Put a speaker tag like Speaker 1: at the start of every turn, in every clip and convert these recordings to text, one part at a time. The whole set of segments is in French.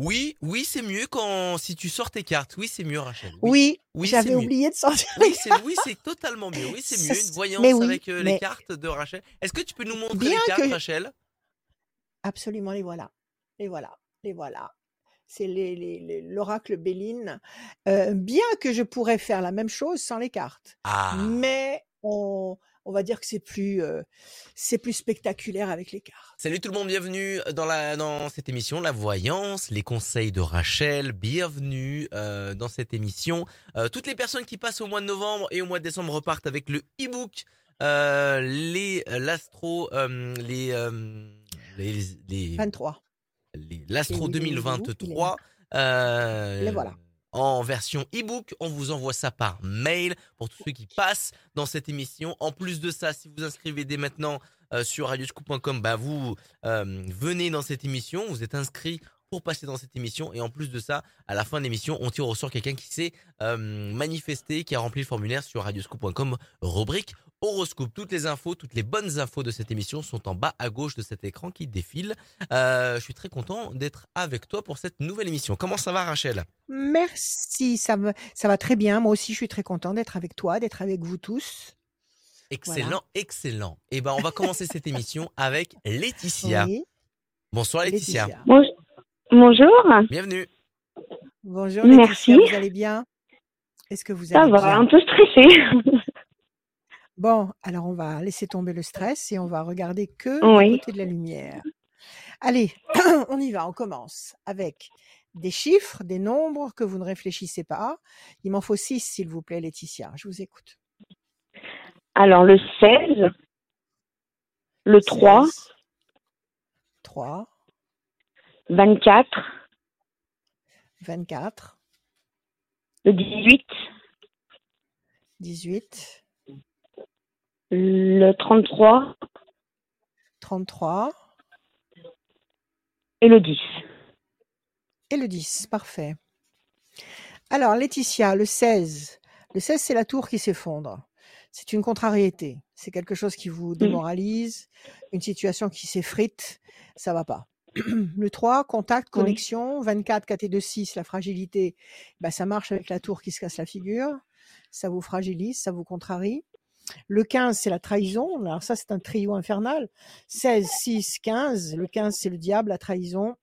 Speaker 1: Oui, oui, c'est mieux quand si tu sors tes cartes. Oui, c'est mieux, Rachel.
Speaker 2: Oui,
Speaker 1: Oui,
Speaker 2: j'avais oublié de sortir.
Speaker 1: Oui, c'est oui, c'est totalement mieux. Oui, c'est mieux. Une voyance
Speaker 2: mais oui,
Speaker 1: avec euh, les cartes de Rachel. Est-ce que tu peux nous montrer
Speaker 2: Bien
Speaker 1: les cartes,
Speaker 2: que-
Speaker 1: Rachel?
Speaker 2: Absolument, les voilà. Les voilà. Les voilà. C'est les- les- les- l'oracle Béline. Euh, bien que je pourrais faire la même chose sans les cartes.
Speaker 1: Ah,
Speaker 2: Mais on, on va dire que c'est plus, euh, c'est plus spectaculaire avec les cartes.
Speaker 1: salut tout le monde, bienvenue dans la dans cette émission La Voyance, les conseils de Rachel. Bienvenue euh, dans cette émission. Euh, toutes les personnes qui passent au mois de novembre et au mois de décembre repartent avec le e-book les l'astro les, les les
Speaker 2: 23.
Speaker 1: les- l'Astro
Speaker 2: Et il est- il est où Il est
Speaker 1: 2023 euh,
Speaker 2: Les voilà.
Speaker 1: En version e-book. On vous envoie ça par mail pour tous ceux qui passent dans cette émission. En plus de ça, si vous inscrivez dès maintenant euh, sur radioscoop.com, bah vous euh, venez dans cette émission, vous êtes inscrit pour passer dans cette émission et en plus de ça, à la fin de l'émission, on tire au sort quelqu'un qui s'est euh, manifesté, qui a rempli le formulaire sur radioscoop.com, rubrique horoscope. Toutes les infos, toutes les bonnes infos de cette émission sont en bas à gauche de cet écran qui défile. Euh, je suis très content d'être avec toi pour cette nouvelle émission. Comment ça va, Rachel?
Speaker 2: Merci, ça, me, ça va très bien. Moi aussi, je suis très content d'être avec toi, d'être avec vous tous.
Speaker 1: Excellent, excellent. Et ben, on va commencer cette émission avec Laetitia.
Speaker 2: Oui,
Speaker 1: Bonsoir, Laetitia.
Speaker 2: Laetitia.
Speaker 3: Bon- Bonjour,
Speaker 1: Bienvenue.
Speaker 2: Bonjour
Speaker 3: Merci.
Speaker 2: Laetitia, vous allez bien? Est-ce que vous
Speaker 3: ça
Speaker 2: allez
Speaker 3: va,
Speaker 2: bien?
Speaker 3: un peu stressée.
Speaker 2: Bon, alors on va laisser tomber le stress et on va regarder que
Speaker 3: Oui.
Speaker 2: du côté de la lumière. Allez, on y va, on commence avec des chiffres, des nombres que vous ne réfléchissez pas. Il m'en faut six, s'il vous plaît, Laetitia. Je vous écoute.
Speaker 3: Alors, le 16, le 3,
Speaker 2: 3,
Speaker 3: 24,
Speaker 2: 24,
Speaker 3: le 18,
Speaker 2: 18,
Speaker 3: le 33
Speaker 2: 33
Speaker 3: et le 10.
Speaker 2: et le 10. Parfait. Alors, Laetitia, le 16. Le 16, c'est la tour qui s'effondre. C'est une contrariété. C'est quelque chose qui vous démoralise, une situation qui s'effrite. Ça va pas. Le 3, contact,
Speaker 3: Oui.
Speaker 2: connexion. 24, 4 et 2, 6, la fragilité. Bah, ça marche avec la tour qui se casse la figure. Ça vous fragilise, ça vous contrarie. Le 15, c'est la trahison. Alors ça, c'est un trio infernal. 16, 6, 15. Le 15, c'est le diable, la trahison.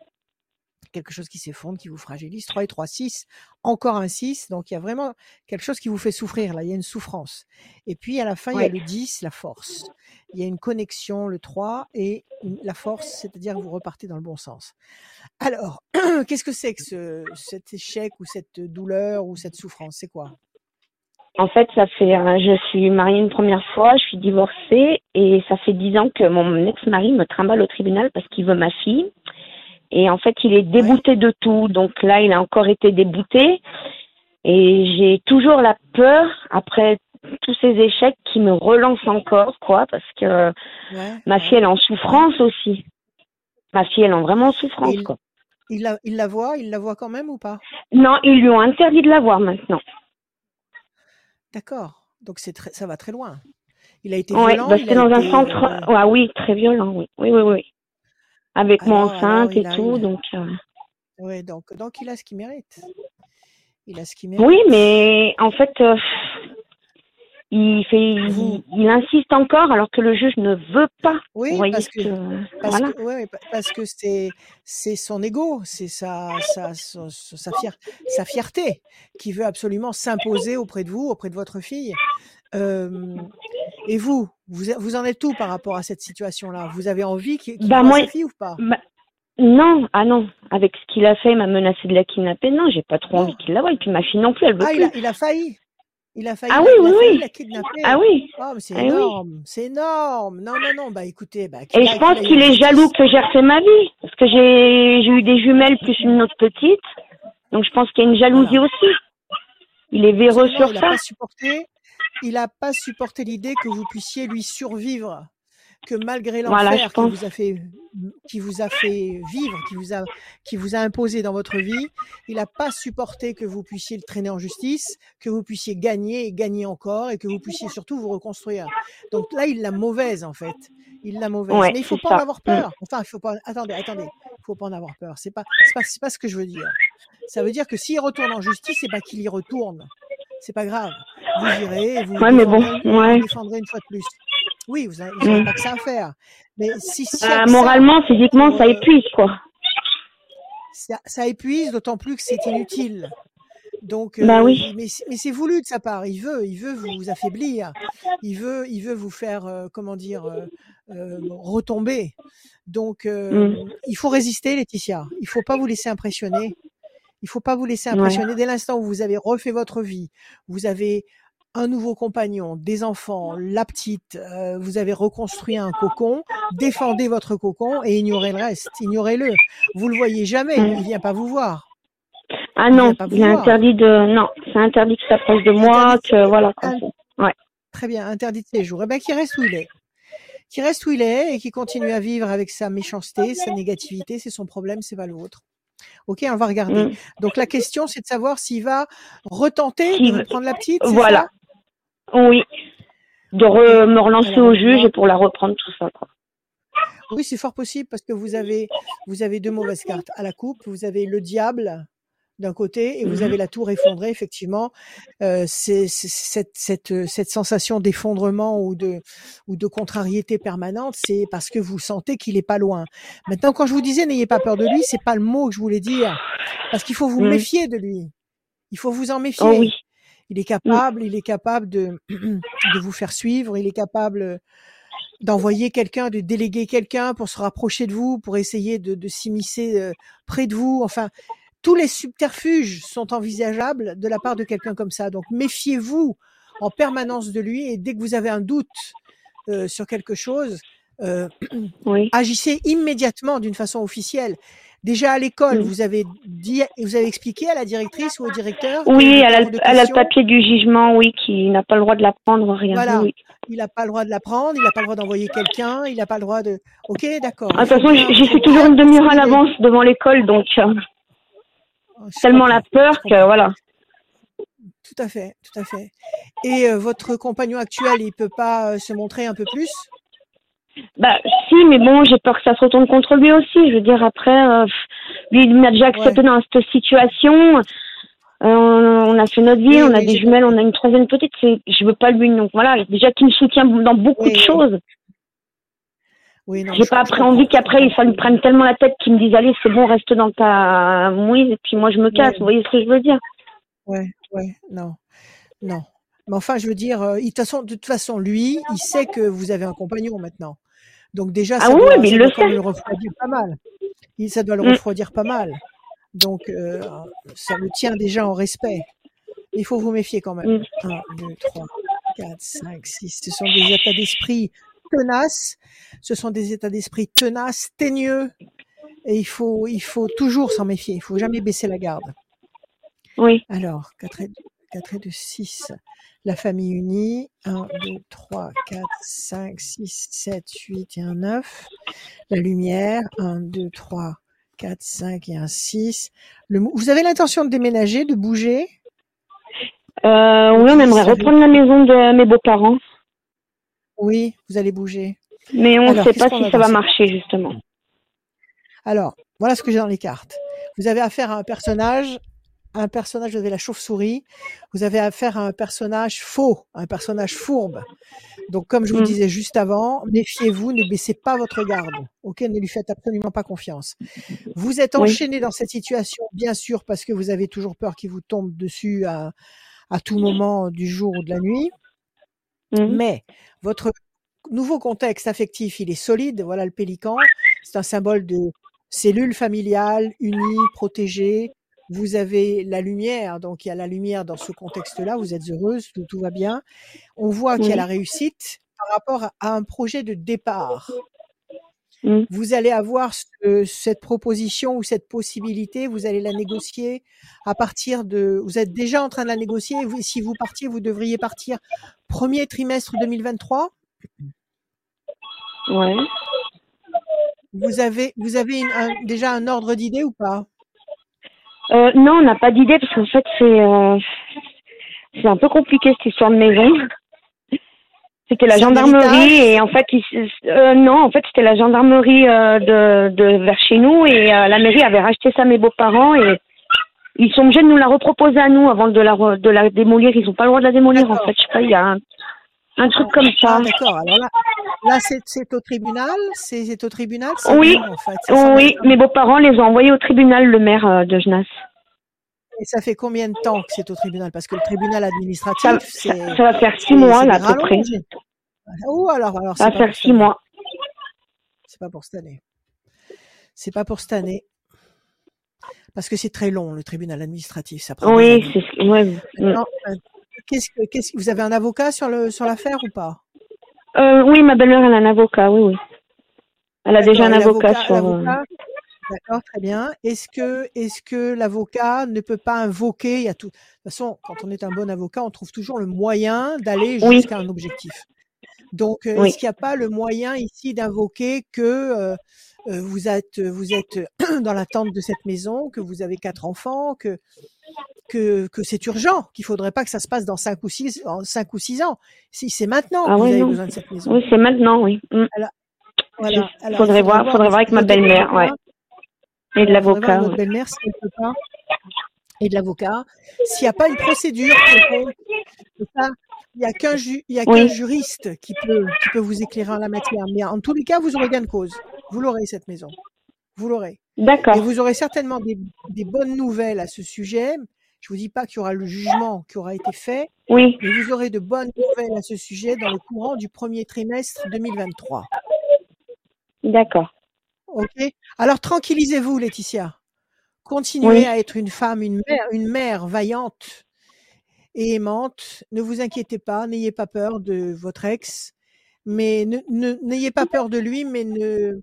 Speaker 2: Quelque chose qui s'effondre, qui vous fragilise. 3 et 3, 6. Encore un 6. Donc, il y a vraiment quelque chose qui vous fait souffrir. Là, il y a une souffrance. Et puis, à la fin, il y a le 10, la force. Il y a une connexion, le 3, et la force, c'est-à-dire que vous repartez dans le bon sens. Alors, qu'est-ce que c'est que ce, cet échec ou cette douleur ou cette souffrance? C'est quoi?
Speaker 3: En fait, ça fait, euh, je suis mariée une première fois, je suis divorcée et ça fait 10 ans que mon ex-mari me trimballe au tribunal parce qu'il veut ma fille. Et en fait, il est débouté de tout. Donc là, il a encore été débouté. Et j'ai toujours la peur, après tous ces échecs, qui me relancent encore, quoi, parce que
Speaker 2: Ouais,
Speaker 3: ma
Speaker 2: ouais.
Speaker 3: fille, elle est en souffrance aussi. Ma fille, elle est vraiment en souffrance,
Speaker 2: il-
Speaker 3: quoi.
Speaker 2: Il la, il la voit Il la voit quand même ou pas?
Speaker 3: Non, ils lui ont interdit de la voir maintenant.
Speaker 2: D'accord. Donc, c'est très, ça va très loin. Il a été
Speaker 3: Ouais,
Speaker 2: violent
Speaker 3: bah, c'était dans un centre,
Speaker 2: euh,
Speaker 3: ouais, oui, très violent, oui, oui, oui, oui. Avec moi
Speaker 2: Alors, alors,
Speaker 3: enceinte et tout, donc. euh,
Speaker 2: ouais, donc, donc, il a ce qu'il mérite. Il a ce qu'il mérite.
Speaker 3: Oui, mais en fait, euh, il fait,
Speaker 2: Vous,
Speaker 3: il, il insiste encore alors que le juge ne veut pas.
Speaker 2: Oui, parce
Speaker 3: ce
Speaker 2: que,
Speaker 3: que,
Speaker 2: parce
Speaker 3: voilà.
Speaker 2: que, ouais, parce que c'est, c'est son ego, c'est sa, sa, sa, fier- sa fierté qui veut absolument s'imposer auprès de vous, auprès de votre fille. Euh, et vous, vous, vous en êtes où par rapport à cette situation-là? Vous avez envie qu'il qu'il
Speaker 3: Bah moi,
Speaker 2: sa fille ou pas?
Speaker 3: bah, non, ah non, avec ce qu'il a fait, il m'a menacé de la kidnapper. Non, j'ai pas trop envie qu'il la voie. Et puis ma fille non plus, elle veut
Speaker 2: Ah, il a,
Speaker 3: plus.
Speaker 2: il a failli. Il a failli,
Speaker 3: Ah
Speaker 2: la-
Speaker 3: oui,
Speaker 2: il
Speaker 3: oui,
Speaker 2: a failli
Speaker 3: oui.
Speaker 2: la kidnapper.
Speaker 3: Ah oui,
Speaker 2: Oh, c'est
Speaker 3: ah
Speaker 2: énorme, c'est énorme. Non, non, non, bah écoutez, bah,
Speaker 3: Et je pense
Speaker 2: qu'il
Speaker 3: est jaloux que j'ai refait ma vie. Parce que j'ai eu des jumelles plus une autre petite. Donc je pense qu'il y a une jalousie
Speaker 2: Voilà.
Speaker 3: aussi. Il est véreux sur
Speaker 2: il n'a
Speaker 3: ça.
Speaker 2: pas supporté, il a pas supporté l'idée que vous puissiez lui survivre, que malgré
Speaker 3: Voilà,
Speaker 2: l'enfer qui
Speaker 3: pense.
Speaker 2: vous a fait, qui vous a fait vivre, qui vous a, qui vous a imposé dans votre vie, il n'a pas supporté que vous puissiez le traîner en justice, que vous puissiez gagner et gagner encore, et que vous puissiez surtout vous reconstruire. Donc là, il l'a mauvaise en fait. Il l'a mauvaise.
Speaker 3: Ouais,
Speaker 2: Mais il faut pas en avoir
Speaker 3: Mm.
Speaker 2: peur. Enfin, il faut pas. Attendez, attendez. Il faut pas en avoir peur. C'est pas, c'est pas, c'est pas ce que je veux dire. Ça veut dire que s'il retourne en justice, c'est pas qu'il y retourne. C'est pas grave. Vous irez, vous
Speaker 3: Ouais, mais bon, ouais.
Speaker 2: défendrez une fois de plus. Oui, vous n'avez
Speaker 3: Mm.
Speaker 2: pas que ça à faire. Mais si, si
Speaker 3: Bah,
Speaker 2: ça,
Speaker 3: moralement, physiquement, ça épuise, quoi.
Speaker 2: ça, ça épuise, d'autant plus que c'est inutile. Donc,
Speaker 3: Bah
Speaker 2: euh, mais, c'est- mais c'est voulu de sa part. Il veut, il veut vous affaiblir. Il veut, il veut vous faire, euh, comment dire, euh, retomber. Donc, euh,
Speaker 3: Mm.
Speaker 2: il faut résister, Laetitia. Il faut pas vous laisser impressionner. Il faut pas vous laisser
Speaker 3: Ouais.
Speaker 2: impressionner. Dès l'instant où vous avez refait votre vie, vous avez un nouveau compagnon, des enfants, la petite, euh, vous avez reconstruit un cocon, défendez votre cocon et ignorez le reste. Ignorez-le. Vous le voyez jamais.
Speaker 3: Mm.
Speaker 2: Il vient pas vous voir.
Speaker 3: Ah non, il est interdit de, non, c'est interdit que ça s'approche de moi,
Speaker 2: Interdit,
Speaker 3: que voilà, quoi.
Speaker 2: in- Très bien, interdit de séjour. Eh bien, qu'il reste où il est. Qu'il reste où il est et qu'il continue à vivre avec sa méchanceté, sa négativité, c'est son problème, c'est pas le vôtre. Ok, on va regarder.
Speaker 3: Mm.
Speaker 2: Donc la question, c'est de savoir s'il va retenter de prendre la petite.
Speaker 3: Voilà. Oui. De re- me relancer au juge et pour la reprendre, tout ça, quoi.
Speaker 2: Oui, c'est fort possible parce que vous avez, vous avez deux mauvaises cartes à la coupe. Vous avez le diable d'un côté et vous avez la tour effondrée. Effectivement, euh, c'est cette, cette, cette sensation d'effondrement ou de, ou de contrariété permanente, c'est parce que vous sentez qu'il est pas loin. Maintenant, quand je vous disais n'ayez pas peur de lui, c'est pas le mot que je voulais dire parce qu'il faut vous
Speaker 3: Mhm.
Speaker 2: méfier de lui. Il faut vous en méfier.
Speaker 3: Oh oui.
Speaker 2: Il est capable, il est capable de, de vous faire suivre, il est capable d'envoyer quelqu'un, de déléguer quelqu'un pour se rapprocher de vous, pour essayer de, de s'immiscer euh, près de vous. Enfin, tous les subterfuges sont envisageables de la part de quelqu'un comme ça. Donc, méfiez-vous en permanence de lui et dès que vous avez un doute euh, sur quelque chose, euh,
Speaker 3: Oui.
Speaker 2: agissez immédiatement d'une façon officielle. Déjà à l'école, vous avez dit, vous avez expliqué à la directrice ou au directeur.
Speaker 3: Oui,
Speaker 2: le
Speaker 3: elle a, elle le papier du jugement, oui, qui n'a pas le droit de la prendre, rien.
Speaker 2: Voilà.
Speaker 3: Oui.
Speaker 2: Il n'a pas le droit de la prendre, il n'a pas le droit d'envoyer quelqu'un, il n'a pas le droit de. Ok, d'accord.
Speaker 3: Ah, De toute façon, j'y suis toujours une demi-heure à l'avance devant l'école, donc euh,
Speaker 2: Je
Speaker 3: tellement la peur que voilà.
Speaker 2: Tout à fait, tout à fait. Et euh, votre compagnon actuel, il peut pas euh, se montrer un peu plus?
Speaker 3: Bah si, mais bon, j'ai peur que ça se retourne contre lui aussi. Je veux dire, après, euh, lui, il m'a déjà accepté dans cette situation. Euh, on a fait notre vie,
Speaker 2: Oui,
Speaker 3: on a
Speaker 2: oui,
Speaker 3: des jumelles, on a une troisième petite. C'est, je veux pas lui, donc voilà. Déjà qu'il me soutient dans beaucoup
Speaker 2: Oui,
Speaker 3: de choses.
Speaker 2: Oui, non.
Speaker 3: J'ai pas après envie qu'après ça lui prenne tellement la tête qu'il me dise allez c'est bon reste dans ta mouise et puis moi je me casse. Vous voyez ce que je veux dire
Speaker 2: Ouais, ouais, non, non. Mais enfin, je veux dire, euh, de toute façon, lui, il sait que vous avez un compagnon maintenant. Donc déjà,
Speaker 3: Ah
Speaker 2: ça
Speaker 3: oui,
Speaker 2: doit,
Speaker 3: mais
Speaker 2: ça doit
Speaker 3: le
Speaker 2: quand même
Speaker 3: sait.
Speaker 2: le refroidir pas mal. Il, ça doit le
Speaker 3: Mm.
Speaker 2: refroidir pas mal. Donc, euh, ça le tient déjà en respect. Il faut vous méfier quand même.
Speaker 3: Mm.
Speaker 2: 1, 2, 3, 4, 5, 6. Ce sont des états d'esprit tenaces. Ce sont des états d'esprit tenaces, teigneux. Et il faut, il faut toujours s'en méfier. Il faut jamais baisser la garde.
Speaker 3: Oui.
Speaker 2: Alors, 4 et 2, 4 et 2, 6. La famille unie. 1, 2, 3, 4, 5, 6, 7, 8 et un 9. La lumière. 1, 2, 3, 4, 5 et un 6. Le, mou- vous avez l'intention de déménager, de bouger?
Speaker 3: Euh, oui, on aimerait reprendre la maison de mes beaux-parents,
Speaker 2: Oui, vous allez bouger.
Speaker 3: mais on ne sait pas si ça va marcher justement.
Speaker 2: Alors, voilà ce que j'ai dans les cartes. Vous avez affaire à un personnage, un personnage, vous avez la chauve-souris. Vous avez affaire à un personnage faux, un personnage fourbe. Donc, comme je vous
Speaker 3: Mm.
Speaker 2: disais juste avant, méfiez-vous, ne baissez pas votre garde. Ok, ne lui faites absolument pas confiance. Vous êtes
Speaker 3: Oui.
Speaker 2: enchaîné dans cette situation, bien sûr, parce que vous avez toujours peur qu'il vous tombe dessus à, à tout moment du jour ou de la nuit.
Speaker 3: Mhm.
Speaker 2: Mais votre nouveau contexte affectif, il est solide. Voilà le pélican. C'est un symbole de cellule familiale, unie, protégée. Vous avez la lumière, donc il y a la lumière dans ce contexte-là. Vous êtes heureuse, tout, tout va bien. On voit qu'il y a la réussite par rapport à- un projet de départ. Vous allez avoir ce- cette proposition ou cette possibilité, vous allez la négocier à partir de. Vous êtes déjà en train de la négocier. vous- si vous partiez, vous devriez partir premier trimestre 2023.
Speaker 3: Ouais.
Speaker 2: Vous avez, vous avez une- un- déjà un ordre d'idée ou pas?
Speaker 3: Euh, non, on n'a pas d'idée parce qu'en fait c'est euh, c'est un peu compliqué cette histoire de maison. C'était la gendarmerie et en fait, ils- euh, non, en fait, c'était la gendarmerie euh, de, de vers chez nous et euh, la mairie avait racheté ça à mes beaux-parents et ils sont obligés de nous la reproposer à nous avant de la re- de la démolir. Ils ont pas le droit de la démolir en fait. Je sais pas, il y a un, un truc comme ça.
Speaker 2: Ah, d'accord. Alors là, là c'est au tribunal? C'est au tribunal.
Speaker 3: Oui.
Speaker 2: en fait Ça
Speaker 3: Oui, mes beaux-parents les ont envoyés au tribunal, le maire euh, de Genasse.
Speaker 2: Et ça fait combien de temps que c'est au tribunal? Parce que le tribunal
Speaker 3: Ça,
Speaker 2: administratif,
Speaker 3: ça, ça va faire six mois là à peu près.
Speaker 2: Oh, alors, alors
Speaker 3: Ça va faire six mois.
Speaker 2: C'est pas pour cette année. C'est pas pour cette année. Parce que c'est très long, le tribunal administratif. Ça prend
Speaker 3: Oui, c'est ce- ouais.
Speaker 2: Maintenant, qu'est-ce que, qu'est-ce que- vous avez un avocat sur le sur l'affaire ou pas?
Speaker 3: Euh, oui, ma belle-mère elle a un avocat. Oui, oui. Elle a déjà un avocat sur. euh,
Speaker 2: l'avocat- D'accord, très bien. Est-ce que, est-ce que l'avocat ne peut pas invoquer, il y a tout, de toute façon, quand on est un bon avocat, on trouve toujours le moyen d'aller
Speaker 3: Oui.
Speaker 2: jusqu'à un objectif. Donc, euh,
Speaker 3: Oui.
Speaker 2: est-ce qu'il n'y a pas le moyen ici d'invoquer que euh, vous êtes, vous êtes dans l'attente de cette maison, que vous avez quatre enfants, que que, que c'est urgent, qu'il faudrait pas que ça se passe dans cinq ou six, en cinq ou six ans. Si c'est maintenant
Speaker 3: Ah
Speaker 2: que vous
Speaker 3: ouais,
Speaker 2: avez
Speaker 3: non.
Speaker 2: besoin de cette maison.
Speaker 3: Oui, c'est maintenant, oui. Mm.
Speaker 2: Voilà.
Speaker 3: Il
Speaker 2: Alors,
Speaker 3: faudrait voir, faudrait voir avec ma belle-mère, ouais. Et de l'avocat. ouais.
Speaker 2: belle-mère si elle peut pas. Et de l'avocat. S'il n'y a pas une procédure ça, il n'y a qu'un ju- il y a
Speaker 3: Oui.
Speaker 2: qu'un juriste qui peut, qui peut vous éclairer en la matière. Mais en tous les cas, vous aurez gain de cause. Vous l'aurez, cette maison. Vous l'aurez. Et
Speaker 3: D'accord.
Speaker 2: vous aurez certainement des, des bonnes nouvelles à ce sujet. Je vous dis pas qu'il y aura le jugement qui aura été fait,
Speaker 3: Oui,
Speaker 2: mais vous aurez de bonnes nouvelles à ce sujet dans le courant du premier trimestre 2023.
Speaker 3: d'accord.
Speaker 2: Ok. Alors tranquillisez-vous, Laetitia. Continuez
Speaker 3: Oui.
Speaker 2: à être une femme, une mère, une mère vaillante et aimante. Ne vous inquiétez pas, n'ayez pas peur de votre ex, mais ne ne- n'ayez pas peur de lui, mais ne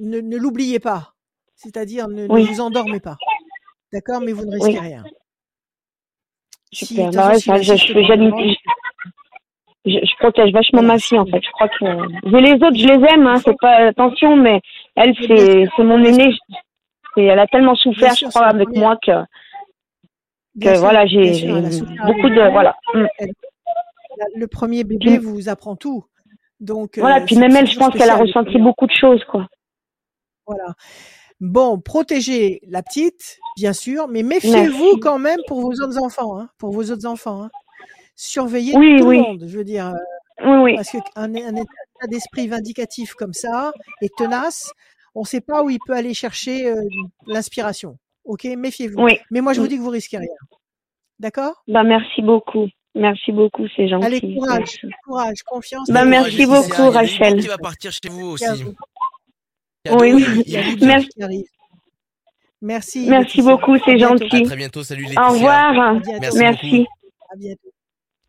Speaker 2: ne, ne l'oubliez pas. C'est-à-dire ne, vous endormez pas. D'accord, mais vous ne risquez
Speaker 3: Oui.
Speaker 2: rien.
Speaker 3: Super. Bah
Speaker 2: façon,
Speaker 3: ouais, je, je, je, protège vachement ma fille en fait. Je crois que les autres, je les aime, hein, c'est pas attention, mais elle, c'est mon aînée. elle a tellement souffert, je crois, avec moi que, que voilà, j'ai beaucoup de voilà. Mm.
Speaker 2: Elle- le premier bébé vous apprend tout. Donc,
Speaker 3: Voilà,
Speaker 2: euh,
Speaker 3: puis même elle, je pense qu'elle a ressenti beaucoup de choses, quoi.
Speaker 2: Voilà. Bon, protégez la petite, bien sûr, mais méfiez-vous quand même pour vos autres enfants, hein, pour vos autres enfants. hein. Surveillez
Speaker 3: Oui,
Speaker 2: tout
Speaker 3: oui.
Speaker 2: le monde, je veux dire, euh,
Speaker 3: Oui, oui.
Speaker 2: parce qu'un un état d'esprit vindicatif comme ça et tenace, on ne sait pas où il peut aller chercher euh, l'inspiration. Ok, méfiez-vous.
Speaker 3: Oui.
Speaker 2: Mais moi, je vous dis que vous risquez rien. D'accord?
Speaker 3: Bah merci beaucoup. Merci beaucoup, c'est gentil.
Speaker 2: Allez, courage, courage, confiance.
Speaker 3: Bah, merci beaucoup, Rachel.
Speaker 1: qui va partir chez vous aussi. Cadeau,
Speaker 3: Oui,
Speaker 2: Il
Speaker 3: Merci.
Speaker 2: Merci.
Speaker 3: Merci beaucoup, c'est
Speaker 2: bientôt.
Speaker 1: À
Speaker 3: gentil.
Speaker 1: très bientôt. Salut Laetitia.
Speaker 3: Au revoir.
Speaker 2: À bientôt.
Speaker 1: Merci
Speaker 3: Merci.
Speaker 1: beaucoup.
Speaker 2: À bientôt.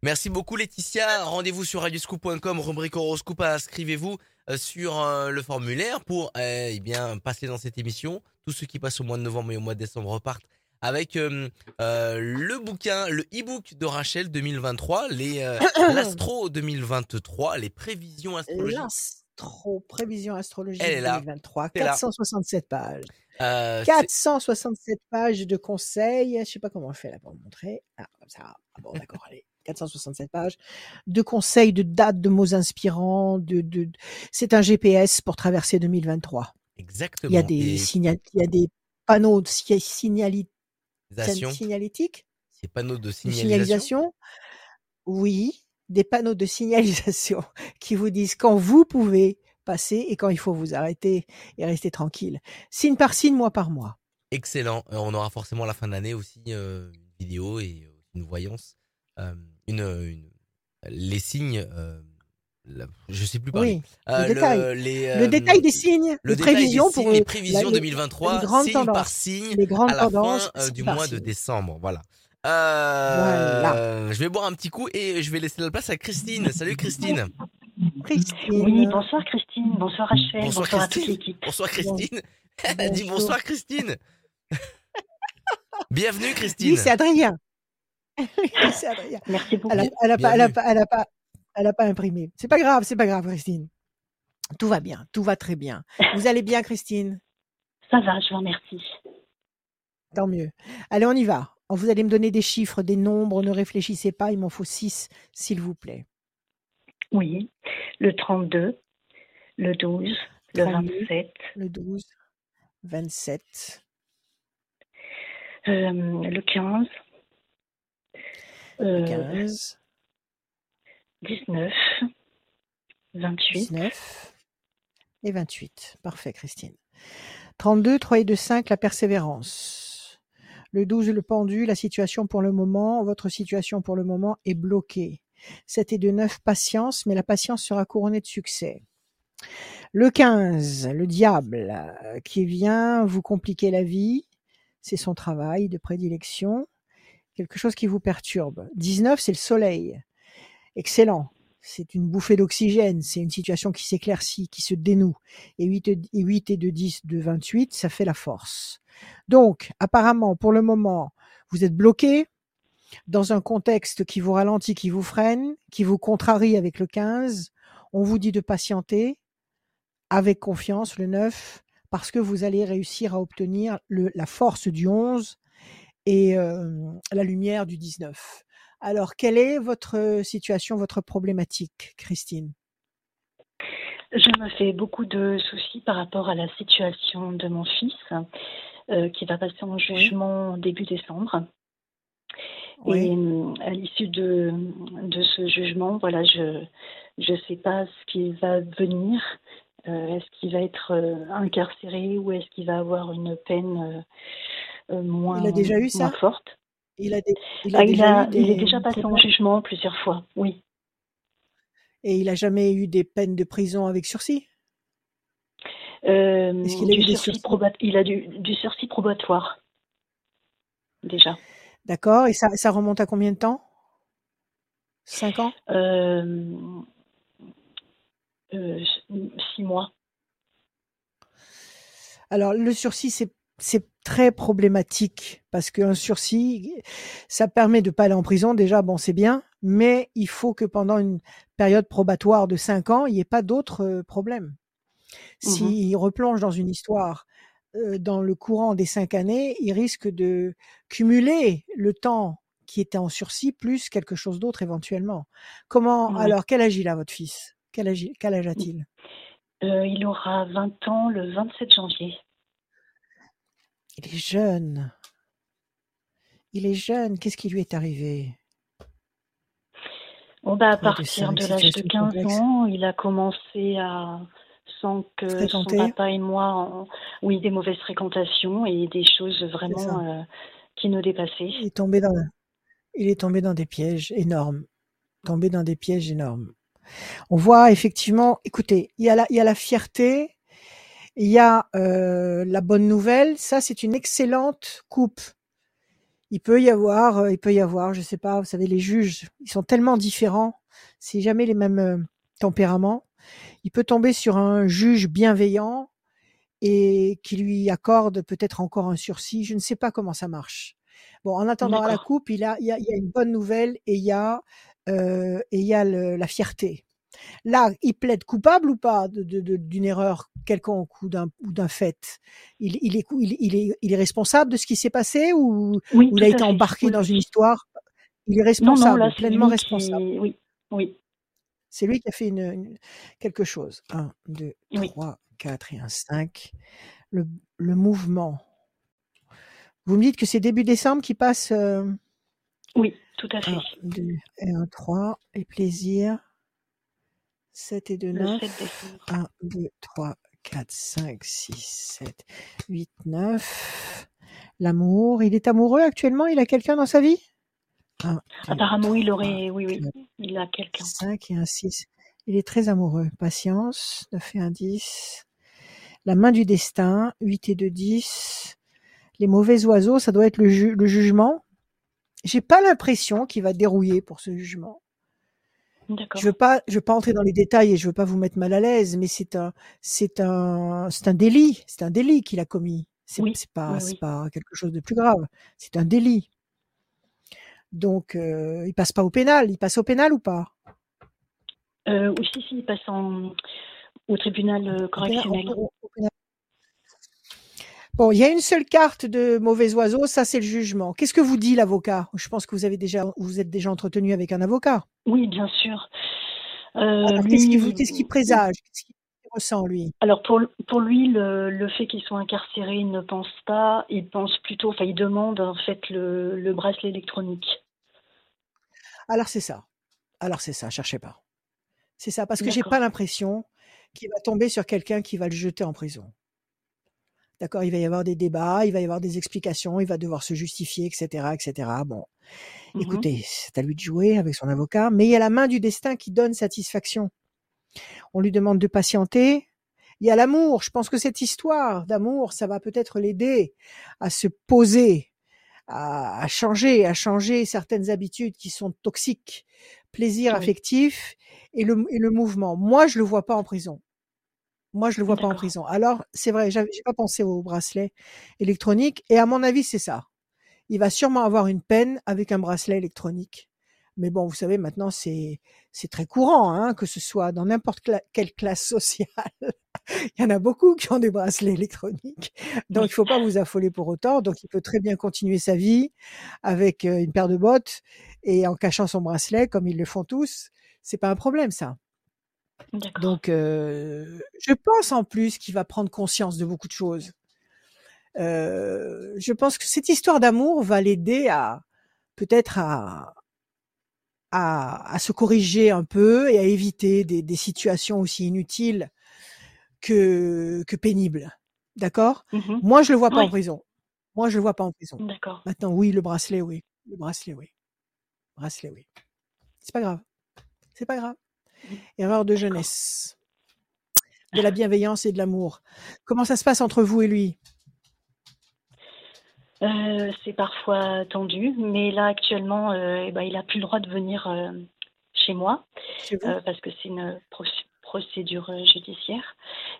Speaker 1: Merci beaucoup Laetitia. Rendez-vous sur radioscoop.com, rubrique horoscope. Inscrivez-vous euh, sur euh, le formulaire pour euh, eh bien passer dans cette émission. Tous ceux qui passent au mois de novembre et au mois de décembre repartent avec euh, euh, le bouquin, le e-book de Rachel 2023, les euh, l'astro 2023, les prévisions astrologiques.
Speaker 2: L'astro, prévision astrologique
Speaker 1: Elle est là.
Speaker 2: 2023,
Speaker 1: T'es là.
Speaker 2: 467 pages.
Speaker 1: Euh, c'est-
Speaker 2: 467 pages de conseils. Je sais pas comment on fait là pour le montrer. Ah, comme ça. Ah, bon, d'accord, allez. 467 pages de conseils, de dates, de mots inspirants. De, de... C'est un GPS pour traverser 2023.
Speaker 1: exactement.
Speaker 2: Il y a des,
Speaker 1: Et
Speaker 2: signal... il y a des panneaux de si- signali-
Speaker 1: signalisation,
Speaker 2: signalétiques,
Speaker 1: ces panneaux de signalisation.
Speaker 2: Oui, des panneaux de signalisation qui vous disent quand vous pouvez passer et quand il faut vous arrêter et rester tranquille. Signe par signe, mois par mois.
Speaker 1: Excellent. Euh, on aura forcément à la fin de l'année aussi euh, une vidéo et euh, une voyance, euh, une, une- les signes. Euh, la- je sais plus parler.
Speaker 2: Oui, le détail.
Speaker 1: les,
Speaker 2: le détail des signes,
Speaker 1: le
Speaker 2: les
Speaker 1: des
Speaker 2: prévisions
Speaker 1: signes,
Speaker 2: pour
Speaker 1: les prévisions
Speaker 2: la- les-
Speaker 1: 2023,
Speaker 2: les grandes
Speaker 1: signe par signe,
Speaker 2: les grandes
Speaker 1: à la
Speaker 2: tendances
Speaker 1: fin du mois de décembre. Voilà. Euh,
Speaker 2: Voilà.
Speaker 1: Je vais boire un petit coup et je vais laisser la place à Christine. Salut Christine.
Speaker 2: Christine.
Speaker 4: Oui, bonsoir Christine, bonsoir Rachel,
Speaker 1: Bonsoir,
Speaker 4: bonsoir, à toute
Speaker 1: Christine.
Speaker 4: l'équipe.
Speaker 1: Bonsoir Christine. Elle a dit bonsoir Christine. Bienvenue
Speaker 2: Oui,
Speaker 1: Christine.
Speaker 2: c'est Adrien. Oui, c'est Adrien.
Speaker 4: Merci beaucoup.
Speaker 2: Elle a, elle a pas, elle a pas, elle a pas, elle a pas imprimé. C'est pas grave, c'est pas grave, Christine. Tout va bien, tout va très bien. Vous allez bien, Christine?
Speaker 4: Ça va, je vous remercie.
Speaker 2: Tant mieux. Allez, on y va. Vous allez me donner des chiffres, des nombres. Ne réfléchissez pas. Il m'en faut six, s'il vous plaît.
Speaker 4: Oui. Le 32, le 12, le
Speaker 2: 32,
Speaker 4: 27,
Speaker 2: le 12, 27,
Speaker 4: euh, le 15,
Speaker 2: le
Speaker 4: euh,
Speaker 2: 15,
Speaker 4: 19, 28,
Speaker 2: 19 et 28. Parfait, Christine. 32, 3 et 2, 5, la persévérance. Le 12, le pendu, la situation pour le moment, votre situation pour le moment est bloquée. 7 et 2, 9, patience, mais la patience sera couronnée de succès. Le 15, le diable, euh, qui vient vous compliquer la vie, c'est son travail de prédilection, quelque chose qui vous perturbe. 19, c'est le soleil. Excellent. C'est une bouffée d'oxygène, c'est une situation qui s'éclaircit, qui se dénoue. Et 8, et 8 et 2, 10, de 28, ça fait la force. Donc, apparemment, pour le moment, vous êtes bloqué dans un contexte qui vous ralentit, qui vous freine, qui vous contrarie avec le 15. On vous dit de patienter avec confiance, le 9, parce que vous allez réussir à obtenir la force du 11 et euh, la lumière du 19. Alors, quelle est votre situation, votre problématique, Christine?
Speaker 4: Je me fais beaucoup de soucis par rapport à la situation de mon fils euh, qui va passer en jugement début décembre.
Speaker 2: Oui.
Speaker 4: Et euh, à l'issue de, de ce jugement, voilà, je ne sais pas ce qui va venir. Euh, est-ce qu'il va être euh, incarcéré ou est-ce qu'il va avoir une peine euh, euh, moins,
Speaker 2: Il a déjà eu ça?
Speaker 4: moins forte?
Speaker 2: Il a, des- il a
Speaker 4: Ah, il,
Speaker 2: déjà
Speaker 4: a,
Speaker 2: eu
Speaker 4: il est déjà passé en jugement plusieurs fois, oui.
Speaker 2: et il a jamais eu des peines de prison avec sursis?
Speaker 4: Euh,
Speaker 2: Est-ce qu'il a eu des
Speaker 4: sursis
Speaker 2: sursis?
Speaker 4: proba- il a du, du sursis probatoire, déjà.
Speaker 2: D'accord. Et ça, ça remonte à combien de temps? Cinq ans?
Speaker 4: Euh, euh, six mois.
Speaker 2: Alors, le sursis, c'est c'est très problématique parce qu'un sursis, ça permet de pas aller en prison. Déjà, bon, c'est bien, mais il faut que pendant une période probatoire de cinq ans, il n'y ait pas d'autres euh, problèmes.
Speaker 4: Mhm.
Speaker 2: S'il replonge dans une histoire euh, dans le courant des cinq années, il risque de cumuler le temps qui était en sursis plus quelque chose d'autre éventuellement. Comment
Speaker 4: Ouais.
Speaker 2: alors quel âge il a votre fils? Quel âge, quel âge a-t-il?
Speaker 4: Euh, il aura 20 ans le 27 janvier.
Speaker 2: Il est jeune. Il est jeune. Qu'est-ce qui lui est arrivé?
Speaker 4: Bon, bah, à partir de l'âge de
Speaker 2: situation
Speaker 4: 15
Speaker 2: complexe?
Speaker 4: ans, il a commencé à, sans que son papa et moi, en- oui, des mauvaises fréquentations et des choses vraiment euh, qui nous dépassaient.
Speaker 2: Il est tombé dans, il est tombé dans des pièges énormes. Tombé dans des pièges énormes. On voit effectivement, écoutez, il y a la, il y a la fierté, il y a euh, la bonne nouvelle. Ça, c'est une excellente coupe. Il peut y avoir, euh, il peut y avoir, je sais pas, vous savez, les juges, ils sont tellement différents, c'est jamais les mêmes euh, tempéraments. Il peut tomber sur un juge bienveillant et qui lui accorde peut-être encore un sursis. Je ne sais pas comment ça marche. Bon, en attendant à la coupe, il, a, il, y a, il y a une bonne nouvelle et il y a, et il y a le- la fierté. Là, il plaide coupable ou pas de- de- de- d'une erreur quelconque ou d'un ou d'un fait? Il, il, est, il, il est, il est responsable de ce qui s'est passé ou,
Speaker 4: Oui,
Speaker 2: ou il a été
Speaker 4: fait.
Speaker 2: embarqué
Speaker 4: Oui,
Speaker 2: dans une histoire? Il est
Speaker 4: Non, non,
Speaker 2: responsable,
Speaker 4: là,
Speaker 2: pleinement responsable.
Speaker 4: qui, oui, oui,
Speaker 2: C'est lui qui a fait une, une- quelque chose. 1, 2,
Speaker 4: oui.
Speaker 2: 3, 4 et un 5. Le, le mouvement. Vous me dites que c'est début décembre qui passe euh,
Speaker 4: Oui, tout à fait.
Speaker 2: 1, 2 et 1, 3. Et plaisir. 7 et 2,
Speaker 4: Le
Speaker 2: 9.
Speaker 4: 7 décembre.
Speaker 2: 1, 2, 3, 4, 5, 6, 7, 8, 9. L'amour. Il est amoureux actuellement? Il a quelqu'un dans sa vie? 1, 2,
Speaker 4: Apparemment, il
Speaker 2: 3,
Speaker 4: aurait, oui, oui,
Speaker 2: 4,
Speaker 4: il a quelqu'un.
Speaker 2: 5 et un 6. Il est très amoureux. Patience, 9 et un 10. La main du destin, 8 et 2, 10. Les mauvais oiseaux, ça doit être le, ju- le jugement. J'ai pas l'impression qu'il va dérouiller pour ce jugement. Je veux pas, je veux pas entrer dans les détails et je veux pas vous mettre mal à l'aise, mais c'est un, c'est un, c'est un délit. C'est un délit qu'il a commis. C'est
Speaker 4: Oui,
Speaker 2: pas,
Speaker 4: oui,
Speaker 2: c'est
Speaker 4: oui.
Speaker 2: pas quelque chose de plus grave. C'est un délit. Donc, euh, il passe pas au pénal. Il passe au pénal ou pas?
Speaker 4: Euh, oui, si, si, il passe en, au tribunal euh,
Speaker 2: Au pénal-
Speaker 4: correctionnel.
Speaker 2: au- au pénal. Bon, il y a une seule carte de mauvais oiseau, ça c'est le jugement. Qu'est-ce que vous dit l'avocat? Je pense que vous avez déjà, vous êtes déjà entretenu avec un avocat.
Speaker 4: Oui, bien sûr. Euh,
Speaker 2: qu'est-ce qu'il vous- qu'est-ce qu'il présage? Qu'est-ce qu'il ressent, lui?
Speaker 4: Alors pour, pour lui, le, le fait qu'il soit incarcéré, il ne pense pas, il pense plutôt, enfin il demande en fait le, le bracelet électronique.
Speaker 2: Alors, c'est ça. Alors, c'est ça, cherchez pas. C'est ça, parce que j'ai pas l'impression qu'il va tomber sur quelqu'un qui va le jeter en prison. D'accord Il va y avoir des débats, il va y avoir des explications, il va devoir se justifier, etc., etc. Bon,
Speaker 4: Mhm.
Speaker 2: écoutez, c'est à lui de jouer avec son avocat, mais il y a la main du destin qui donne satisfaction. On lui demande de patienter. Il y a l'amour. Je pense que cette histoire d'amour, ça va peut-être l'aider à se poser, à, à changer, à changer certaines habitudes qui sont toxiques, plaisir
Speaker 4: Oui.
Speaker 2: affectif et le, et le mouvement. Moi, je le vois pas en prison. Moi, je le vois pas en prison. Alors, c'est vrai, j'ai pas pensé au bracelet électronique. Et à mon avis, c'est ça. Il va sûrement avoir une peine avec un bracelet électronique. Mais bon, vous savez, maintenant, c'est très courant, hein, que ce soit dans n'importe cla- quelle classe sociale. il y en a beaucoup qui ont des bracelets électroniques. Donc, il faut pas vous affoler pour autant. Donc, il peut très bien continuer sa vie avec euh, une paire de bottes et en cachant son bracelet, comme ils le font tous. C'est pas un problème, ça. Donc, euh, je pense en plus qu'il va prendre conscience de beaucoup de choses. Euh, je pense que cette histoire d'amour va l'aider à peut-être à, à, à se corriger un peu et à éviter des, des situations aussi inutiles que, que pénibles. D'accord?
Speaker 4: Mhm.
Speaker 2: Moi, je le vois pas en prison. Moi, je le vois pas en prison.
Speaker 4: D'accord.
Speaker 2: Maintenant, oui, le bracelet, oui. Le bracelet, oui. Bracelet, oui. C'est pas grave. C'est pas grave. Erreur de jeunesse. De la bienveillance et de l'amour. Comment ça se passe entre vous et lui?
Speaker 4: Euh, c'est parfois tendu, mais là actuellement, euh, eh ben, il a plus le droit de venir euh, chez moi parce que c'est une proc- procédure judiciaire.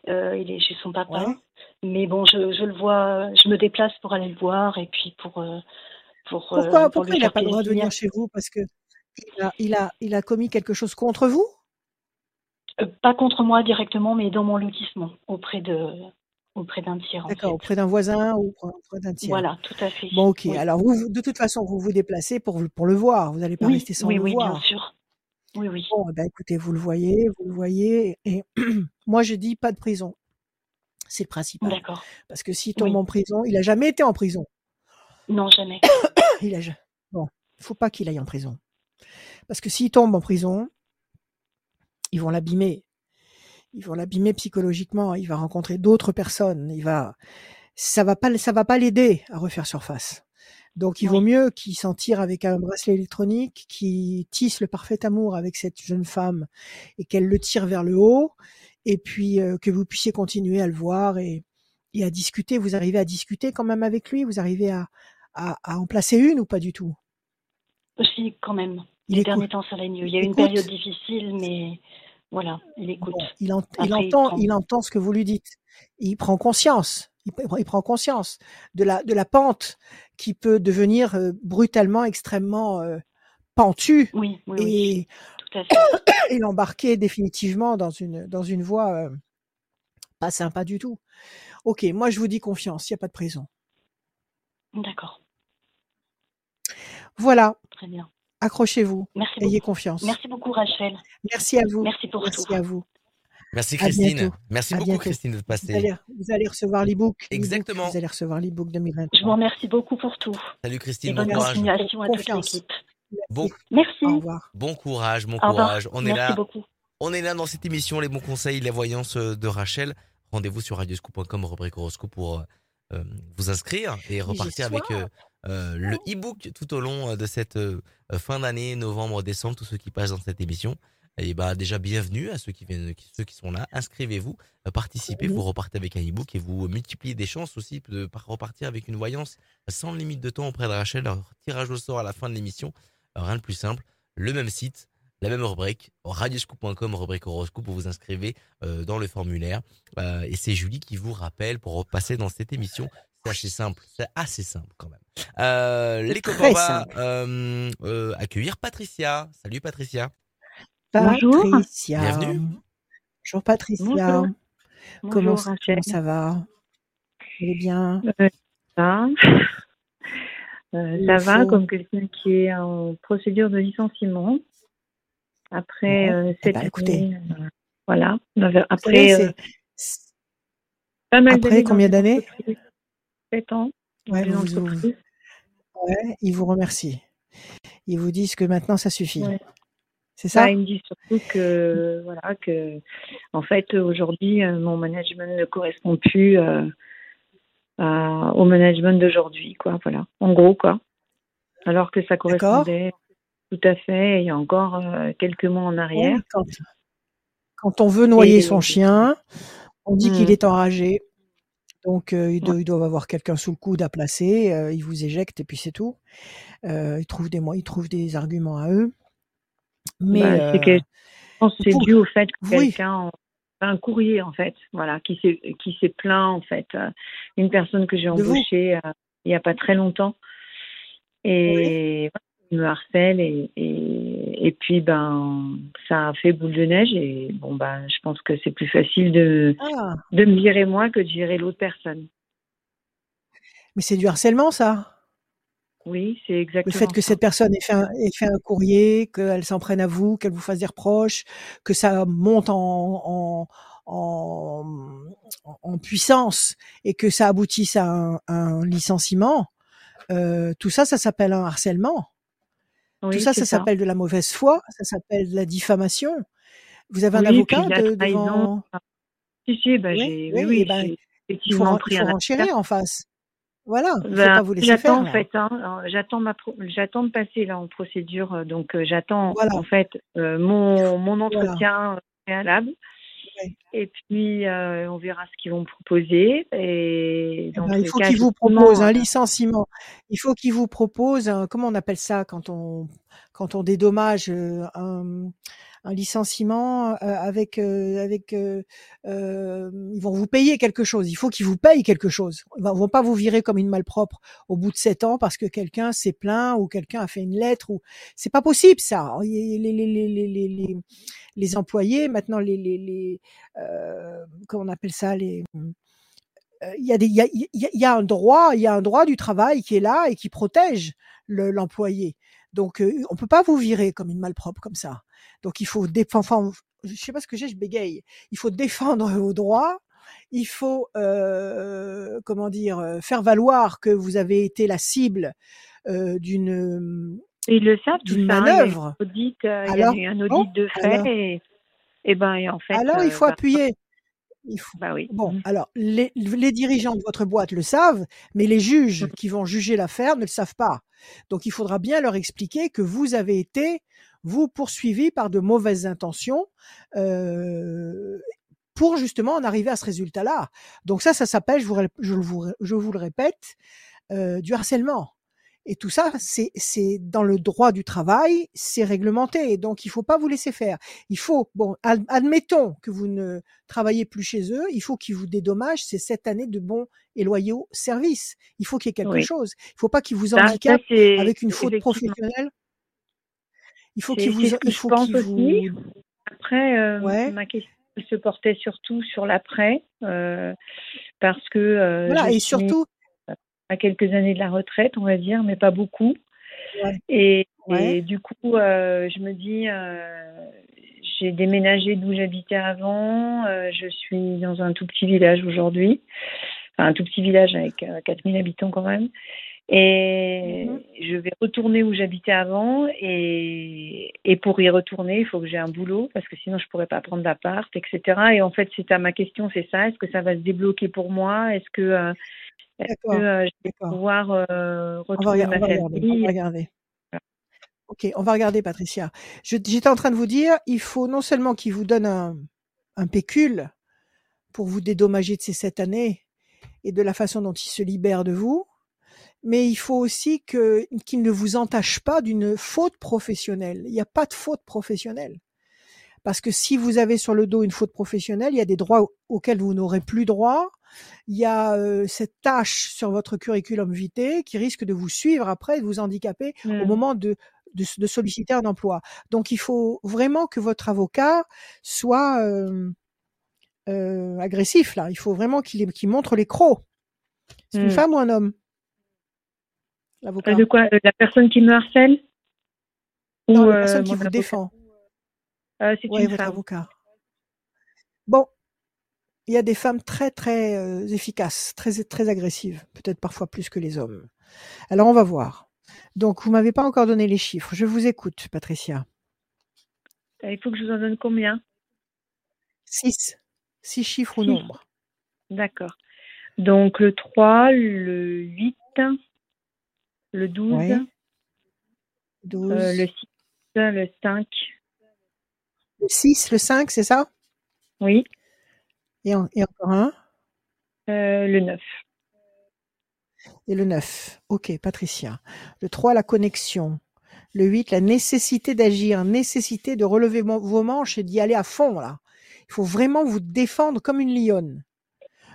Speaker 4: Il est chez son papa,
Speaker 2: Ouais.
Speaker 4: mais bon, je, je le vois, je me déplace pour aller le voir et puis pour pour
Speaker 2: Pourquoi,
Speaker 4: pour
Speaker 2: pourquoi
Speaker 4: lui
Speaker 2: il n'a pas le droit de venir chez vous? Parce que il a, il, a, il a commis quelque chose contre vous?
Speaker 4: Pas contre moi directement, mais dans mon lotissement, auprès de auprès d'un tiers en
Speaker 2: D'accord,
Speaker 4: fait.
Speaker 2: auprès d'un voisin ou auprès d'un tiers.
Speaker 4: Voilà, tout à fait.
Speaker 2: Bon, ok.
Speaker 4: Oui,
Speaker 2: Alors, vous, de toute façon, vous vous déplacez pour, pour le voir. Vous n'allez pas
Speaker 4: oui,
Speaker 2: rester sans
Speaker 4: oui,
Speaker 2: le
Speaker 4: oui, bien
Speaker 2: voir.
Speaker 4: sûr. Oui, oui.
Speaker 2: Bon, eh ben, écoutez, vous le voyez, vous le voyez. Et moi, je dis pas de prison. C'est le principal.
Speaker 4: D'accord.
Speaker 2: Parce que s'il tombe en prison, il a jamais été en prison.
Speaker 4: Non, jamais.
Speaker 2: Il a Bon, il faut pas qu'il aille en prison. Parce que s'il tombe en prison, ils vont l'abîmer. Ils vont l'abîmer psychologiquement. Il va rencontrer d'autres personnes. Il va, ça va pas, ça va pas l'aider à refaire surface. Donc, il vaut mieux qu'il s'en tire avec un bracelet électronique, qu'il tisse le parfait amour avec cette jeune femme et qu'elle le tire vers le haut, et puis euh, que vous puissiez continuer à le voir et, et à discuter. Vous arrivez à discuter quand même avec lui? Vous arrivez à, à, à en placer une ou pas du tout?
Speaker 4: Aussi, quand même.
Speaker 2: Il
Speaker 4: Les
Speaker 2: écoute.
Speaker 4: derniers temps, ça allait mieux. Il y a eu une période difficile, mais voilà, il écoute.
Speaker 2: Bon, il, il
Speaker 4: Après, il
Speaker 2: entend,
Speaker 4: prend.
Speaker 2: il entend ce que vous lui dites. Il prend conscience. Il, pr- il prend conscience de la, de la pente qui peut devenir euh, brutalement, extrêmement euh, pentue
Speaker 4: Oui, oui, oui,
Speaker 2: et,
Speaker 4: tout à fait.
Speaker 2: et l'embarquer définitivement dans une, dans une voie euh, pas sympa du tout. Ok, moi je vous dis confiance, il n'y a pas de prison.
Speaker 4: D'accord,
Speaker 2: Voilà,
Speaker 4: très bien.
Speaker 2: Accrochez-vous,
Speaker 4: Merci
Speaker 2: ayez
Speaker 4: beaucoup.
Speaker 2: confiance.
Speaker 4: Merci beaucoup, Rachel.
Speaker 2: Merci à vous.
Speaker 4: Merci pour
Speaker 2: Merci
Speaker 4: tout.
Speaker 2: à vous.
Speaker 1: Merci Christine. Merci
Speaker 2: À
Speaker 1: beaucoup
Speaker 2: bientôt.
Speaker 1: Christine de
Speaker 2: Vous
Speaker 1: passer.
Speaker 2: allez, vous allez recevoir l'e-book.
Speaker 1: Exactement.
Speaker 2: Vous allez recevoir l'e-book
Speaker 4: Je
Speaker 2: 2023.
Speaker 4: vous remercie beaucoup pour tout.
Speaker 1: Salut Christine, bon
Speaker 4: bonne
Speaker 1: courage.
Speaker 4: continuation à toute
Speaker 2: Confiance.
Speaker 4: l'équipe.
Speaker 1: Bon,
Speaker 4: Merci.
Speaker 2: Au revoir.
Speaker 1: bon courage, bon courage. On est
Speaker 4: Merci
Speaker 1: là.
Speaker 4: beaucoup.
Speaker 1: On est là dans cette émission, les bons conseils, la voyance euh, de Rachel. Rendez-vous sur radioscoop.com, rubrique horoscope pour euh, euh, vous inscrire et repartir avec euh, euh, le e-book tout au long euh, de cette euh, fin d'année, novembre, décembre, tous ceux qui passent dans cette émission. Et bah déjà bienvenue à ceux qui viennent, ceux qui sont là. Inscrivez-vous, participez, vous repartez avec un e-book et vous multipliez des chances aussi de par- repartir avec une voyance sans limite de temps auprès de Rachel. Alors, tirage au sort à la fin de l'émission. Rien de plus simple. Le même site, la même rubrique, radioscoop.com, rubrique horoscope, vous vous inscrivez euh, dans le formulaire. Euh, et c'est Julie qui vous rappelle pour repasser dans cette émission. C'est assez simple, c'est assez simple quand même. Euh, les copains, on va euh, euh, accueillir Patricia. Salut Patricia.
Speaker 5: Bonjour.
Speaker 2: Patricia.
Speaker 1: Bienvenue.
Speaker 2: Bonjour Patricia.
Speaker 5: Bonjour.
Speaker 2: Comment,
Speaker 5: Bonjour
Speaker 2: ça-
Speaker 5: Rachel.
Speaker 2: comment ça va? Vous allez bien?
Speaker 5: Ça, Euh, ça va
Speaker 2: faut-
Speaker 5: comme quelqu'un qui est en procédure de licenciement. Après euh,
Speaker 2: Eh
Speaker 5: cette
Speaker 2: ben, écoutez.
Speaker 5: année, euh, voilà.
Speaker 2: Savez,
Speaker 5: Après euh,
Speaker 2: c'est-
Speaker 5: pas mal
Speaker 2: après combien d'années?
Speaker 5: Entreprise, sept ans dans
Speaker 2: Ouais,
Speaker 5: une
Speaker 2: vous, ouais, ils vous remercient. Ils vous disent que maintenant ça suffit.
Speaker 5: Ouais.
Speaker 2: C'est ça?
Speaker 5: Bah, ils me disent surtout que voilà que en fait aujourd'hui euh, mon management ne correspond plus euh, à- au management d'aujourd'hui quoi voilà en gros quoi alors que ça correspondait tout à fait il y a encore euh, quelques mois en
Speaker 2: Oui,
Speaker 5: arrière
Speaker 2: quand, quand on veut noyer
Speaker 5: et
Speaker 2: son chien, on dit qu'il
Speaker 5: Hmm.
Speaker 2: est enragé. Donc, euh, ils,
Speaker 5: Ouais.
Speaker 2: do- ils doivent avoir quelqu'un sous le coude à placer. euh, ils vous éjectent et puis c'est tout. Euh, ils, trouvent des, ils trouvent des arguments à eux. Mais
Speaker 5: Bah, c'est que je pense que c'est
Speaker 2: vous,
Speaker 5: dû au fait que
Speaker 2: oui,
Speaker 5: quelqu'un un courrier en fait voilà qui s'est qui s'est plaint en fait une personne que j'ai embauchée il y a pas très longtemps
Speaker 2: Oui.
Speaker 5: et voilà, il me harcèle et, et, et puis ben ça a fait boule de neige et bon ben je pense que c'est plus facile de
Speaker 2: Ah,
Speaker 5: de me virer moi que de virer l'autre personne.
Speaker 2: mais c'est du harcèlement, ça?
Speaker 5: Oui, c'est
Speaker 2: Le fait
Speaker 5: exactement
Speaker 2: que
Speaker 5: ça.
Speaker 2: cette personne ait fait un, ait fait un courrier, qu'elle s'en prenne à vous, qu'elle vous fasse des reproches, que ça monte en, en, en, en puissance et que ça aboutisse à un, un licenciement, euh, tout ça, ça s'appelle un harcèlement. Tout ça, ça
Speaker 5: ça.
Speaker 2: s'appelle de la mauvaise foi, ça s'appelle de la diffamation. Vous avez un
Speaker 5: Oui,
Speaker 2: avocat
Speaker 5: de
Speaker 2: devant.
Speaker 5: Si si, ben
Speaker 2: Oui,
Speaker 5: oui
Speaker 2: oui, et ben, il faut, il faut renchérir en face. Voilà, il faut
Speaker 5: Ben,
Speaker 2: pas vous laisser
Speaker 5: j'attends
Speaker 2: faire
Speaker 5: en
Speaker 2: là.
Speaker 5: fait, hein, j'attends ma, pro- j'attends de passer là en procédure, euh, donc euh, j'attends
Speaker 2: Voilà,
Speaker 5: en fait euh, mon mon entretien préalable
Speaker 2: Ouais.
Speaker 5: et puis euh, on verra ce qu'ils vont me proposer et
Speaker 2: Eh
Speaker 5: dans
Speaker 2: ben,
Speaker 5: tous
Speaker 2: il faut
Speaker 5: cas
Speaker 2: qu'il vous
Speaker 5: effectivement
Speaker 2: propose un
Speaker 5: euh,
Speaker 2: licenciement. Il faut qu'il vous propose un, comment on appelle ça quand on, quand on dédommage euh, un, un licenciement euh, avec, euh, avec, euh, ils vont vous payer quelque chose. Il faut qu'ils vous payent quelque chose. Ils vont pas vous virer comme une malpropre au bout de sept ans parce que quelqu'un s'est plaint ou quelqu'un a fait une lettre ou c'est pas possible ça. Les, les, les, les, les, les, employés maintenant les, les, les euh, comment on appelle ça les il y a des, il y a, il y a- un droit, il y a un droit du travail qui est là et qui protège le- l'employé. Donc, euh, on peut pas vous virer comme une malpropre comme ça. Donc, il faut défendre, enfin, je sais pas ce que j'ai, je bégaye. Il faut défendre vos droits. Il faut, euh, comment dire, faire valoir que vous avez été la cible euh, d'une
Speaker 5: ils le savent
Speaker 2: d'une
Speaker 5: ça, hein, il y a eu
Speaker 2: manœuvre.
Speaker 5: un audit, euh, il y a
Speaker 2: Alors,
Speaker 5: eu un
Speaker 2: bon,
Speaker 5: audit de fait
Speaker 2: alors,
Speaker 5: et et ben et en fait
Speaker 2: alors il faut
Speaker 5: bah,
Speaker 2: appuyer. Il faut,
Speaker 5: bah oui.
Speaker 2: Bon,
Speaker 5: Mm.
Speaker 2: alors, les, les dirigeants de votre boîte le savent, mais les juges qui vont juger l'affaire ne le savent pas. Donc, il faudra bien leur expliquer que vous avez été, vous, poursuivi par de mauvaises intentions euh, pour justement en arriver à ce résultat-là. Donc ça, ça s'appelle, je vous, ré- je vous, je vous le répète, euh, du harcèlement. Et tout ça, c'est c'est dans le droit du travail, c'est réglementé. Donc, il faut pas vous laisser faire. Il faut, bon, ad- admettons que vous ne travaillez plus chez eux, il faut qu'ils vous dédommagent ces sept années de bons et loyaux services. Il faut qu'il y ait quelque
Speaker 5: Oui.
Speaker 2: chose. Il faut pas qu'ils vous
Speaker 5: Ça, ça
Speaker 2: handicapent
Speaker 5: c'est
Speaker 2: avec une faute professionnelle. Il faut
Speaker 5: c'est
Speaker 2: qu'ils
Speaker 5: c'est
Speaker 2: vous, il
Speaker 5: je
Speaker 2: faut qu'ils
Speaker 5: aussi.
Speaker 2: vous,
Speaker 5: Après, euh,
Speaker 2: ouais.
Speaker 5: ma question se portait surtout sur l'après, euh, parce que euh,
Speaker 2: Voilà. Et
Speaker 5: suis
Speaker 2: surtout,
Speaker 5: à quelques années de la retraite, on va dire, mais pas beaucoup.
Speaker 2: ouais,
Speaker 5: Et,
Speaker 2: ouais,
Speaker 5: et du coup, euh, je me dis, euh, j'ai déménagé d'où j'habitais avant. euh, je suis dans un tout petit village aujourd'hui, enfin un tout petit village avec euh, 4000 habitants quand même. Et
Speaker 2: mhm,
Speaker 5: je vais retourner où j'habitais avant. Et, et pour y retourner, il faut que j'ai un boulot parce que sinon je pourrais pas prendre d'appart, etc. Et en fait, c'est à ma question, c'est ça. Est-ce que ça va se débloquer pour moi? Est-ce que, euh, est-ce que je vais pouvoir retrouver ma
Speaker 2: regarder, on va
Speaker 5: famille
Speaker 2: regarder. Ok, on va regarder, Patricia. J'étais en train de vous dire, il faut non seulement qu'ils vous donnent un, un pécule pour vous dédommager de ces sept années et de la façon dont ils se libèrent de vous, mais il faut aussi que qu'ils ne vous entachent pas d'une faute professionnelle. Il n'y a pas de faute professionnelle. Parce que si vous avez sur le dos une faute professionnelle, il y a des droits au- auxquels vous n'aurez plus droit. Il y a euh, cette tâche sur votre curriculum vitae qui risque de vous suivre après, de vous handicaper au
Speaker 5: Hmm.
Speaker 2: moment de, de, de solliciter un emploi. Donc il faut vraiment que votre avocat soit euh, euh, agressif là. Il faut vraiment qu'il montre les crocs. C'est une
Speaker 5: Hmm.
Speaker 2: femme ou un homme,
Speaker 5: Euh,
Speaker 2: l'avocat
Speaker 5: De quoi? Euh, La personne qui me harcèle? Ou
Speaker 2: la
Speaker 5: euh,
Speaker 2: personne qui vous
Speaker 5: avocat
Speaker 2: défend.
Speaker 5: Euh, c'est
Speaker 2: Ouais,
Speaker 5: une
Speaker 2: votre
Speaker 5: femme.
Speaker 2: avocat. Bon, il y a des femmes très très euh, efficaces, très très agressives, peut-être parfois plus que les hommes. Alors on va voir. Donc vous m'avez pas encore donné les chiffres. Je vous écoute, Patricia.
Speaker 5: Euh, Il faut que je vous en donne combien?
Speaker 2: 6. 6 chiffres ou
Speaker 5: Six.
Speaker 2: nombres.
Speaker 5: D'accord. Donc le 3, le 8, le 12,
Speaker 2: Ouais.
Speaker 5: euh,
Speaker 2: 12.
Speaker 5: le 6, le 5.
Speaker 2: Le 6, le 5, c'est ça?
Speaker 5: Oui.
Speaker 2: et, en- et encore un?
Speaker 5: Euh, le 9.
Speaker 2: Et le 9. Ok, Patricia. Le 3, la connexion. Le 8, la nécessité d'agir, nécessité de relever vos manches et d'y aller à fond, là. Il faut vraiment vous défendre comme une lionne.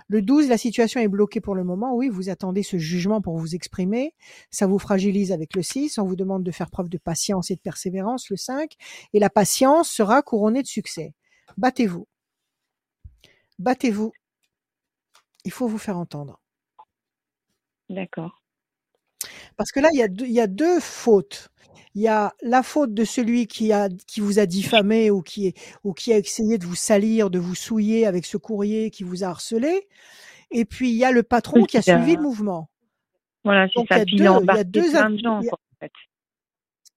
Speaker 2: Le 12, la situation est bloquée pour le moment. Oui, vous attendez ce jugement pour vous exprimer. Ça vous fragilise avec le 6. On vous demande de faire preuve de patience et de persévérance, le 5. Et la patience sera couronnée de succès. Battez-vous. Battez-vous. Il faut vous faire entendre.
Speaker 5: D'accord.
Speaker 2: Parce que là, il y a deux, il y a deux fautes. Il y a la faute de celui qui, a, qui vous a diffamé ou qui, est, ou qui a essayé de vous salir, de vous souiller avec ce courrier qui vous a harcelé. Et puis, il y a le patron
Speaker 5: Oui,
Speaker 2: qui a suivi le mouvement.
Speaker 5: Voilà, c'est
Speaker 2: Donc, il y
Speaker 5: ça.
Speaker 2: a
Speaker 5: Puis
Speaker 2: deux-
Speaker 5: il
Speaker 2: y a deux
Speaker 5: plein
Speaker 2: in-
Speaker 5: de gens,
Speaker 2: il
Speaker 5: en fait.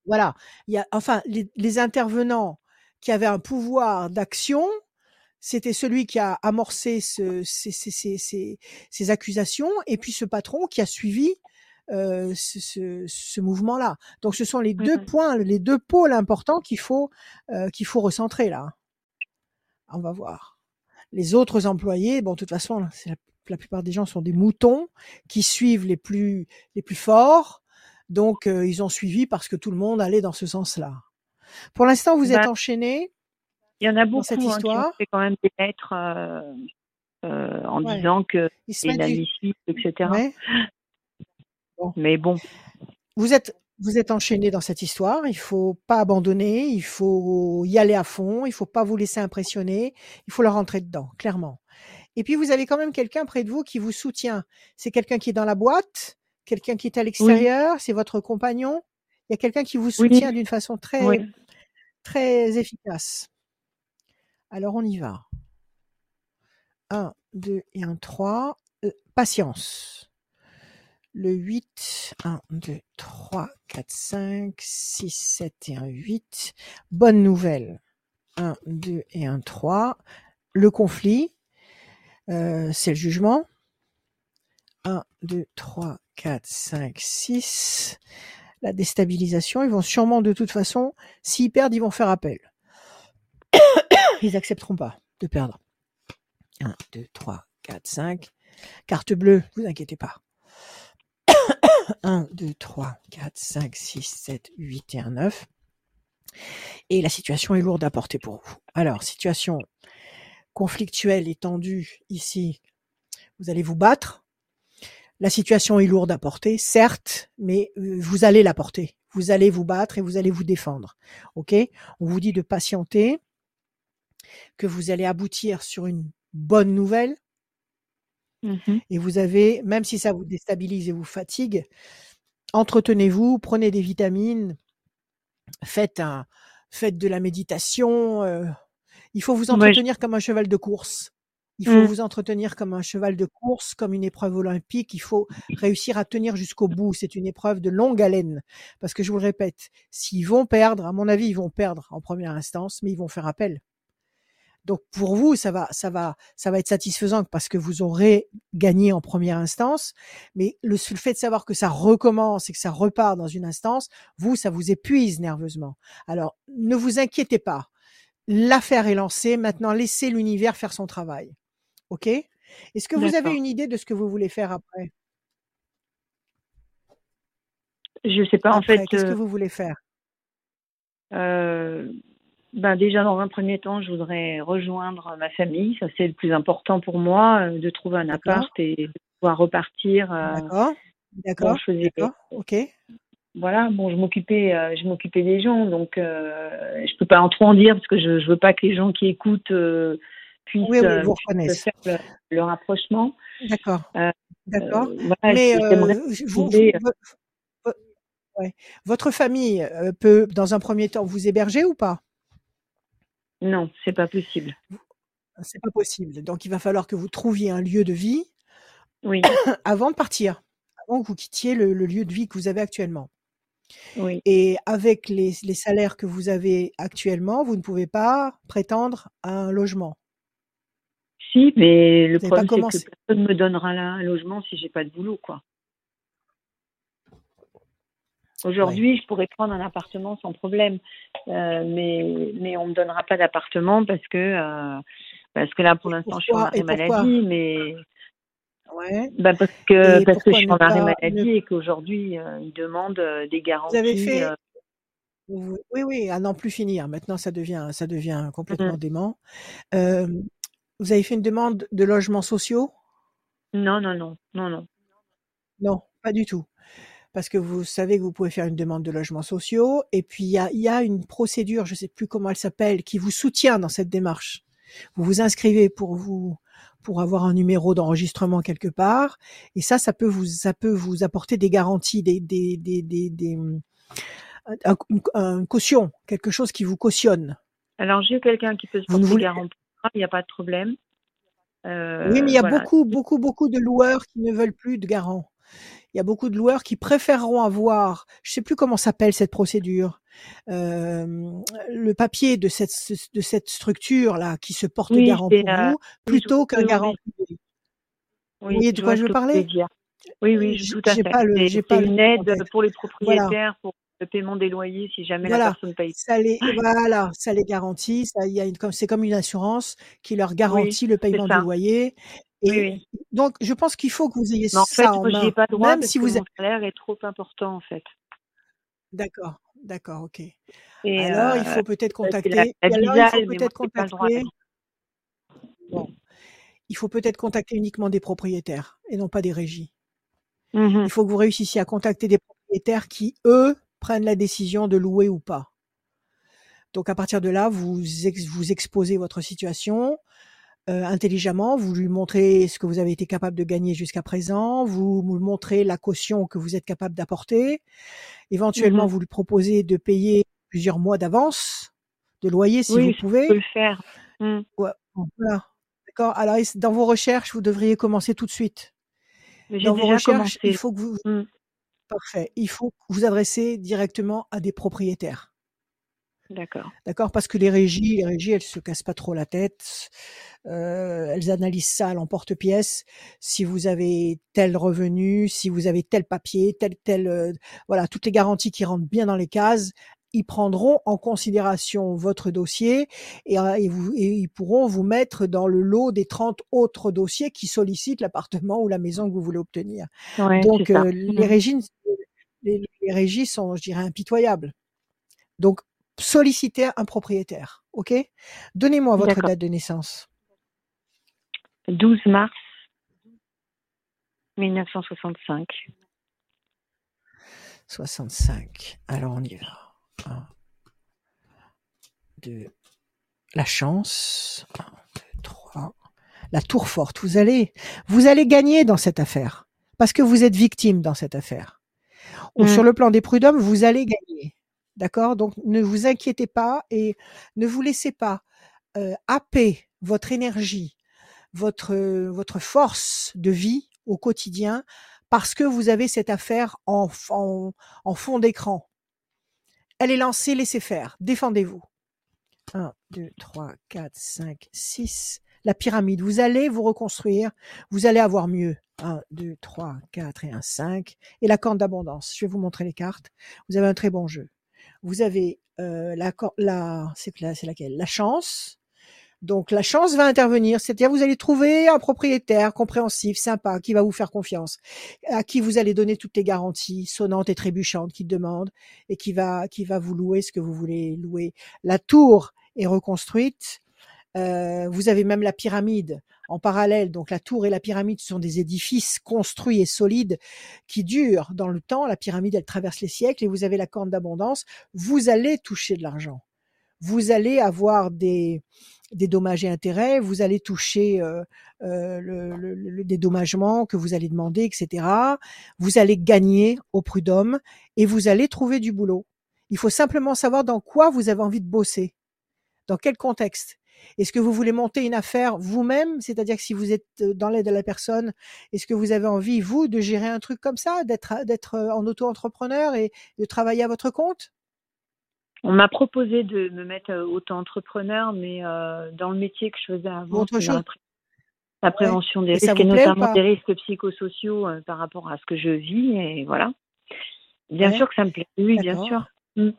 Speaker 2: Voilà. Il y a, enfin, les, les intervenants qui avaient un pouvoir d'action, c'était celui qui a amorcé ce- ces- ces- ces- ces accusations et puis ce patron qui a suivi euh, ce, ce- ce mouvement-là. Donc, ce sont les deux
Speaker 5: Mhm.
Speaker 2: points, les deux pôles importants qu'il faut, euh, qu'il faut recentrer là. On va voir. Les autres employés, bon, de toute façon, la, la plupart des gens sont des moutons qui suivent les plus, les plus forts. Donc, euh, ils ont suivi parce que tout le monde allait dans ce sens-là. Pour l'instant, vous êtes
Speaker 5: Bah,
Speaker 2: enchaîné.
Speaker 5: Il y en a beaucoup
Speaker 2: cette
Speaker 5: hein, qui ont
Speaker 2: histoire.
Speaker 5: fait quand même des lettres euh, en
Speaker 2: Ouais.
Speaker 5: disant que
Speaker 2: Il
Speaker 5: inadmissible, etc.
Speaker 2: Ouais.
Speaker 5: Mais bon,
Speaker 2: Vous êtes, vous êtes enchaîné dans cette histoire. Il faut pas abandonner. Il faut y aller à fond. Il faut pas vous laisser impressionner. Il faut leur rentrer dedans, clairement. Et puis, vous avez quand même quelqu'un près de vous qui vous soutient. C'est quelqu'un qui est dans la boîte, quelqu'un qui est à l'extérieur, c'est votre compagnon. Il y a quelqu'un qui vous soutient d'une façon très,
Speaker 5: oui.
Speaker 2: très efficace. Alors, on y va. 1, 2 et 1, 3. Euh, patience. Le 8, 1, 2, 3, 4, 5, 6, 7 et 1, 8. Bonne nouvelle. 1, 2 et 1, 3. Le conflit, euh, c'est le jugement. 1, 2, 3, 4, 5, 6. La déstabilisation, ils vont sûrement de toute façon, s'ils perdent, ils vont faire appel. Ils accepteront pas de perdre. 1, 2, 3, 4, 5. Carte bleue, vous inquiétez pas. 1, 2, 3, 4, 5, 6, 7, 8 et 1, 9. Et la situation est lourde à porter pour vous. Alors, situation conflictuelle et tendue ici, vous allez vous battre. La situation est lourde à porter, certes, mais euh, vous allez la porter. Vous allez vous battre et vous allez vous défendre. OK? On vous dit de patienter, que vous allez aboutir sur une bonne nouvelle,
Speaker 5: Mhm.
Speaker 2: et vous avez, même si ça vous déstabilise et vous fatigue, entretenez-vous, prenez des vitamines, faites un, faites de la méditation. euh, il faut vous entretenir comme un cheval de course. Il faut
Speaker 5: Mm.
Speaker 2: vous entretenir comme un cheval de course, comme une épreuve olympique. Il faut réussir à tenir jusqu'au bout. C'est une épreuve de longue haleine. Parce que je vous le répète, s'ils vont perdre, à mon avis, ils vont perdre en première instance, mais ils vont faire appel. Donc pour vous, ça va, ça va, ça va être satisfaisant parce que vous aurez gagné en première instance. Mais le fait de savoir que ça recommence et que ça repart dans une instance, vous, ça vous épuise nerveusement. Alors ne vous inquiétez pas. L'affaire est lancée. Maintenant, laissez l'univers faire son travail. Ok? Est-ce que vous avez une idée de ce que vous voulez faire après?
Speaker 5: Je sais pas, en fait,
Speaker 2: qu'est-ce que
Speaker 5: euh,
Speaker 2: vous voulez faire?
Speaker 5: Euh, ben déjà dans un premier temps, je voudrais rejoindre ma famille. Ça, c'est le plus important pour moi, euh, de trouver un appart et de pouvoir repartir. euh,
Speaker 2: D'accord D'accord Ok
Speaker 5: voilà, bon, je m'occupais, euh, je m'occupais des gens, donc euh, je peux pas en trop en dire parce que je, je veux pas que les gens qui écoutent euh, puissent,
Speaker 2: Oui, oui, vous
Speaker 5: puissent faire le, le rapprochement.
Speaker 2: D'accord. D'accord.
Speaker 5: Voilà,
Speaker 2: Mais vous,
Speaker 5: trouver-
Speaker 2: vous- ouais. votre famille peut, dans un premier temps, vous héberger ou pas?
Speaker 5: Non, c'est pas possible.
Speaker 2: C'est pas possible. Donc, il va falloir que vous trouviez un lieu de vie
Speaker 5: Oui,
Speaker 2: avant de partir, avant que vous quittiez le, le lieu de vie que vous avez actuellement.
Speaker 5: oui.
Speaker 2: Et avec les, les salaires que vous avez actuellement, vous ne pouvez pas prétendre à un logement.
Speaker 5: Si, mais le
Speaker 2: Vous
Speaker 5: problème, c'est que personne me donnera là un logement si j'ai pas de boulot, quoi. Aujourd'hui, je pourrais prendre un appartement sans problème, euh, mais mais on me donnera pas d'appartement parce que euh, parce que là, pour l'instant, je suis en arrêt maladie, mais
Speaker 2: Ouais.
Speaker 5: bah parce que
Speaker 2: Et
Speaker 5: parce que je suis
Speaker 2: ne
Speaker 5: en arrêt maladie
Speaker 2: ne
Speaker 5: et qu'aujourd'hui, euh, ils demandent euh, des
Speaker 2: Vous avez
Speaker 5: garanties.
Speaker 2: fait oui oui à n'en plus finir. Maintenant ça devient ça devient complètement
Speaker 5: mhm.
Speaker 2: dément. Vous avez fait une demande de logements sociaux?
Speaker 5: Non, non, non, non, non.
Speaker 2: Non, pas du tout. Parce que vous savez que vous pouvez faire une demande de logements sociaux et puis il y a, y a une procédure, je sais plus comment elle s'appelle, qui vous soutient dans cette démarche. Vous vous inscrivez pour vous pour avoir un numéro d'enregistrement quelque part et ça ça peut vous ça peut vous apporter des garanties des des des des, des un, une, un caution, quelque chose qui vous cautionne.
Speaker 5: Alors, j'ai quelqu'un qui peut se
Speaker 2: Vous ne
Speaker 5: porter
Speaker 2: voulez
Speaker 5: garant il n'y a pas de problème.
Speaker 2: Oui, mais
Speaker 5: Euh,
Speaker 2: il y a
Speaker 5: voilà.
Speaker 2: beaucoup, beaucoup, beaucoup de loueurs qui ne veulent plus de garant. Il y a beaucoup de loueurs qui préféreront avoir, je sais plus comment s'appelle cette procédure, euh, le papier de cette de cette structure là qui se porte
Speaker 5: Oui,
Speaker 2: garant pour
Speaker 5: euh,
Speaker 2: vous, plutôt qu'un garant
Speaker 5: oui.
Speaker 2: Vous voyez de quoi je veux parler?
Speaker 5: Oui, oui, je- tout à fait.
Speaker 2: pas le, j'ai pas le
Speaker 5: une
Speaker 2: en
Speaker 5: aide pour les
Speaker 2: Voilà,
Speaker 5: propriétaires pour le paiement des loyers si jamais la
Speaker 2: voilà.
Speaker 5: personne paye.
Speaker 2: Ça les, voilà, ça les garantit. Ça, il y a une, comme c'est comme une assurance qui leur
Speaker 5: Oui,
Speaker 2: garantit le paiement du loyer.
Speaker 5: Oui,
Speaker 2: Et
Speaker 5: oui.
Speaker 2: donc, je pense qu'il faut que vous ayez
Speaker 5: Mais en fait,
Speaker 2: ça en
Speaker 5: ai pas droit
Speaker 2: même si vous
Speaker 5: mon salaire est trop important, en fait.
Speaker 2: D'accord, d'accord, ok.
Speaker 5: Et
Speaker 2: Alors, il
Speaker 5: euh,
Speaker 2: faut peut-être
Speaker 5: la,
Speaker 2: contacter.
Speaker 5: la
Speaker 2: il faut peut-être contacter.
Speaker 5: la
Speaker 2: Bon, il faut peut-être contacter uniquement des propriétaires et non pas des régies.
Speaker 5: Mhm.
Speaker 2: Il faut que vous réussissiez à contacter des propriétaires qui, eux, prennent la décision de louer ou pas. Donc, à partir de là, vous ex- vous exposez votre situation euh, intelligemment. Vous lui montrez ce que vous avez été capable de gagner jusqu'à présent. Vous lui montrez la caution que vous êtes capable d'apporter. Éventuellement,
Speaker 5: Mhm.
Speaker 2: vous lui proposez de payer plusieurs mois d'avance de loyer si vous
Speaker 5: Oui, je peux
Speaker 2: pouvez.
Speaker 5: le faire.
Speaker 2: Ouais, bon, voilà. D'accord. Alors, dans vos recherches, vous devriez commencer tout de suite. Dans vos recherches, il
Speaker 5: commencé.
Speaker 2: faut que vous, parfait, il faut que vous adressez directement à des propriétaires.
Speaker 5: D'accord.
Speaker 2: D'accord? Parce que les régies, les régies, elles se cassent pas trop la tête. Euh, elles analysent ça à l'emporte-pièce. Si vous avez tel revenu, si vous avez tel papier, tel tel, euh, voilà, toutes les garanties qui rentrent bien dans les cases, ils prendront en considération votre dossier et, euh, et vous, et ils pourront vous mettre dans le lot des 30 autres dossiers qui sollicitent l'appartement ou la maison que vous voulez obtenir.
Speaker 5: Ouais,
Speaker 2: Donc, euh, les
Speaker 5: Mhm.
Speaker 2: régies, les, les régies sont, je dirais, impitoyables. Donc, sollicitez un propriétaire, ok? Donnez-moi votre date de naissance.
Speaker 5: 12 mars 1965.
Speaker 2: 65. Alors, on y va. Un, deux. La chance. Un, deux, trois. La tour forte. Vous allez, vous allez gagner dans cette affaire. Parce que vous êtes victime dans cette affaire. Ou
Speaker 5: Mm.
Speaker 2: Sur le plan des prud'hommes, vous allez gagner. D'accord? Donc, ne vous inquiétez pas et ne vous laissez pas happer votre énergie, votre, force de vie au quotidien parce que vous avez cette affaire en, en, fond d'écran. Elle est lancée, laissez faire. Défendez-vous. 1, 2, 3, 4, 5, 6. La pyramide. Vous allez vous reconstruire. Vous allez avoir mieux. 1, 2, 3, 4 et un 5. Et la corde d'abondance. Je vais vous montrer les cartes. Vous avez un très bon jeu. Vous avez euh, la, la- c'est laquelle? La chance. Donc la chance va intervenir, c'est-à-dire vous allez trouver un propriétaire compréhensif, sympa, qui va vous faire confiance, à qui vous allez donner toutes les garanties sonnantes et trébuchantes qu'il demande et qui va qui va vous louer ce que vous voulez louer. La tour est reconstruite. Euh, vous avez même la pyramide en parallèle. Donc la tour et la pyramide sont des édifices construits et solides qui durent dans le temps. La pyramide, elle traverse les siècles et vous avez la corne d'abondance. Vous allez toucher de l'argent. Vous allez avoir des, dommages et intérêts. Vous allez toucher euh, euh, le dédommagement que vous allez demander, etc. Vous allez gagner au prud'homme et vous allez trouver du boulot. Il faut simplement savoir dans quoi vous avez envie de bosser. Dans quel contexte? Est-ce que vous voulez monter une affaire vous-même? C'est-à-dire que si vous êtes euh, dans l'aide à la personne, est-ce que vous avez envie, vous, de gérer un truc comme ça, d'être, d'être euh, en auto-entrepreneur et de travailler à votre compte?
Speaker 5: On m'a proposé de me mettre euh, auto-entrepreneur, mais euh, dans le métier que je faisais avant, la, pré- la prévention des
Speaker 2: Et
Speaker 5: risques, et notamment des risques psychosociaux euh, par rapport à ce que je vis, et voilà. Bien
Speaker 2: Ouais.
Speaker 5: sûr que ça me plaît, oui, bien sûr. Mm.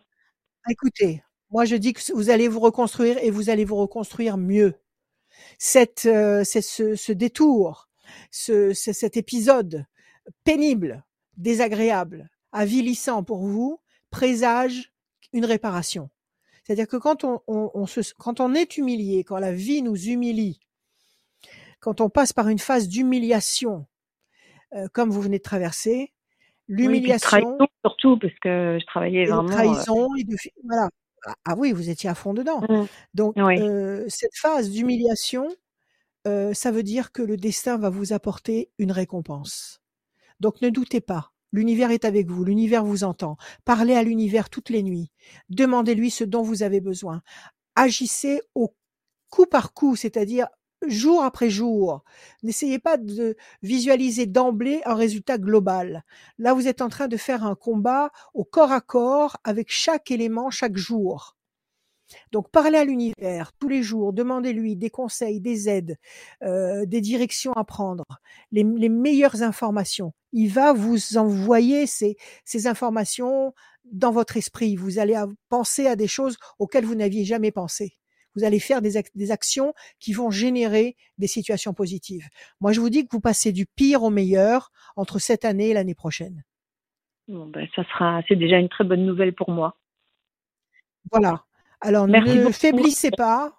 Speaker 2: Écoutez, moi je dis que vous allez vous reconstruire et vous allez vous reconstruire mieux. Cette, euh, c'est ce, ce détour, ce, ce- cet épisode pénible, désagréable, avilissant pour vous, présage une réparation. C'est-à-dire que quand on, on- on se, quand on est humilié, quand la vie nous humilie, quand on passe par une phase d'humiliation, euh, comme vous venez de traverser,
Speaker 5: Oui,
Speaker 2: l'humiliation,
Speaker 5: trahison surtout, parce que je travaillais
Speaker 2: et
Speaker 5: vraiment. euh,
Speaker 2: trahison et de voilà. Ah, ah oui, vous étiez à fond dedans.
Speaker 5: Mm.
Speaker 2: Donc
Speaker 5: Oui.
Speaker 2: euh, cette phase d'humiliation, euh, ça veut dire que le destin va vous apporter une récompense. Donc ne doutez pas. L'univers est avec vous, l'univers vous entend. Parlez à l'univers toutes les nuits. Demandez-lui ce dont vous avez besoin. Agissez au coup par coup, c'est-à-dire jour après jour. N'essayez pas de visualiser d'emblée un résultat global. Là, vous êtes en train de faire un combat au corps à corps avec chaque élément chaque jour. Donc parlez à l'univers tous les jours, demandez-lui des conseils, des aides, euh, des directions à prendre, les, meilleures informations. Il va vous envoyer ces, informations dans votre esprit. Vous allez penser à des choses auxquelles vous n'aviez jamais pensé. Vous allez faire des, ac- des actions qui vont générer des situations positives. Moi, je vous dis que vous passez du pire au meilleur entre cette année et l'année prochaine.
Speaker 5: Bon, ben, ça sera, c'est déjà une très bonne nouvelle pour moi.
Speaker 2: Voilà. Alors
Speaker 5: Merci
Speaker 2: ne
Speaker 5: beaucoup.
Speaker 2: faiblissez pas.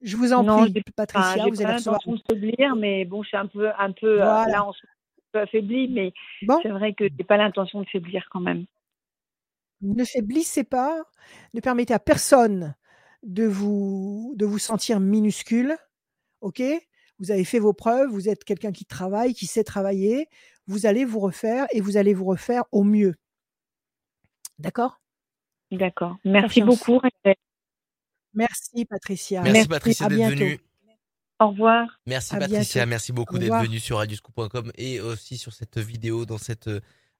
Speaker 2: Je vous en
Speaker 5: Non,
Speaker 2: prie, Patricia,
Speaker 5: j'ai
Speaker 2: vous
Speaker 5: pas
Speaker 2: allez recevoir.
Speaker 5: l'intention de faiblir, mais bon, je suis un peu, un peu euh, là, on se peu mais
Speaker 2: Bon,
Speaker 5: c'est vrai que j'ai pas l'intention de faiblir quand même.
Speaker 2: ne faiblissez pas, ne permettez à personne de vous de vous sentir minuscule. OK? Vous avez fait vos preuves, vous êtes quelqu'un qui travaille, qui sait travailler, vous allez vous refaire et vous allez vous refaire au mieux. D'accord?
Speaker 5: D'accord. Merci
Speaker 2: Confiance.
Speaker 5: beaucoup. Rachel.
Speaker 2: Merci Patricia.
Speaker 1: Merci,
Speaker 5: Merci.
Speaker 1: Patricia d'être venue.
Speaker 5: Au revoir.
Speaker 1: Merci
Speaker 2: À
Speaker 1: Patricia,
Speaker 2: bientôt.
Speaker 1: merci beaucoup
Speaker 2: Au
Speaker 1: d'être venue sur radioscoop.com et aussi sur cette vidéo dans cette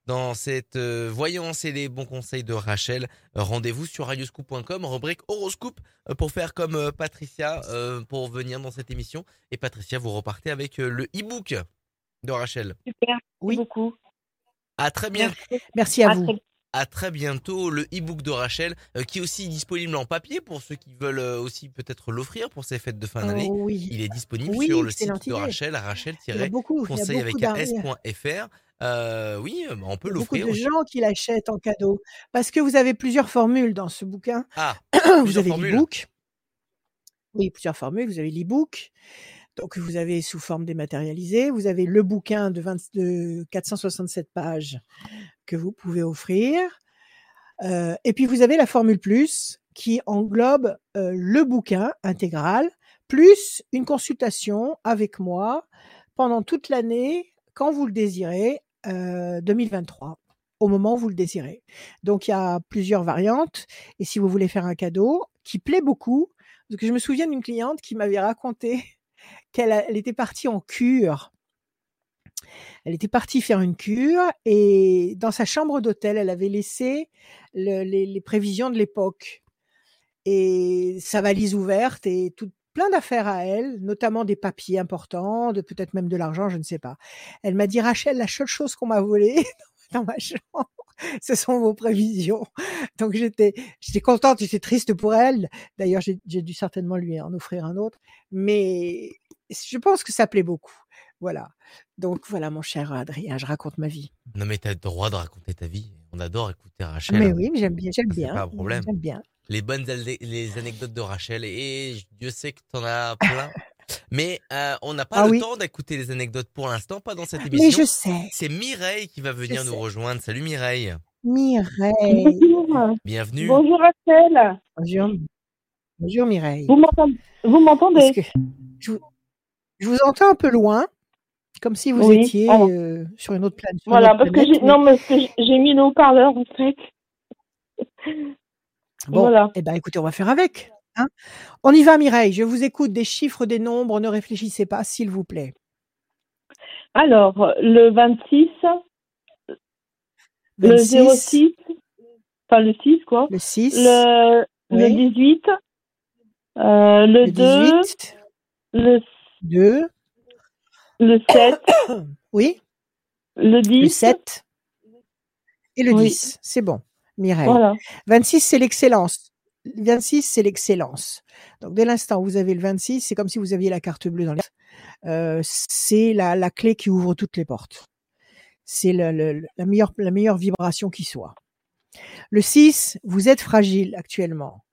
Speaker 1: dans cette euh, voyance et les bons conseils de Rachel. Rendez-vous sur radioscoop.com, rubrique horoscope euh, pour faire comme euh, Patricia euh, pour venir dans cette émission. Et Patricia, vous repartez avec euh, le e-book de Rachel.
Speaker 5: Super.
Speaker 2: Oui.
Speaker 5: Merci beaucoup.
Speaker 1: À très bientôt.
Speaker 5: Merci.
Speaker 2: Merci à
Speaker 5: À
Speaker 2: vous.
Speaker 5: très
Speaker 1: à très bientôt le e-book de Rachel euh, qui est aussi disponible en papier pour ceux qui veulent euh, aussi peut-être l'offrir pour ces fêtes de fin d'année.
Speaker 2: Oh, oui.
Speaker 1: Il est disponible
Speaker 2: Oui,
Speaker 1: sur le site de. Rachel,
Speaker 2: Il y a
Speaker 1: rachel
Speaker 2: beaucoup, il y a
Speaker 1: conseil avec s.fr. Euh, oui, euh, on peut
Speaker 2: Il y a beaucoup
Speaker 1: l'offrir.
Speaker 2: de
Speaker 1: aussi.
Speaker 2: gens qui l'achètent en cadeau parce que vous avez plusieurs formules dans ce bouquin.
Speaker 1: Ah,
Speaker 2: vous avez l'e-book. Oui, plusieurs formules. Vous avez l'e-book. Donc, vous avez sous forme dématérialisée. Vous avez le bouquin de, 20 de 467 pages que vous pouvez offrir. Euh, et puis, vous avez la formule plus qui englobe euh, le bouquin intégral plus une consultation avec moi pendant toute l'année quand vous le désirez, euh, 2023 au moment où vous le désirez. Donc il y a plusieurs variantes et si vous voulez faire un cadeau qui plaît beaucoup, parce que je me souviens d'une cliente qui m'avait raconté qu'elle était partie en cure. Elle était partie faire une cure et dans sa chambre d'hôtel, elle avait laissé le- les, prévisions de l'époque et sa valise ouverte et plein d'affaires à elle, notamment des papiers importants, de peut-être même de l'argent, je ne sais pas. Elle m'a dit Rachel, la seule chose qu'on m'a volée dans ma chambre, ce sont vos prévisions. Donc j'étais j'étais contente, j'étais triste pour elle. D'ailleurs, j'ai dû certainement lui en offrir un autre, mais je pense que ça plaît beaucoup. Voilà. Donc voilà, mon cher Adrien, je raconte ma vie.
Speaker 1: Non, mais t'as le droit de raconter ta vie. On adore écouter Rachel.
Speaker 2: Mais oui, mais j'aime bien, j'aime bien.
Speaker 1: pas un problème.
Speaker 2: J'aime bien.
Speaker 1: Les bonnes les anecdotes de Rachel. Et Dieu sait que t'en as plein. mais euh, on n'a pas
Speaker 2: Ah
Speaker 1: le
Speaker 2: oui.
Speaker 1: temps d'écouter les anecdotes pour l'instant, pas dans cette
Speaker 2: Mais
Speaker 1: émission.
Speaker 2: je sais,
Speaker 1: C'est Mireille qui va venir
Speaker 2: Je
Speaker 1: nous
Speaker 2: sais.
Speaker 1: rejoindre. Salut Mireille.
Speaker 2: Mireille.
Speaker 6: Bonjour.
Speaker 1: Bienvenue.
Speaker 6: Bonjour Rachel.
Speaker 2: Bonjour. Bonjour Mireille.
Speaker 6: Vous m'entendez?
Speaker 2: Que vous, je vous entends un peu loin, comme si vous
Speaker 6: Oui,
Speaker 2: étiez euh, sur une autre planète.
Speaker 6: Voilà,
Speaker 2: autre
Speaker 6: parce que
Speaker 2: planète, mais-
Speaker 6: non, mais parce que j'ai- mis le haut-parleur en fait.
Speaker 2: Bon,
Speaker 6: Voilà.
Speaker 2: eh ben écoutez, on va faire avec. Hein On y va, Mireille. Je vous écoute des chiffres, des nombres. Ne réfléchissez pas, s'il vous plaît.
Speaker 6: Alors, le 26, le
Speaker 2: 26,
Speaker 6: 06, enfin le 6, quoi.
Speaker 2: le 6,
Speaker 6: Le, le
Speaker 2: Oui.
Speaker 6: 18, euh, le,
Speaker 2: le
Speaker 6: 2,
Speaker 2: 18,
Speaker 6: le,
Speaker 2: 2,
Speaker 6: le 7,
Speaker 2: oui,
Speaker 6: le
Speaker 2: le
Speaker 6: 10.
Speaker 2: 7 et le
Speaker 6: Oui.
Speaker 2: 10. C'est bon, Mireille.
Speaker 6: Voilà.
Speaker 2: 26, c'est l'excellence. 26, c'est l'excellence. Donc, dès l'instant où vous avez le 26, c'est comme si vous aviez la carte bleue dans les euh, C'est la, la clé qui ouvre toutes les portes. C'est le- le- la, meilleure, la meilleure vibration qui soit. Le 6, vous êtes fragile actuellement.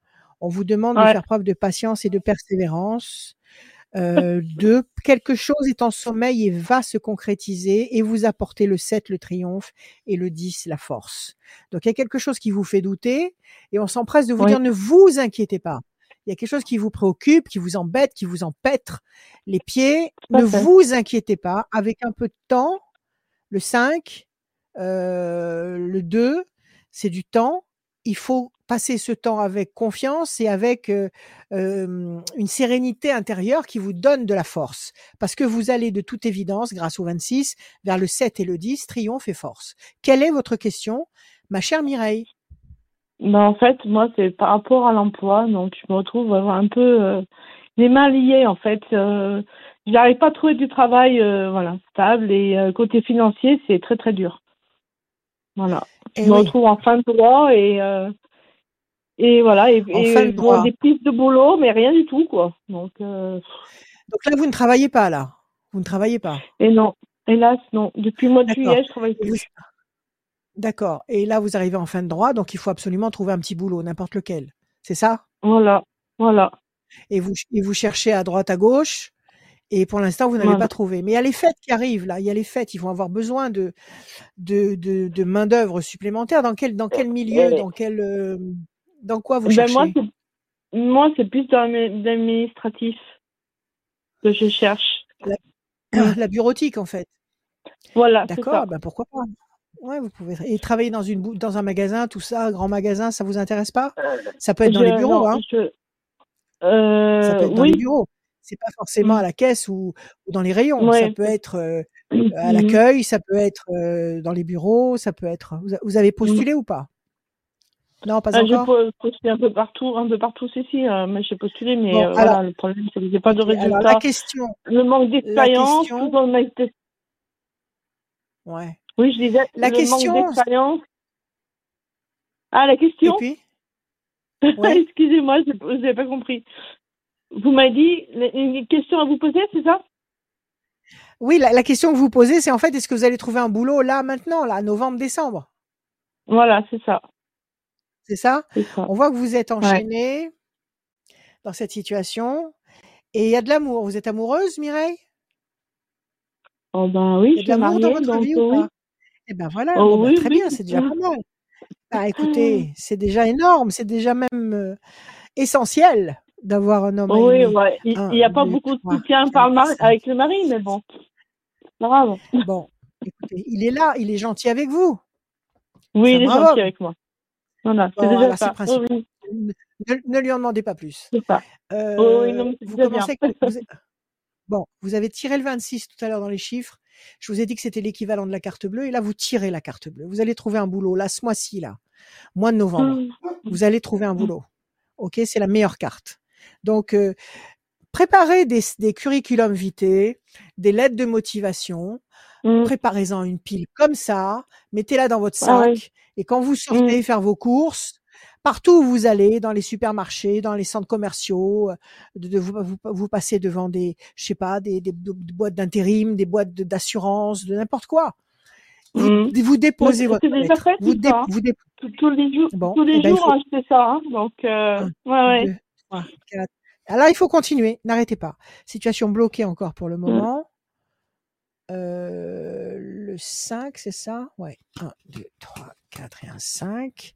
Speaker 2: On vous demande de faire preuve de patience et de persévérance. Euh, de quelque chose est en sommeil et va se concrétiser et vous apporter le 7, le triomphe, et le 10, la force. Donc il y a quelque chose qui vous fait douter et on s'empresse de vous
Speaker 6: Oui.
Speaker 2: dire ne vous inquiétez pas. Il y a quelque chose qui vous préoccupe, qui vous embête, qui vous empêtre les pieds. Ne
Speaker 6: fait.
Speaker 2: vous inquiétez pas. Avec un peu de temps, le 5, euh, le 2, c'est du temps. Il faut passer ce temps avec confiance et avec euh, euh, une sérénité intérieure qui vous donne de la force. Parce que vous allez de toute évidence, grâce au 26, vers le 7 et le 10, triomphe et force. Quelle est votre question, ma chère Mireille?
Speaker 6: Ben, en fait, moi, c'est par rapport à l'emploi. Donc, je me retrouve un peu euh, les mains liées, en fait. Euh, je n'arrive pas à trouver du travail euh, voilà, stable. Et côté financier, c'est très, très dur. Voilà. Je
Speaker 2: Eh
Speaker 6: me retrouve en fin de droit et, euh, et voilà. Et,
Speaker 2: en
Speaker 6: et
Speaker 2: fin de
Speaker 6: bon,
Speaker 2: droit.
Speaker 6: des pistes de boulot, mais rien du tout, quoi. Donc, euh,
Speaker 2: Donc là, vous ne travaillez pas, là. Vous ne travaillez pas.
Speaker 6: et non. Hélas, non. Depuis le mois de juillet, je travaille plus.
Speaker 2: D'accord. Et là, vous arrivez en fin de droit, donc il faut absolument trouver un petit boulot, n'importe lequel. C'est ça?
Speaker 6: Voilà. Voilà.
Speaker 2: et vous, et vous cherchez à droite, à gauche, et pour l'instant, vous n'avez
Speaker 6: Voilà.
Speaker 2: pas trouvé. Mais il y a les fêtes qui arrivent, là. Il y a les fêtes. Ils vont avoir besoin de, de, de, de main-d'œuvre supplémentaire. Dans quel, dans quel milieu Dans quel. euh, dans quoi vous
Speaker 6: Ben, moi,
Speaker 2: cherchez?
Speaker 6: moi, c'est plus dans l'admi- l'administratif que je cherche.
Speaker 2: La bureautique, en fait.
Speaker 6: Voilà,
Speaker 2: D'accord, ben pourquoi pas Ouais, vous pouvez. Et travailler dans, une, dans un magasin, tout ça, grand magasin, ça vous intéresse pas? Ça peut être dans les bureaux,
Speaker 6: non,
Speaker 2: hein
Speaker 6: je-
Speaker 2: Ça
Speaker 6: euh,
Speaker 2: peut être dans les
Speaker 6: oui,
Speaker 2: bureaux. C'est pas forcément à la caisse ou, ou dans les rayons. Ça peut être euh, à l'accueil, ça peut être euh, dans les bureaux, ça peut être. Vous avez postulé ou pas? Non, pas
Speaker 6: Ah, J'ai
Speaker 2: encore.
Speaker 6: po- postulé un peu partout, un peu partout, si, si, euh, mais j'ai postulé, mais
Speaker 2: Bon,
Speaker 6: euh,
Speaker 2: alors-
Speaker 6: voilà, le problème, c'est que j'ai pas de
Speaker 2: Ok, Alors la
Speaker 6: résultat.
Speaker 2: question,
Speaker 6: Le manque d'expérience,
Speaker 2: question- ouais.
Speaker 6: Oui, je disais,
Speaker 2: La
Speaker 6: le
Speaker 2: question-
Speaker 6: manque d'expérience. Ah, la
Speaker 2: Et
Speaker 6: question?
Speaker 2: puis? Ouais.
Speaker 6: Excusez-moi, je n'avais pas compris. Vous m'avez dit une question à vous poser, c'est ça?
Speaker 2: Oui, la, la question que vous posez, c'est en fait, est-ce que vous allez trouver un boulot là, maintenant, là, novembre, décembre?
Speaker 6: Voilà, c'est ça.
Speaker 2: C'est ça? On voit que vous êtes enchaîné dans cette situation. Et il y a de l'amour. Vous êtes amoureuse, Mireille?
Speaker 6: Oh ben oui, je suis
Speaker 2: l'amour dans
Speaker 6: mariée,
Speaker 2: votre
Speaker 6: donc
Speaker 2: vie ou
Speaker 6: oui.
Speaker 2: pas? Eh ben voilà,
Speaker 6: Oh
Speaker 2: bon, ben,
Speaker 6: oui,
Speaker 2: très
Speaker 6: oui.
Speaker 2: bien, c'est déjà pas mal. Bah écoutez, c'est déjà énorme, c'est déjà même euh, essentiel d'avoir un homme à
Speaker 6: Oui, ouais. Il n'y a pas
Speaker 2: deux,
Speaker 6: beaucoup de soutien par le mari, avec le mari, mais bon. Grave.
Speaker 2: Bon, écoutez, il est là, il est gentil avec vous.
Speaker 6: Oui, il est
Speaker 2: brave
Speaker 6: gentil avec moi. Voilà, c'est
Speaker 2: Bon,
Speaker 6: déjà ça. Oui,
Speaker 2: Ne, ne lui en demandez pas plus.
Speaker 6: c'est ça.
Speaker 2: Euh,
Speaker 6: Oh oui, non,
Speaker 2: vous
Speaker 6: bien.
Speaker 2: Bon, vous avez tiré le 26 tout à l'heure dans les chiffres. Je vous ai dit que c'était l'équivalent de la carte bleue. Et là, vous tirez la carte bleue. Vous allez trouver un boulot, là, ce mois-ci, là, mois de novembre. Vous allez trouver un boulot. OK C'est la meilleure carte. Donc, euh, préparez des, des curriculums vitae, des lettres de motivation.
Speaker 6: Mm.
Speaker 2: Préparez-en une pile comme ça. Mettez-la dans votre sac.
Speaker 6: Ah ouais.
Speaker 2: Et quand vous sortez faire vos courses, partout où vous allez, dans les supermarchés, dans les centres commerciaux, euh, de, de vous, vous, vous passez devant des, je sais pas, des, des, des boîtes d'intérim, des boîtes d'assurance, de, n'importe quoi. Vous,
Speaker 6: Mm.
Speaker 2: vous déposez votre
Speaker 6: déjà fait,
Speaker 2: Vous, dé- vous dé-
Speaker 6: Tous- les jours,
Speaker 2: Bon,
Speaker 6: tous les
Speaker 2: eh ben,
Speaker 6: jours,
Speaker 2: faut-
Speaker 6: hein, ça. hein. Donc, euh,
Speaker 2: Un,
Speaker 6: ouais, ouais.
Speaker 2: trois, quatre. Alors, il faut continuer. N'arrêtez pas. Situation bloquée encore pour le
Speaker 6: Mm.
Speaker 2: moment. Euh, le 5, c'est ça? Ouais. 1, 2, 3, 4 et un 5.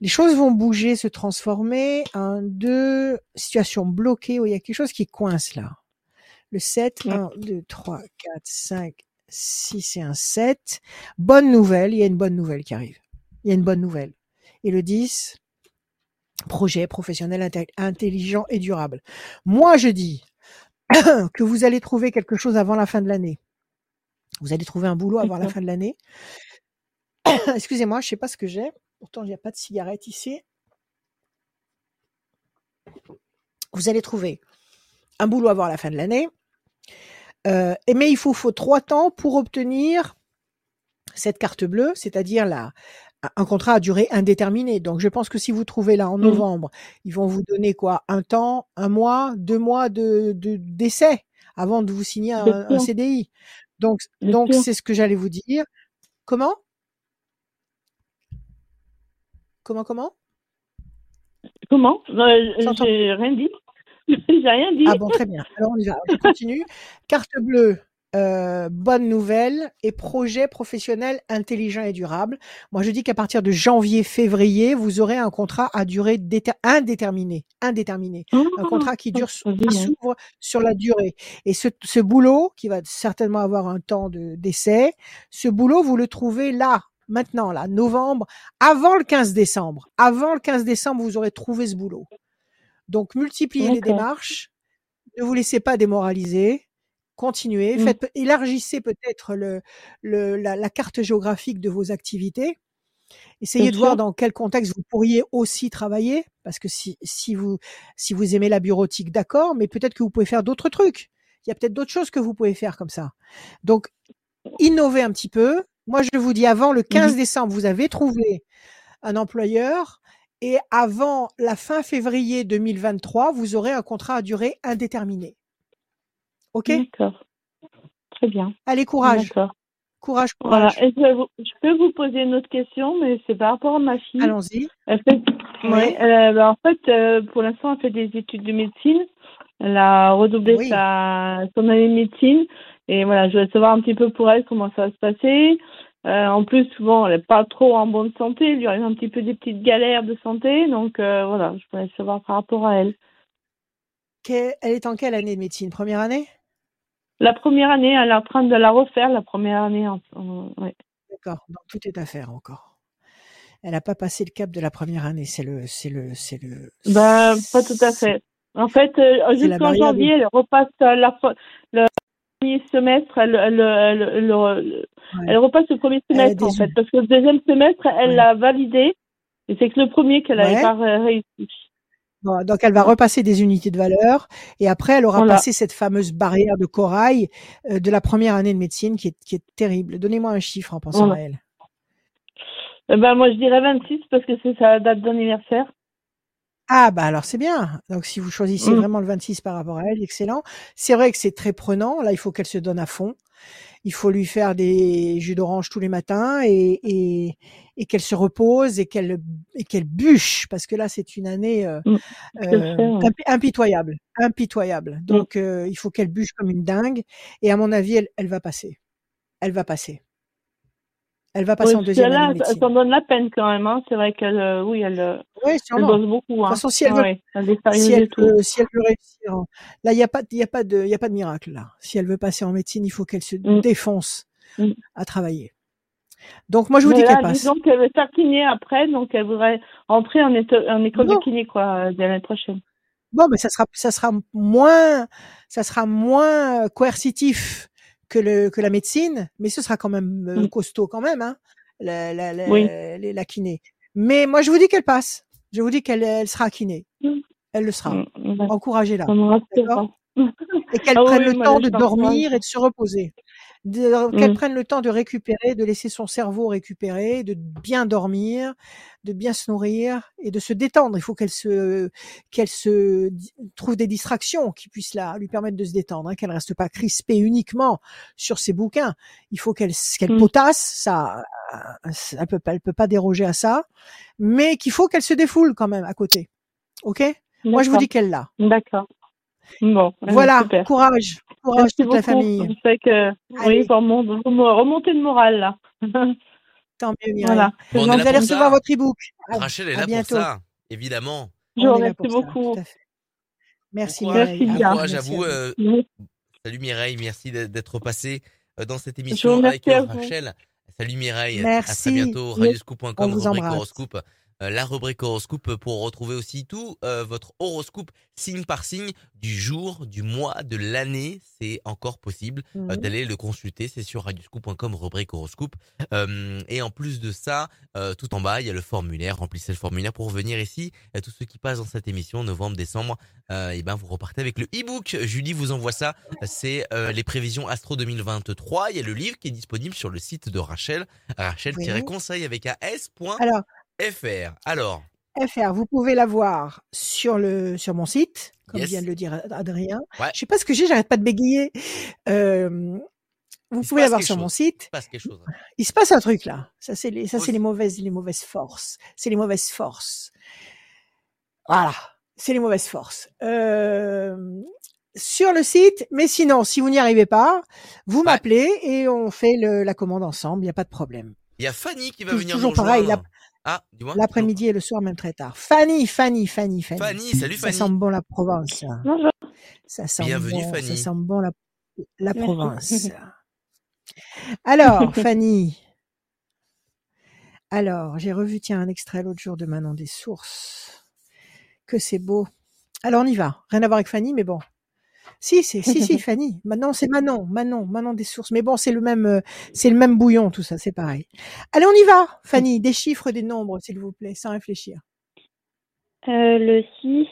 Speaker 2: Les choses vont bouger, se transformer. 1, 2, situation bloquée. où il y a quelque chose qui coince là. Le 7,
Speaker 6: Mm.
Speaker 2: 1, 2, 3, 4, 5, 6 et un 7. Bonne nouvelle, il y a une bonne nouvelle qui arrive. Il y a une bonne nouvelle. Et le 10, projet professionnel inté- intelligent et durable. Moi, je dis que vous allez trouver quelque chose avant la fin de l'année. Vous allez trouver un boulot avant la fin de l'année. Excusez-moi, je sais pas ce que j'ai. Pourtant, il n'y a pas de cigarette ici. Vous allez trouver un boulot avant la fin de l'année. Euh, mais il faut, faut trois temps pour obtenir cette carte bleue, c'est-à-dire la, un contrat à durée indéterminée. Donc, je pense que si vous trouvez là en
Speaker 6: Mhm.
Speaker 2: novembre, ils vont vous donner quoi? Un temps, un mois, deux mois de de- d'essai avant de vous signer un. CDI. Donc, donc c'est ce que j'allais vous dire. Comment? Comment comment?
Speaker 6: Comment? Euh. J'ai rien dit. J'ai rien dit.
Speaker 2: Ah bon, très bien. Alors on y va. Je continue. Carte bleue, euh, bonne nouvelle et projet professionnel intelligent et durable. Moi, je dis qu'à partir de janvier-février, vous aurez un contrat à durée déter- indéterminée. Indéterminé. Un
Speaker 6: Ah,
Speaker 2: contrat qui dure, qui s'ouvre sur la durée. Et ce, ce boulot, qui va certainement avoir un temps de- d'essai, ce boulot, vous le trouvez là, maintenant, là, novembre, avant le 15 décembre. Avant le 15 décembre, vous aurez trouvé ce boulot. Donc, multipliez les démarches. Ne vous laissez pas démoraliser. Continuez.
Speaker 6: Mm.
Speaker 2: Faites, élargissez peut-être le, le, la, la carte géographique de vos activités. Essayez de voir dans quel contexte vous pourriez aussi travailler, parce que si, si vous si vous aimez la bureautique, d'accord, mais peut-être que vous pouvez faire d'autres trucs. Il y a peut-être d'autres choses que vous pouvez faire comme ça. Donc, innovez un petit peu. Moi, je vous dis, avant le 15
Speaker 6: Mhm.
Speaker 2: décembre, vous avez trouvé un employeur et avant la fin février 2023, vous aurez un contrat à durée indéterminée. OK?
Speaker 6: D'accord. Très bien.
Speaker 2: Allez, courage.
Speaker 6: D'accord.
Speaker 2: Courage,
Speaker 6: Voilà.
Speaker 2: courage.
Speaker 6: Et je, vous- je peux vous poser une autre question, mais c'est par rapport à ma fille.
Speaker 2: Allons-y.
Speaker 6: Elle fait,
Speaker 2: Oui.
Speaker 6: ouais, euh, bah, en fait, euh, pour l'instant, elle fait des études de médecine. Elle a redoublé
Speaker 2: Oui.
Speaker 6: sa, son année de médecine. Et voilà, je voulais savoir un petit peu pour elle comment ça va se passer. Euh, en plus, souvent, elle n'est pas trop en bonne santé. Il lui arrive un petit peu des petites galères de santé. Donc, voilà, je voulais savoir par rapport à elle.
Speaker 2: Que- Elle est en quelle année de médecine? Première année?
Speaker 6: La première année, elle est en train de la refaire, la première année. En, ouais.
Speaker 2: D'accord. Donc, tout est à faire encore. Elle n'a pas passé le cap de la première année. C'est le, c'est le, c'est le.
Speaker 6: Ben, pas tout à fait. En fait, euh, jusqu'en janvier, elle repasse la, le premier semestre, elle, elle, elle, elle, elle- elle repasse le premier semestre, en fait. Parce que le deuxième semestre, elle
Speaker 2: Ouais.
Speaker 6: l'a validé. Et c'est que le premier qu'elle n'avait
Speaker 2: Ouais.
Speaker 6: pas ré- réussi.
Speaker 2: Bon, donc elle va repasser des unités de valeur et après elle aura
Speaker 6: Voilà.
Speaker 2: passé cette fameuse barrière de corail euh, de la première année de médecine qui est, qui est terrible. Donnez-moi un chiffre en pensant
Speaker 6: Voilà.
Speaker 2: à elle.
Speaker 6: Eh ben, moi, je dirais 26 parce que c'est sa date d'anniversaire.
Speaker 2: Ah bah alors c'est bien. Donc si vous choisissez
Speaker 6: Mm.
Speaker 2: vraiment le 26 par rapport à elle, excellent. C'est vrai que c'est très prenant. Là, il faut qu'elle se donne à fond. Il faut lui faire des jus d'orange tous les matins et, et, et qu'elle se repose et qu'elle et qu'elle bûche parce que là c'est une année euh,
Speaker 6: Mm.
Speaker 2: euh, impitoyable, impitoyable. Donc euh, il faut qu'elle bûche comme une dingue et à mon avis elle, elle va passer. Elle va passer. Elle va passer
Speaker 6: Oui,
Speaker 2: en deuxième
Speaker 6: là,
Speaker 2: année de médecine.
Speaker 6: s'en donne la peine quand même. Hein. C'est vrai qu'elle, euh, oui, elle, euh,
Speaker 2: Oui,
Speaker 6: elle bosse beaucoup.
Speaker 2: De toute
Speaker 6: Hein.
Speaker 2: façon, si elle veut
Speaker 6: Ouais, elle
Speaker 2: si elle
Speaker 6: tout.
Speaker 2: veut, si elle veut réussir, en- là, il n'y a pas, il a pas de, il a pas de miracle là. Si elle veut passer en médecine, il faut qu'elle se
Speaker 6: Mm.
Speaker 2: défonce
Speaker 6: Mm.
Speaker 2: à travailler. Donc moi, je vous
Speaker 6: Mais
Speaker 2: dis qu'elle passe.
Speaker 6: disons qu'elle veut faire kiné après, donc elle voudrait entrer en, école
Speaker 2: Non.
Speaker 6: de kiné, quoi, euh, dès l'année prochaine.
Speaker 2: Bon, mais ça sera, ça sera moins, ça sera moins euh, coercitif que le, que la médecine, mais ce sera quand même euh,
Speaker 6: Mm.
Speaker 2: costaud quand même, hein, la, la, la,
Speaker 6: Oui.
Speaker 2: les- la kiné. Mais moi, je vous dis qu'elle passe. Je vous dis qu'elle, elle sera kiné.
Speaker 6: Mm.
Speaker 2: Elle le sera.
Speaker 6: Mm, mm,
Speaker 2: Encouragez-la. D'accord? et qu'elle
Speaker 6: Ah
Speaker 2: prenne
Speaker 6: oui,
Speaker 2: le
Speaker 6: moi,
Speaker 2: temps de dormir et de se reposer. De- Qu'elle prenne le temps de récupérer, de laisser son cerveau récupérer, de bien dormir, de bien se nourrir et de se détendre. Il faut qu'elle se, qu'elle se trouve des distractions qui puissent la, lui permettre de se détendre, hein, qu'elle reste pas crispée uniquement sur ses bouquins. Il faut qu'elle, qu'elle
Speaker 6: Mm.
Speaker 2: potasse, ça, elle peut pas, elle peut pas déroger à ça, mais qu'il faut qu'elle se défoule quand même à côté. Ok? Moi, je vous dis qu'elle l'a.
Speaker 6: D'accord. Bon, euh,
Speaker 2: Voilà,
Speaker 6: super.
Speaker 2: courage, courage
Speaker 6: Merci
Speaker 2: toute
Speaker 6: beaucoup.
Speaker 2: la famille.
Speaker 6: Je sais que,
Speaker 2: Allez.
Speaker 6: oui, pour mon, pour me remonter le moral, là.
Speaker 2: Tant mieux, Mireille.
Speaker 6: voilà.
Speaker 1: Bon,
Speaker 2: Vous allez recevoir
Speaker 1: ça.
Speaker 2: votre e-book. À-
Speaker 1: Rachel est
Speaker 2: à
Speaker 1: là
Speaker 2: bientôt.
Speaker 1: pour ça, évidemment.
Speaker 6: Je vous remercie
Speaker 2: ça,
Speaker 6: beaucoup.
Speaker 2: à. Merci
Speaker 1: Bon
Speaker 2: Mireille.
Speaker 6: Merci
Speaker 2: À
Speaker 1: courage à vous.
Speaker 2: à
Speaker 1: euh,
Speaker 6: Oui.
Speaker 1: salut Mireille, merci d'être- d'être passé euh, dans cette émission avec
Speaker 6: à
Speaker 1: euh. Rachel. Salut Mireille, à
Speaker 2: Merci.
Speaker 1: très bientôt. Radioscoop.com, rubrique horoscope. Euh, la rubrique horoscope pour retrouver aussi tout euh, votre horoscope signe par signe du jour, du mois, de l'année. C'est encore possible euh, d'aller le consulter. C'est sur radioscoop.com, rubrique horoscope. Euh, et en plus de ça, euh, tout en bas, il y a le formulaire. Remplissez le formulaire pour venir ici. Et tous ceux qui passent dans cette émission, novembre, décembre, euh, et ben vous repartez avec le e-book. Julie vous envoie ça. C'est euh, les prévisions Astro 2023. Il y a le livre qui est disponible sur le site de Rachel. Rachel-conseil avec un.
Speaker 2: Alors,
Speaker 1: Alors,
Speaker 2: FR, vous pouvez la voir sur le sur mon site, comme
Speaker 1: Yes.
Speaker 2: vient de le dire Adrien.
Speaker 1: Ouais.
Speaker 2: Je sais pas ce que j'ai, j'arrête pas de bégayer. Euh, vous pouvez la voir sur mon site.
Speaker 1: il se passe quelque chose.
Speaker 2: Il se passe un truc là. Ça c'est les ça c'est les mauvaises les mauvaises forces. C'est les mauvaises forces. Voilà, c'est les mauvaises forces. Euh, sur le site, mais sinon, si vous n'y arrivez pas, vous
Speaker 1: Ouais.
Speaker 2: m'appelez et on fait le- la commande ensemble. Il n'y a pas de problème.
Speaker 1: Il y a Fanny qui va venir
Speaker 2: toujours
Speaker 1: nous
Speaker 2: pareil,
Speaker 1: rejoindre. Ah, dis-moi.
Speaker 2: L'après-midi et le soir, même très tard. Fanny, Fanny, Fanny, Fanny.
Speaker 1: Fanny, salut
Speaker 2: Ça
Speaker 1: Fanny.
Speaker 2: sent bon la Provence.
Speaker 7: Bonjour.
Speaker 2: Ça sent
Speaker 1: Bienvenue,
Speaker 2: bon,
Speaker 1: Fanny.
Speaker 2: Ça sent bon la, la. Provence. Alors, Fanny. Alors, j'ai revu, tiens, un extrait l'autre jour de Manon des Sources. Que c'est beau. Alors, on y va. Rien à voir avec Fanny, mais bon. Si, c'est, si, si, Fanny. Maintenant, c'est Manon, Manon, Manon des Sources. Mais bon, c'est le même, euh, c'est le même bouillon, tout ça, c'est pareil. Allez, on y va, Fanny. Des chiffres, des nombres, s'il vous plaît, sans réfléchir.
Speaker 7: Euh, le 6,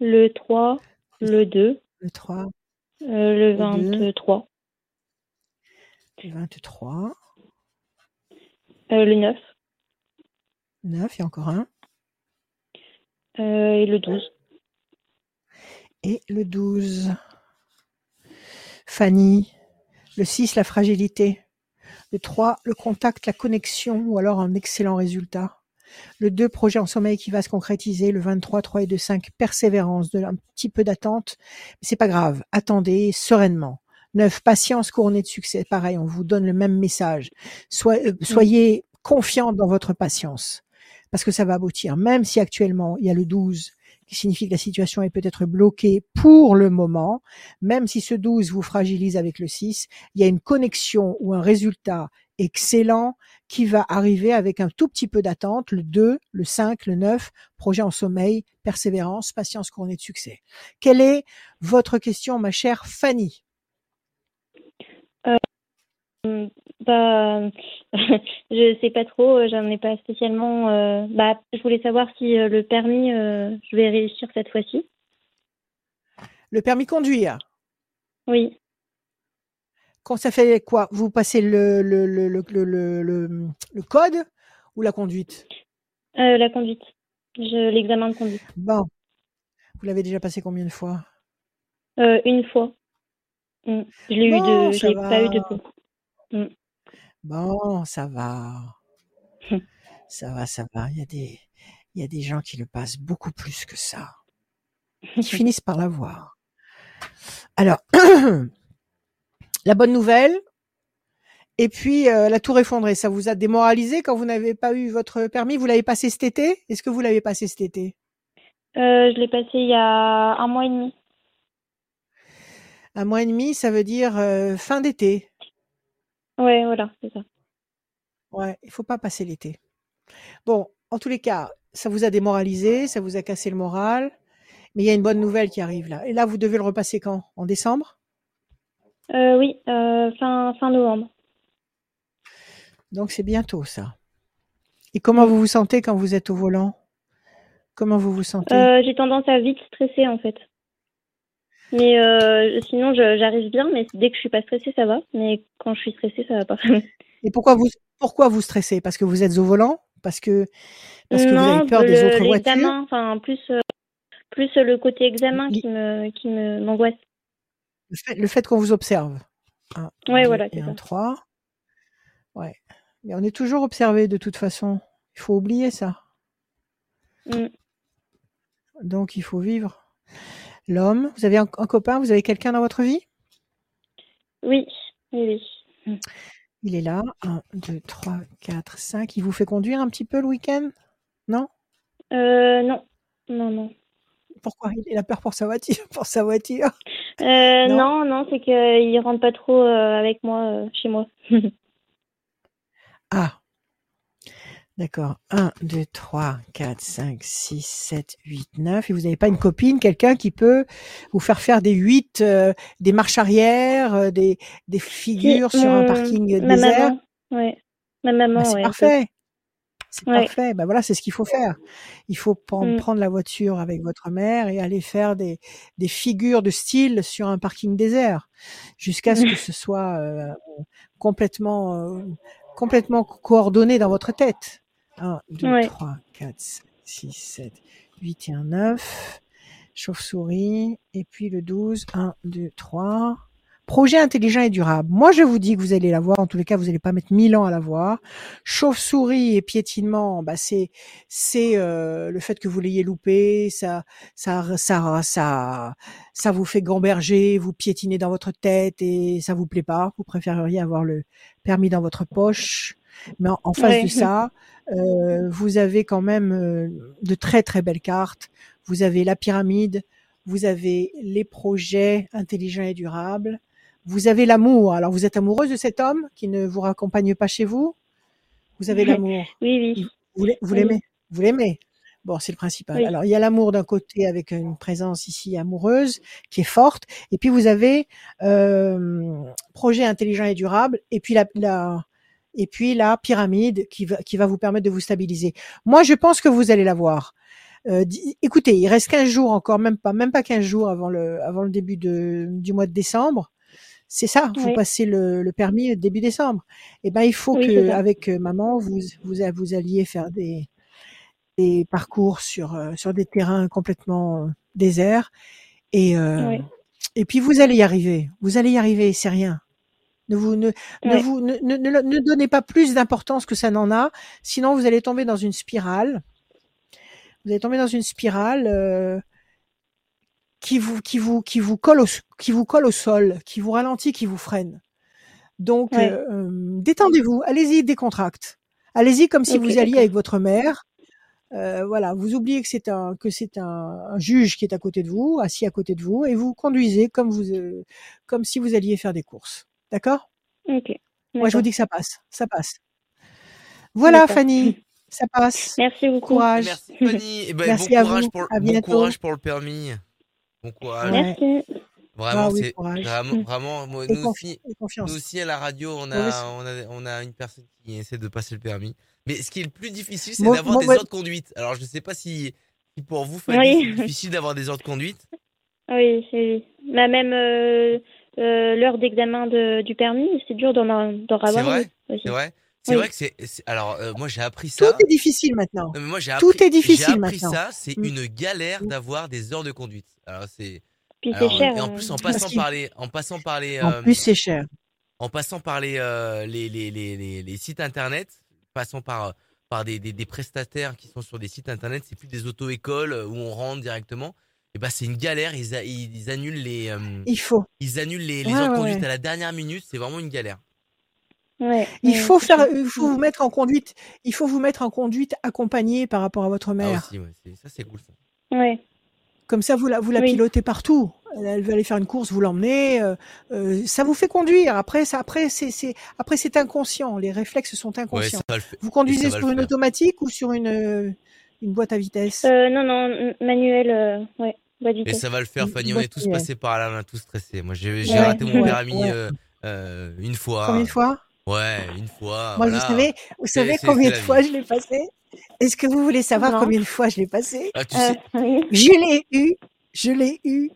Speaker 7: le 3, le 2,
Speaker 2: Le 3,
Speaker 7: euh, le
Speaker 2: Le deux.
Speaker 7: 23,
Speaker 2: le 23,
Speaker 7: euh, le 9
Speaker 2: 9, il y a encore un.
Speaker 7: euh, et le 12.
Speaker 2: Et le 12. Fanny. Le 6, la fragilité. Le 3, le contact, la connexion ou alors un excellent résultat. Le 2, projet en sommeil qui va se concrétiser. Le 23, 3 et 2, 5, persévérance, de, un petit peu d'attente. Mais c'est pas grave. Attendez sereinement. 9, patience couronnée de succès. Pareil, on vous donne le même message. Soyez, euh, soyez confiante dans votre patience. Parce que ça va aboutir. Même si actuellement, il y a le 12 qui signifie que la situation est peut-être bloquée pour le moment, même si ce 12 vous fragilise avec le 6, il y a une connexion ou un résultat excellent qui va arriver avec un tout petit peu d'attente, le 2, le 5, le 9, projet en sommeil, persévérance, patience couronnée de succès. Quelle est votre question, ma chère Fanny?
Speaker 7: Hum, Bah, je sais pas trop, euh, j'en ai pas spécialement. euh, Bah, je voulais savoir si euh, le permis, euh, je vais réussir cette fois-ci.
Speaker 2: Le permis conduire,
Speaker 7: Oui,
Speaker 2: quand ça fait quoi? Vous passez le, le, le, le, le, le- le- le code ou la conduite?
Speaker 7: Euh, la conduite, l'examen de conduite.
Speaker 2: Bon, vous l'avez déjà passé combien de fois?
Speaker 7: Euh, une fois. Hum, Je l'ai eu de, pas eu de coup.
Speaker 2: Bon, ça va.
Speaker 7: Hum.
Speaker 2: Ça va, ça va. Il y a des, il y a des gens qui le passent beaucoup plus que ça, qui finissent par l'avoir. Alors, la bonne nouvelle, et puis euh, la tour effondrée, ça vous a démoralisé quand vous n'avez pas eu votre permis? Vous l'avez passé cet été? Est-ce que vous l'avez passé cet été?
Speaker 7: Euh, je l'ai passé il y a un mois et demi.
Speaker 2: Un mois et demi, ça veut dire euh, fin d'été.
Speaker 7: Ouais, voilà, c'est ça.
Speaker 2: Ouais, il faut pas passer l'été. Bon, en tous les cas, ça vous a démoralisé, ça vous a cassé le moral, mais il y a une bonne nouvelle qui arrive là. Et là, vous devez le repasser quand? En décembre?
Speaker 7: Euh, oui, euh, fin, fin novembre.
Speaker 2: Donc c'est bientôt ça. Et comment vous vous sentez quand vous êtes au volant? Comment vous vous sentez?
Speaker 7: Euh, j'ai tendance à vite stresser en fait. Mais euh, sinon, j'arrive bien, mais dès que je suis pas stressée, ça va. Mais quand je suis stressée, ça va pas.
Speaker 2: Et pourquoi vous pourquoi vous stressez? Parce que vous êtes au volant? Parce que parce que vous
Speaker 7: non,
Speaker 2: avez peur des
Speaker 7: le-
Speaker 2: autres voitures?
Speaker 7: enfin plus euh, plus le côté examen qui me qui me m'angoisse.
Speaker 2: Le fait, qu'on vous observe. Un,
Speaker 7: Ouais,
Speaker 2: deux
Speaker 7: voilà,
Speaker 2: et un
Speaker 7: ça.
Speaker 2: trois. Ouais. Mais on est toujours observé de toute façon. Il faut oublier ça.
Speaker 7: Mm.
Speaker 2: Donc il faut vivre. L'homme, vous avez un, un copain, vous avez quelqu'un dans votre vie?
Speaker 7: Oui, oui, oui.
Speaker 2: Il est là. 1, 2, 3, 4, 5. Il vous fait conduire un petit peu le week-end? Non?
Speaker 7: Euh, non, non, non.
Speaker 2: Pourquoi? Il a peur pour sa voiture. Pour sa voiture?
Speaker 7: Euh,
Speaker 2: Non.
Speaker 7: non, non, c'est qu'il rentre pas trop euh, avec moi euh, chez moi.
Speaker 2: Ah. D'accord. 1, 2, 3, 4, 5, 6, 7, 8, 9. Et vous n'avez pas une copine, quelqu'un qui peut vous faire faire des 8, euh, des marches arrière, euh, des, des figures sur un
Speaker 5: mon-
Speaker 2: parking
Speaker 5: ma
Speaker 2: désert?
Speaker 5: maman, ouais. Ma maman,
Speaker 2: Bah, C'est
Speaker 5: ouais.
Speaker 2: parfait. C'est
Speaker 5: Ouais.
Speaker 2: parfait. Ben voilà, c'est ce qu'il faut faire. Il faut prendre,
Speaker 5: Mm.
Speaker 2: prendre la voiture avec votre mère et aller faire des, des figures de style sur un parking désert jusqu'à ce que ce soit euh, complètement, euh, complètement coordonné dans votre tête. 1, 2,
Speaker 5: Ouais.
Speaker 2: 3, 4, 5, 6, 7, 8 et un 9. Chauve-souris. Et puis le 12. 1, 2, 3. Projet intelligent et durable. Moi, je vous dis que vous allez la voir. En tous les cas, vous n'allez pas mettre mille ans à la voir. Chauve-souris et piétinement, bah c'est c'est euh, le fait que vous l'ayez loupé, ça ça ça ça ça vous fait gamberger, vous piétinez dans votre tête et ça vous plaît pas. Vous préféreriez avoir le permis dans votre poche. Mais en, en face
Speaker 5: Ouais.
Speaker 2: de ça, euh, vous avez quand même euh, de très très belles cartes. Vous avez la pyramide, vous avez les projets intelligents et durables, vous avez l'amour. Alors vous êtes amoureuse de cet homme qui ne vous raccompagne pas chez vous? Vous avez l'amour.
Speaker 5: Oui, oui.
Speaker 2: Vous l'ai- vous
Speaker 5: Oui.
Speaker 2: l'aimez? Vous l'aimez? Bon, c'est le principal.
Speaker 5: Oui.
Speaker 2: Alors, il y a l'amour d'un côté avec une présence ici amoureuse qui est forte, et puis vous avez euh, projet intelligent et durable, et puis la, la et puis la pyramide qui va qui va vous permettre de vous stabiliser. Moi, je pense que vous allez l'avoir. Euh, écoutez, il reste 15 jours encore, même pas même pas 15 jours avant le avant le début de du mois de décembre. C'est ça, vous
Speaker 5: Oui.
Speaker 2: passez le, le permis début décembre. Eh ben, il faut
Speaker 5: Oui,
Speaker 2: que avec euh, maman, vous vous vous alliez faire des des parcours sur euh, sur des terrains complètement déserts et euh,
Speaker 5: Oui.
Speaker 2: et puis vous allez y arriver. Vous allez y arriver, c'est rien. Ne vous ne, ne vous ne, ne, ne- ne donnez pas plus d'importance que ça n'en a, sinon vous allez tomber dans une spirale. Vous allez tomber dans une spirale euh, qui vous qui vous qui vous colle au qui vous colle au sol, qui vous ralentit, qui vous freine. Donc
Speaker 5: Ouais.
Speaker 2: euh, euh, détendez-vous, allez-y décontracte. Allez-y comme si vous alliez avec votre mère. Euh, voilà, vous oubliez que c'est un que c'est un, un juge qui est à côté de vous, assis à côté de vous, et vous conduisez comme vous euh, comme si vous alliez faire des courses. D'accord?
Speaker 5: Ok.
Speaker 2: Moi, je vous dis que ça passe, ça passe. Voilà. Fanny, ça passe.
Speaker 5: Merci beaucoup.
Speaker 2: Courage.
Speaker 1: Merci Fanny. Et ben,
Speaker 2: Merci
Speaker 1: bon
Speaker 2: à
Speaker 1: courage
Speaker 2: vous.
Speaker 1: pour
Speaker 2: À
Speaker 1: bon
Speaker 2: bientôt.
Speaker 1: courage pour le permis. Bon courage.
Speaker 5: Merci.
Speaker 1: Vraiment,
Speaker 2: Ah oui,
Speaker 1: c'est
Speaker 2: courage.
Speaker 1: vraiment, vraiment moi, nous aussi, nous aussi à la radio, on a,
Speaker 2: c'est-
Speaker 1: on a, on a une personne qui essaie de passer le permis. Mais ce qui est le plus difficile, c'est d'avoir des
Speaker 2: ouais.
Speaker 1: ordres de conduite. Alors, je sais pas si, si pour vous, Fanny,
Speaker 5: Oui.
Speaker 1: c'est difficile d'avoir des ordres de conduite.
Speaker 5: Oui, c'est bah, même euh, euh, l'heure d'examen de, du permis, c'est dur d'en
Speaker 1: C'est
Speaker 5: avoir
Speaker 1: vrai. C'est vrai. C'est
Speaker 5: Oui.
Speaker 1: vrai que c'est. Alors, euh, moi, j'ai appris
Speaker 2: Tout
Speaker 1: ça.
Speaker 2: est difficile maintenant.
Speaker 1: Non, mais moi, j'ai
Speaker 2: Tout
Speaker 1: appris-
Speaker 2: est difficile
Speaker 1: J'ai appris
Speaker 2: maintenant.
Speaker 1: ça. C'est
Speaker 2: Mm.
Speaker 1: une galère
Speaker 2: Mm.
Speaker 1: d'avoir des heures de conduite. Alors, c'est.
Speaker 5: Puis c'est cher.
Speaker 1: Et en
Speaker 5: euh,
Speaker 1: plus, en passant par les, en passant par les,
Speaker 2: En
Speaker 1: euh,
Speaker 2: plus, c'est cher.
Speaker 1: en passant par les, euh, les, les, les, les, les sites internet, passant par, par des, des, des prestataires qui sont sur des sites internet, c'est plus des auto-écoles où on rentre directement. Et ben c'est une galère, ils, a- ils, ils annulent les, euh,
Speaker 2: Il faut.
Speaker 1: ils annulent les, les
Speaker 2: Ouais,
Speaker 1: heures de
Speaker 2: ouais,
Speaker 1: conduite
Speaker 2: ouais.
Speaker 1: à la dernière minute, c'est vraiment une galère.
Speaker 5: ouais,
Speaker 2: Il faut faire, il faut vous mettre en conduite. Il faut vous mettre en conduite accompagnée par rapport à votre
Speaker 1: Ah
Speaker 2: mère.
Speaker 1: aussi, ouais, c'est- ça c'est cool ça.
Speaker 5: Ouais.
Speaker 2: Comme ça, vous la, vous la
Speaker 5: Oui.
Speaker 2: pilotez partout. Elle, veut aller faire une course, vous l'emmenez. euh, euh, ça vous fait conduire. Après, ça, après, c'est, c'est, après, c'est inconscient. Les réflexes sont inconscients. Vous conduisez sur une automatique ou sur une, euh, une boîte à vitesse?
Speaker 5: Euh, non, non, manuel, euh, ouais, bas de
Speaker 1: Et ça va le faire, Fanny. On
Speaker 2: boîte
Speaker 1: est tous passés par là, on est tous stressés. Moi, j'ai
Speaker 2: Ouais,
Speaker 1: raté mon
Speaker 2: ouais,
Speaker 1: permis
Speaker 2: ouais.
Speaker 1: euh, euh, une fois.
Speaker 2: Combien de fois?
Speaker 1: Ouais, une fois.
Speaker 2: Moi,
Speaker 1: voilà.
Speaker 2: vous savez, vous savez combien de fois
Speaker 1: vie.
Speaker 2: je l'ai passé? Est-ce que vous voulez savoir
Speaker 5: Non.
Speaker 2: combien de fois je l'ai passé?
Speaker 1: Ah, tu
Speaker 5: Euh,
Speaker 1: sais,
Speaker 5: oui.
Speaker 2: Je l'ai eu, je l'ai eu,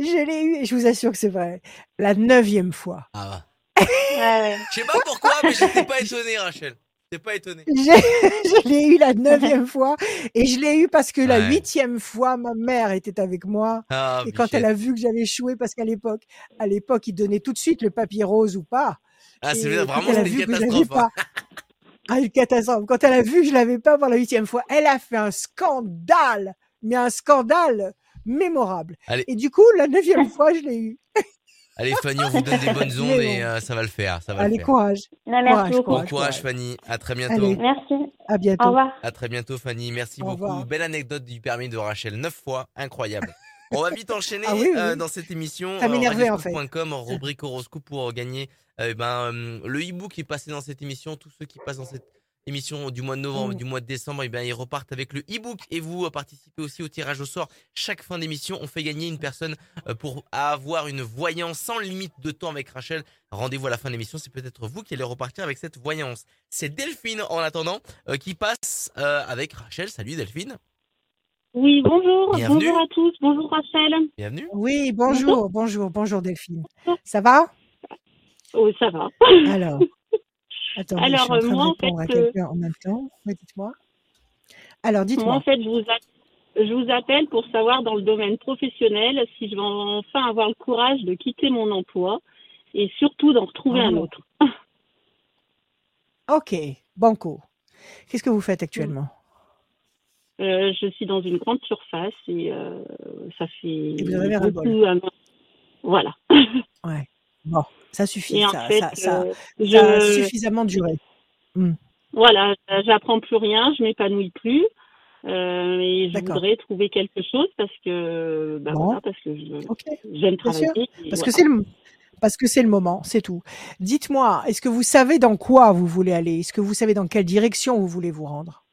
Speaker 2: je l'ai eu, et je vous assure que c'est vrai. La neuvième fois.
Speaker 1: ah,
Speaker 5: Ah ouais.
Speaker 1: je sais pas pourquoi, mais j'étais pas étonné, Rachel. J'étais pas étonné.
Speaker 2: Je l'ai eu la neuvième fois, et je l'ai eu parce que la huitième fois, ma mère était avec moi.
Speaker 1: Ah,
Speaker 2: Et quand elle a vu que j'avais échoué, parce qu'à l'époque, à l'époque, il donnait tout de suite le papier rose ou pas.
Speaker 1: Ah, c'est vraiment, une catastrophe. hein.
Speaker 2: pas- Ah, une catastrophe. Quand elle a vu que je l'avais pas pour la huitième fois, elle a fait un scandale, mais un scandale mémorable.
Speaker 1: Allez.
Speaker 2: Et du coup, la neuvième fois, je l'ai eu.
Speaker 1: Allez, Fanny, on vous donne des bonnes ondes et euh, ça va le faire. Ça va
Speaker 2: Allez,
Speaker 1: le faire.
Speaker 2: courage.
Speaker 5: Merci
Speaker 2: Courage,
Speaker 5: beaucoup.
Speaker 1: Bon
Speaker 2: courage.
Speaker 1: courage, Fanny. À très bientôt.
Speaker 2: Allez.
Speaker 5: Merci.
Speaker 2: À bientôt.
Speaker 5: Au revoir.
Speaker 1: À très bientôt, Fanny. Merci
Speaker 2: Au
Speaker 1: beaucoup.
Speaker 2: revoir.
Speaker 1: Belle anecdote du permis de Rachel. Neuf fois. Incroyable. On va vite enchaîner
Speaker 2: Ah oui, oui.
Speaker 1: euh, dans cette émission.
Speaker 2: Ça m'énervait, en fait.
Speaker 1: radioscoop.com, rubrique horoscope pour gagner euh, ben, euh, le e-book qui est passé dans cette émission. Tous ceux qui passent dans cette émission du mois de novembre,
Speaker 2: Mm.
Speaker 1: du mois de décembre, et bien ils repartent avec le e-book et vous euh, participez aussi au tirage au sort. Chaque fin d'émission, on fait gagner une personne euh, pour avoir une voyance sans limite de temps avec Rachel. Rendez-vous à la fin de l'émission, c'est peut-être vous qui allez repartir avec cette voyance. C'est Delphine en attendant euh, qui passe euh, avec Rachel. Salut Delphine,
Speaker 8: Oui, bonjour.
Speaker 1: Bienvenue.
Speaker 8: Bonjour à tous. Bonjour Rachel.
Speaker 1: bienvenue.
Speaker 2: Oui, bonjour, bonjour, bonjour Delphine. Ça va?
Speaker 8: Oh, ça va.
Speaker 2: Alors, attendez,
Speaker 8: Alors,
Speaker 2: je suis en train
Speaker 8: moi,
Speaker 2: de
Speaker 8: en
Speaker 2: répondre à
Speaker 8: fait, euh,
Speaker 2: quelqu'un en même temps. Oui, dites-moi. Alors,
Speaker 8: Moi,
Speaker 2: dites-moi.
Speaker 8: en fait, je vous, je vous appelle pour savoir dans le domaine professionnel si je vais enfin avoir le courage de quitter mon emploi et surtout d'en retrouver un
Speaker 2: Oh.
Speaker 8: autre.
Speaker 2: Ok, Banco. Qu'est-ce que vous faites actuellement?
Speaker 8: Euh, je suis dans une grande surface et euh, ça fait
Speaker 2: Et vous avez
Speaker 8: beaucoup. un. Voilà.
Speaker 2: Ouais. Bon, ça suffit. Ça,
Speaker 8: fait,
Speaker 2: ça, ça-
Speaker 8: euh,
Speaker 2: ça a suffisamment duré.
Speaker 8: voilà, j'apprends plus rien, je m'épanouis plus. euh, et je voudrais trouver quelque chose parce que, bah
Speaker 2: Bon.
Speaker 8: voilà, parce que j'aime
Speaker 2: sûr,
Speaker 8: travailler.
Speaker 2: Parce que
Speaker 8: voilà.
Speaker 2: le parce que c'est le moment, c'est tout. Dites-moi, est-ce que vous savez dans quoi vous voulez aller? Est-ce que vous savez dans quelle direction vous voulez vous rendre?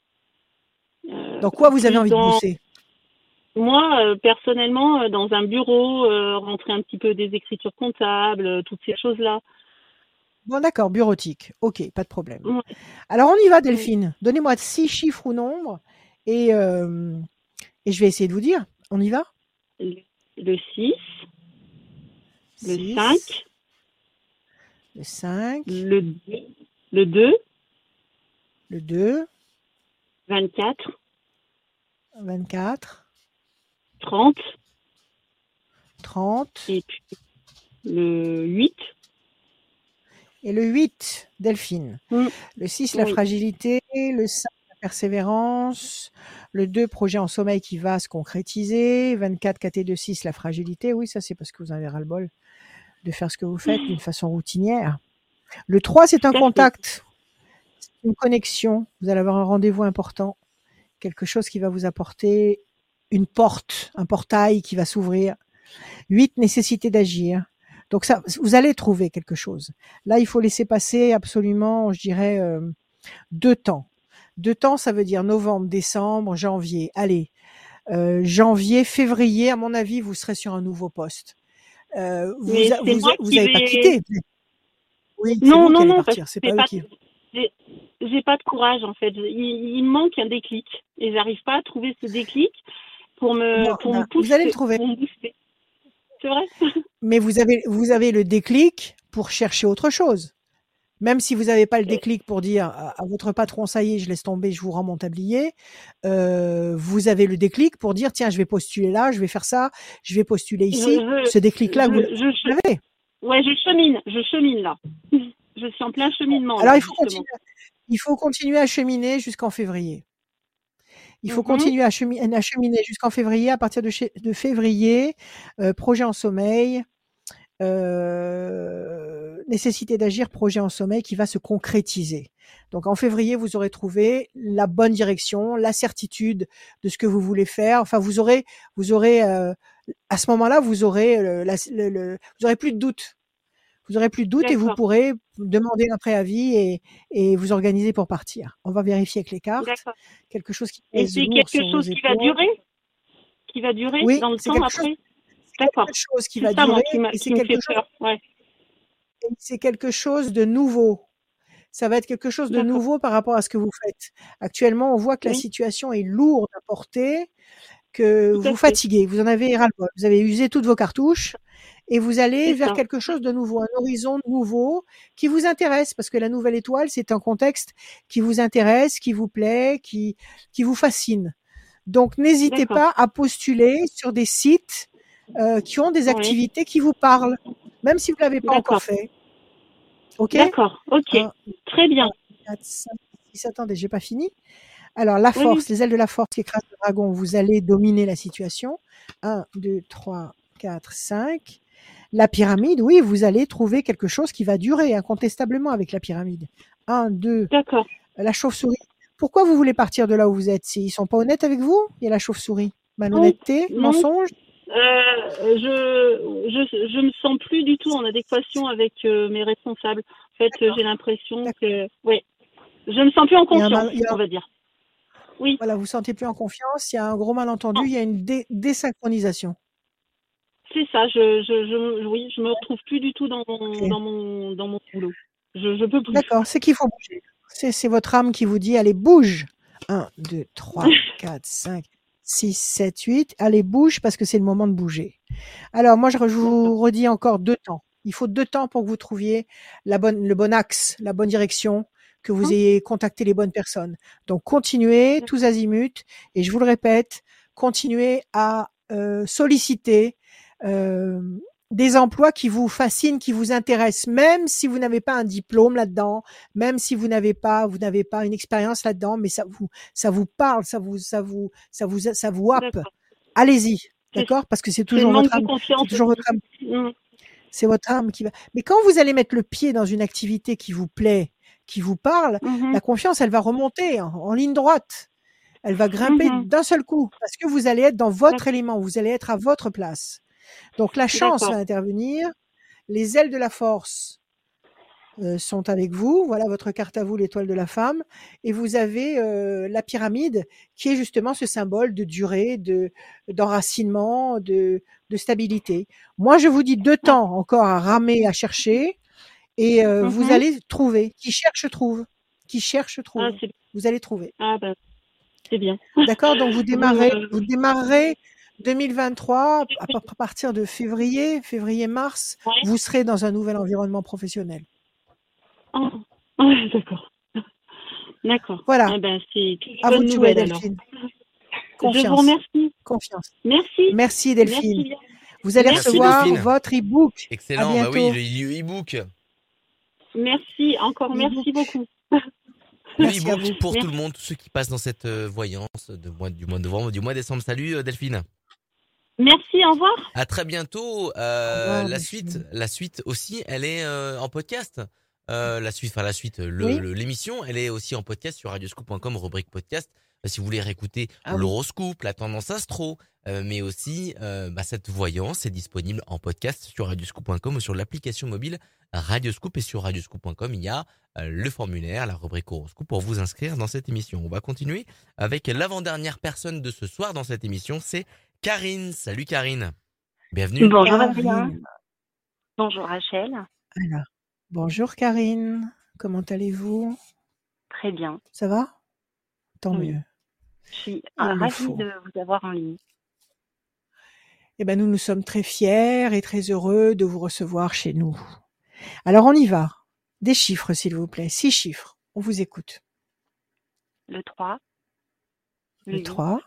Speaker 8: Euh,
Speaker 2: Dans quoi vous avez envie de bosser?
Speaker 8: Moi, euh, personnellement, euh, dans un bureau, euh, rentrer un petit peu des écritures comptables, toutes ces choses-là.
Speaker 2: Bon, d'accord, bureautique. Ok, pas de problème.
Speaker 8: Ouais.
Speaker 2: Alors, on y va, Delphine. Donnez-moi six chiffres ou nombres et, euh, et je vais essayer de vous dire. On y va?
Speaker 8: Le, le 6, le
Speaker 2: Six,
Speaker 8: 5,
Speaker 2: Le 5,
Speaker 8: le 2, le 2,
Speaker 2: le 2,
Speaker 8: 24,
Speaker 2: 24,
Speaker 8: 30,
Speaker 2: 30
Speaker 8: et puis le 8.
Speaker 2: et le 8, Delphine. Le 6, la
Speaker 8: Oui.
Speaker 2: fragilité. Le 5, la persévérance. Le 2, projet en sommeil qui va se concrétiser. 24, KT2, 6, la fragilité. Oui, ça, c'est parce que vous avez ras-le-bol de faire ce que vous faites d'une façon routinière. Le 3, c'est un contact. C'est une connexion. Vous allez avoir un rendez-vous important. Quelque chose qui va vous apporter une porte, un portail qui va s'ouvrir. 8, nécessité d'agir. Donc ça, vous allez trouver quelque chose. Là, il faut laisser passer absolument, je dirais, euh, deux temps. Deux temps, ça veut dire novembre, décembre, janvier. Allez, euh, janvier, février, à mon avis, vous serez sur un nouveau poste. Euh, vous
Speaker 8: Mais
Speaker 2: a-
Speaker 8: c'est
Speaker 2: vous,
Speaker 8: moi
Speaker 2: vous
Speaker 8: qui
Speaker 2: avez pas quitté. Oui,
Speaker 8: Non, non, non,
Speaker 2: C'est pas
Speaker 8: pas,
Speaker 2: qui.
Speaker 8: j'ai j'ai pas de courage en fait. Il, il me manque un déclic et j'arrive pas à trouver ce déclic pour me,
Speaker 2: Non,
Speaker 8: pour
Speaker 2: non,
Speaker 8: me pousser.
Speaker 2: vous allez le trouver.
Speaker 8: C'est vrai
Speaker 2: Mais vous avez, vous avez le déclic pour chercher autre chose. Même si vous n'avez pas le déclic pour dire à, à votre patron, ça y est, je laisse tomber, je vous rends mon tablier, euh, vous avez le déclic pour dire, tiens, je vais postuler là, je vais faire ça, je vais postuler ici.
Speaker 8: Je- je-
Speaker 2: Ce déclic-là, vous l'avez.
Speaker 8: Ouais, je chemine, je chemine là. Je suis en plein cheminement.
Speaker 2: Alors,
Speaker 8: là,
Speaker 2: il faut, continuer, il faut continuer à cheminer jusqu'en février. Il faut
Speaker 8: Mhm.
Speaker 2: continuer à, chemi- à cheminer jusqu'en février. À partir de, chez- de février, euh, projet en sommeil, euh, nécessité d'agir, projet en sommeil qui va se concrétiser. Donc en février, vous aurez trouvé la bonne direction, la certitude de ce que vous voulez faire. Enfin, vous aurez, vous aurez euh, à ce moment-là, vous aurez, le, la- le- le- vous aurez plus de doute. Vous aurez plus de doute et vous pourrez demander un préavis et, et vous organiser pour partir. On va vérifier avec les cartes quelque chose qui
Speaker 8: Et c'est quelque chose qui va durer? Qui va durer
Speaker 2: Oui,
Speaker 8: dans le
Speaker 2: c'est
Speaker 8: temps
Speaker 2: quelque
Speaker 8: après? D'accord.
Speaker 2: quelque chose qui
Speaker 8: C'est
Speaker 2: va
Speaker 8: ça, moi,
Speaker 2: durer
Speaker 8: qui,
Speaker 2: et c'est quelque chose
Speaker 8: peur. Ouais.
Speaker 2: et c'est quelque chose de nouveau. Ça va être quelque chose de nouveau par rapport à ce que vous faites. Actuellement, on voit que la situation est lourde à porter, que vous fatiguez, vous en avez ras-le-bol, vous avez usé toutes vos cartouches et vous allez vers
Speaker 8: ça.
Speaker 2: quelque chose de nouveau, un horizon nouveau qui vous intéresse parce que la nouvelle étoile, c'est un contexte qui vous intéresse, qui vous plaît, qui, qui vous fascine. Donc, n'hésitez pas à postuler sur des sites euh, qui ont des
Speaker 8: Oui.
Speaker 2: activités qui vous parlent, même si vous l'avez pas encore fait. Ok?
Speaker 8: D'accord. Ok.
Speaker 2: Un,
Speaker 8: Très bien.
Speaker 2: 4, 5, 6, attendez, j'ai pas fini. Alors, la
Speaker 8: Oui,
Speaker 2: force, les ailes de la force qui écrasent le dragon, vous allez dominer la situation. 1, 2, 3, 4, 5. La pyramide, oui, vous allez trouver quelque chose qui va durer incontestablement avec la pyramide. 1, 2,
Speaker 8: D'accord.
Speaker 2: la chauve-souris. Pourquoi vous voulez partir de là où vous êtes? Ils sont pas honnêtes avec vous Il y a la chauve-souris. Malhonnêteté,
Speaker 8: non.
Speaker 2: mensonge?
Speaker 8: Euh, je, je je me sens plus du tout en adéquation avec euh, mes responsables. En fait, euh, j'ai l'impression que oui. Je me sens plus en
Speaker 2: un
Speaker 8: confiance,
Speaker 2: mal- a-
Speaker 8: on va dire. Oui,
Speaker 2: Voilà, vous sentez plus en confiance, il y a un gros malentendu,
Speaker 8: Non.
Speaker 2: il y a une dé- désynchronisation.
Speaker 8: C'est ça. Je, je, je, oui, je me retrouve plus du tout dans mon, dans mon, dans mon boulot. Je, je peux plus.
Speaker 2: D'accord, c'est qu'il faut bouger. C'est c'est votre âme qui vous dit, allez, bouge. 1, 2, 3, 4, 5, 6, 7, 8. Allez, bouge parce que c'est le moment de bouger. Alors, moi, je vous redis encore deux temps. Il faut deux temps pour que vous trouviez la bonne, le bon axe, la bonne direction, que vous
Speaker 8: Mhm.
Speaker 2: ayez contacté les bonnes personnes. Donc, continuez tous azimuts. Et je vous le répète, continuez à euh, solliciter euh, des emplois qui vous fascinent, qui vous intéressent, même si vous n'avez pas un diplôme là-dedans, même si vous n'avez pas, vous n'avez pas une expérience là-dedans, mais ça vous, ça vous parle, ça vous, ça vous, ça vous, ça vous happe. Allez-y, d'accord? Parce que c'est toujours votre âme, c'est toujours votre âme,
Speaker 8: Mm.
Speaker 2: c'est votre âme qui va. Mais quand vous allez mettre le pied dans une activité qui vous plaît, qui vous parle,
Speaker 8: Mhm.
Speaker 2: la confiance, elle va remonter en, en ligne droite. Elle va grimper
Speaker 8: Mhm.
Speaker 2: d'un seul coup parce que vous allez être dans votre élément, vous allez être à votre place. Donc la chance va intervenir, les ailes de la force euh, sont avec vous, voilà votre carte à vous, l'étoile de la femme, et vous avez euh, la pyramide qui est justement ce symbole de durée, de d'enracinement, de, de stabilité. Moi, je vous dis deux temps encore à ramer, à chercher, et euh, vous
Speaker 8: Mhm.
Speaker 2: allez trouver. Qui cherche trouve. Qui cherche trouve.
Speaker 8: Ah, c'est
Speaker 2: Vous allez trouver.
Speaker 8: ah, bah, c'est bien.
Speaker 2: D'accord? Donc vous démarrez, vous démarrerez 2023 à pa- à partir de février, février-mars,
Speaker 8: Ouais.
Speaker 2: vous serez dans un nouvel environnement professionnel.
Speaker 8: Ah, d'accord. D'accord.
Speaker 2: Voilà.
Speaker 8: Ah ben, c'est
Speaker 2: À vous de jouer,
Speaker 8: nouvelle alors.
Speaker 2: Delphine.
Speaker 8: Je vous
Speaker 2: Confiance.
Speaker 8: remercie.
Speaker 2: Confiance.
Speaker 8: Merci.
Speaker 2: Merci Delphine. Vous allez
Speaker 1: Merci,
Speaker 2: recevoir
Speaker 1: Delphine.
Speaker 2: votre e-book.
Speaker 1: Excellent,
Speaker 2: À
Speaker 1: bah oui, le e-book.
Speaker 8: Merci. Encore merci beaucoup.
Speaker 1: Le
Speaker 2: Merci à
Speaker 1: e-book
Speaker 2: vous.
Speaker 1: pour
Speaker 8: Merci.
Speaker 1: tout le monde, tous ceux qui passent dans cette euh, voyance de mois, du mois de novembre, du mois de décembre. Salut euh, Delphine.
Speaker 8: Merci. Au revoir.
Speaker 1: À très bientôt. Euh,
Speaker 2: revoir,
Speaker 1: la suite, la suite aussi, elle est euh, en podcast. Euh, la suite, enfin la suite,
Speaker 2: Oui.
Speaker 1: l'émission, elle est aussi en podcast sur radioscoop.com, rubrique podcast. Si vous voulez réécouter
Speaker 2: Ah oui.
Speaker 1: l'horoscope, la tendance astro, euh, mais aussi euh, bah, cette voyance est disponible en podcast sur radioscoop.com ou sur l'application mobile Radioscoop et sur radioscoop.com il y a euh, le formulaire, la rubrique horoscope pour vous inscrire dans cette émission. On va continuer avec l'avant-dernière personne de ce soir dans cette émission, c'est Karine. Salut Karine. Bienvenue.
Speaker 3: Bonjour. Adrien. Bonjour Rachel.
Speaker 2: Alors, bonjour Karine. Comment allez-vous?
Speaker 3: Très bien.
Speaker 2: Ça va? Tant
Speaker 3: Oui.
Speaker 2: mieux.
Speaker 3: Je suis
Speaker 2: Il
Speaker 3: euh,
Speaker 2: le
Speaker 3: ravie
Speaker 2: faut.
Speaker 3: de vous avoir en ligne.
Speaker 2: Eh ben, nous nous sommes très fiers et très heureux de vous recevoir chez nous. Alors, on y va. Des chiffres, s'il vous plaît. Six chiffres. On vous écoute.
Speaker 3: Le 3,
Speaker 2: Le
Speaker 3: huit,
Speaker 2: 3,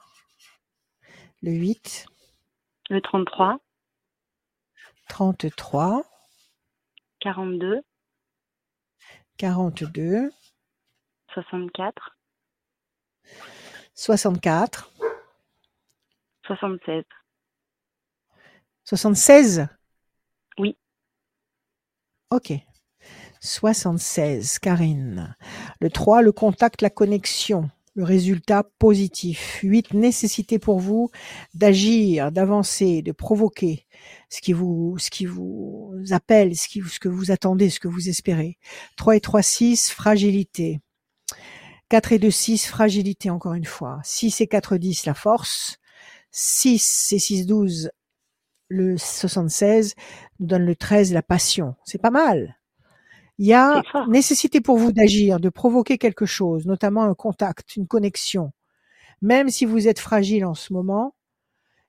Speaker 2: le 8,
Speaker 3: le 33,
Speaker 2: 33,
Speaker 3: 42,
Speaker 2: 42,
Speaker 3: 64,
Speaker 2: 64,
Speaker 3: 76.
Speaker 2: 76
Speaker 3: Oui.
Speaker 2: Ok. 76, Karine. Le 3, le contact, la connexion. Le résultat positif. 8, nécessité pour vous d'agir, d'avancer, de provoquer ce qui vous, ce qui vous appelle, ce, qui, ce que vous attendez, ce que vous espérez. 3 et 3, 6, fragilité. 4 et 2, 6, fragilité encore une fois. 6 et 4, 10, la force. 6 et 6, 12, le 76 nous donne le 13, la passion. C'est pas mal. Il y a nécessité pour vous d'agir, de provoquer quelque chose, notamment un contact, une connexion. Même si vous êtes fragile en ce moment,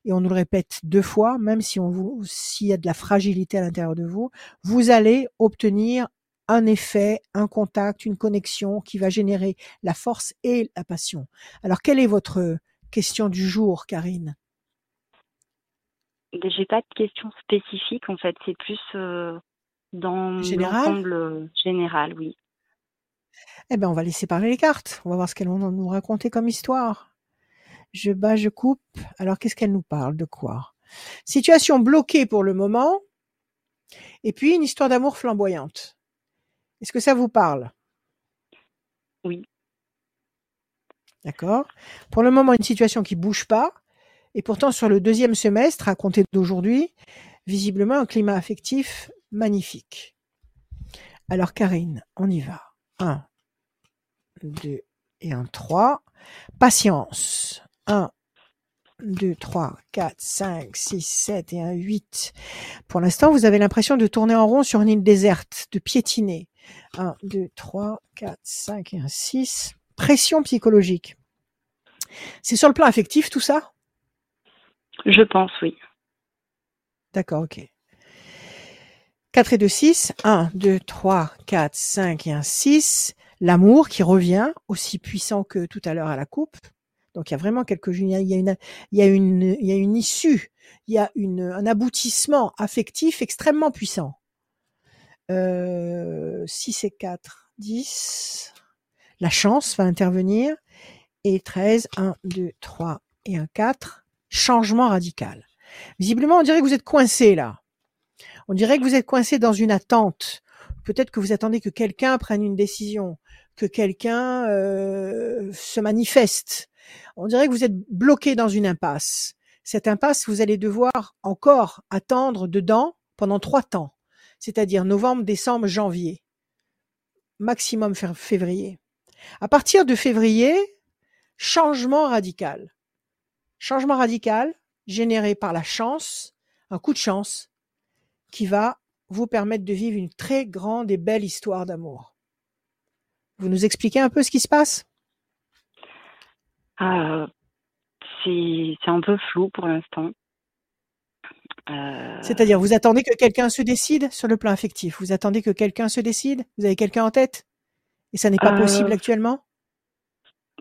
Speaker 2: et on nous le répète deux fois, même si on vous, s'il y a de la fragilité à l'intérieur de vous, vous allez obtenir un effet, un contact, une connexion qui va générer la force et la passion. Alors, quelle est votre question du jour, Karine?
Speaker 3: J'ai pas de questions spécifiques en fait, c'est plus euh, dans l'ensemble euh, général, oui.
Speaker 2: Eh ben, on va laisser parler les cartes. On va voir ce qu'elles vont nous raconter comme histoire. Je bats, je coupe. Alors, qu'est-ce qu'elles nous parlent? De quoi? Situation bloquée pour le moment. Et puis, une histoire d'amour flamboyante. Est-ce que ça vous parle?
Speaker 3: Oui.
Speaker 2: D'accord. Pour le moment, une situation qui bouge pas. Et pourtant, sur le deuxième semestre, à compter d'aujourd'hui, visiblement un climat affectif magnifique. Alors, Karine, on y va. 1, 2 et un 3. Patience. 1, 2, 3, 4, 5, 6, 7 et un 8. Pour l'instant, vous avez l'impression de tourner en rond sur une île déserte, de piétiner. 1, 2, 3, 4, 5 et un 6. Pression psychologique. C'est sur le plan affectif tout ça?
Speaker 4: Je pense, oui.
Speaker 2: D'accord, ok. 4 et 2, 6. 1, 2, 3, 4, 5 et un 6. L'amour qui revient, aussi puissant que tout à l'heure à la coupe. Donc il y a vraiment quelque chose, il y a une, il y a une, il y a une issue, il y a une, un aboutissement affectif extrêmement puissant. Euh, 6 et 4, 10. La chance va intervenir. Et 13, 1, 2, 3 et un 4. Changement radical. Visiblement, on dirait que vous êtes coincé là. On dirait que vous êtes coincé dans une attente. Peut-être que vous attendez que quelqu'un prenne une décision, que quelqu'un euh, se manifeste. On dirait que vous êtes bloqué dans une impasse. Cette impasse, vous allez devoir encore attendre dedans pendant trois temps, c'est-à-dire novembre, décembre, janvier, maximum février. À partir de février, changement radical. Changement radical généré par la chance, un coup de chance, qui va vous permettre de vivre une très grande et belle histoire d'amour. Vous nous expliquez un peu ce qui se passe?
Speaker 4: C'est c'est un peu flou pour l'instant. Euh,
Speaker 2: C'est-à-dire, vous attendez que quelqu'un se décide sur le plan affectif? Vous attendez que quelqu'un se décide? Vous avez quelqu'un en tête? Et ça n'est pas
Speaker 4: Euh,
Speaker 2: possible actuellement?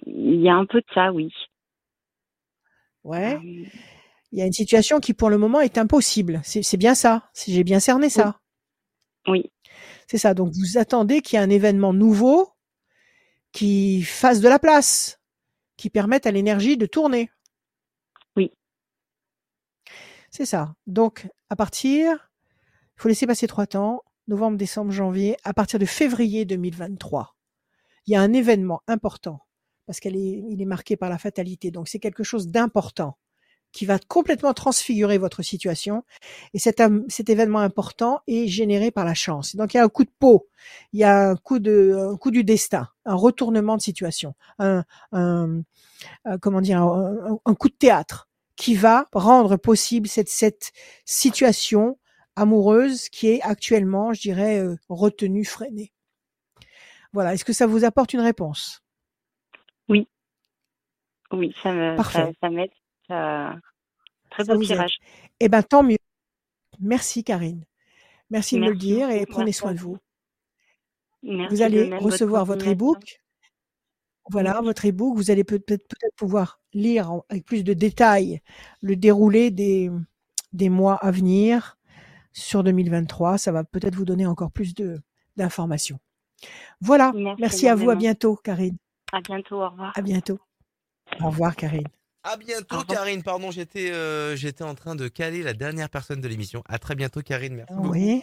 Speaker 4: Il y a un peu de ça, oui.
Speaker 2: Ouais. Il y a une situation qui, pour le moment, est impossible. C'est bien ça. Si j'ai bien cerné ça.
Speaker 4: oui,
Speaker 2: C'est ça. Donc, vous attendez qu'il y ait un événement nouveau qui fasse de la place, qui permette à l'énergie de tourner.
Speaker 4: Oui.
Speaker 2: C'est ça. Donc, à partir, il faut laisser passer trois temps, novembre, décembre, janvier, à partir de février 2023. Il y a un événement important parce qu'il est, il est marqué par la fatalité. Donc, c'est quelque chose d'important qui va complètement transfigurer votre situation. Et cet, cet événement important est généré par la chance. Donc, il y a un coup de peau, il y a un coup de, un coup du destin, un retournement de situation, un, un- un- comment dire, un, coup de théâtre qui va rendre possible cette, cette situation amoureuse qui est actuellement, je dirais, euh, retenue, freinée. Voilà. Est-ce que ça vous apporte une réponse?
Speaker 4: Oui, ça me, ça,
Speaker 2: Parfait.
Speaker 4: ça m'aide. Ça... Très
Speaker 2: Ça
Speaker 4: beau tirage.
Speaker 2: Eh ben, tant mieux. Merci, Karine. Merci de me le dire et prenez soin de vous.
Speaker 4: Merci
Speaker 2: Vous allez
Speaker 4: même,
Speaker 2: recevoir
Speaker 4: votre
Speaker 2: e-book. Voilà, votre e-book. Vous allez peut-être pouvoir lire avec plus de détails le déroulé des, des mois à venir sur 2023. Ça va peut-être vous donner encore plus de d'informations. Voilà.
Speaker 4: Merci
Speaker 2: Merci à vous. À bientôt, Karine.
Speaker 4: À bientôt, au revoir.
Speaker 2: À bientôt. Au revoir, Karine.
Speaker 1: À bientôt. Karine. Pardon, j'étais euh, j'étais en train de caler la dernière personne de l'émission. À très bientôt, Karine. Merci beaucoup.
Speaker 2: Oui.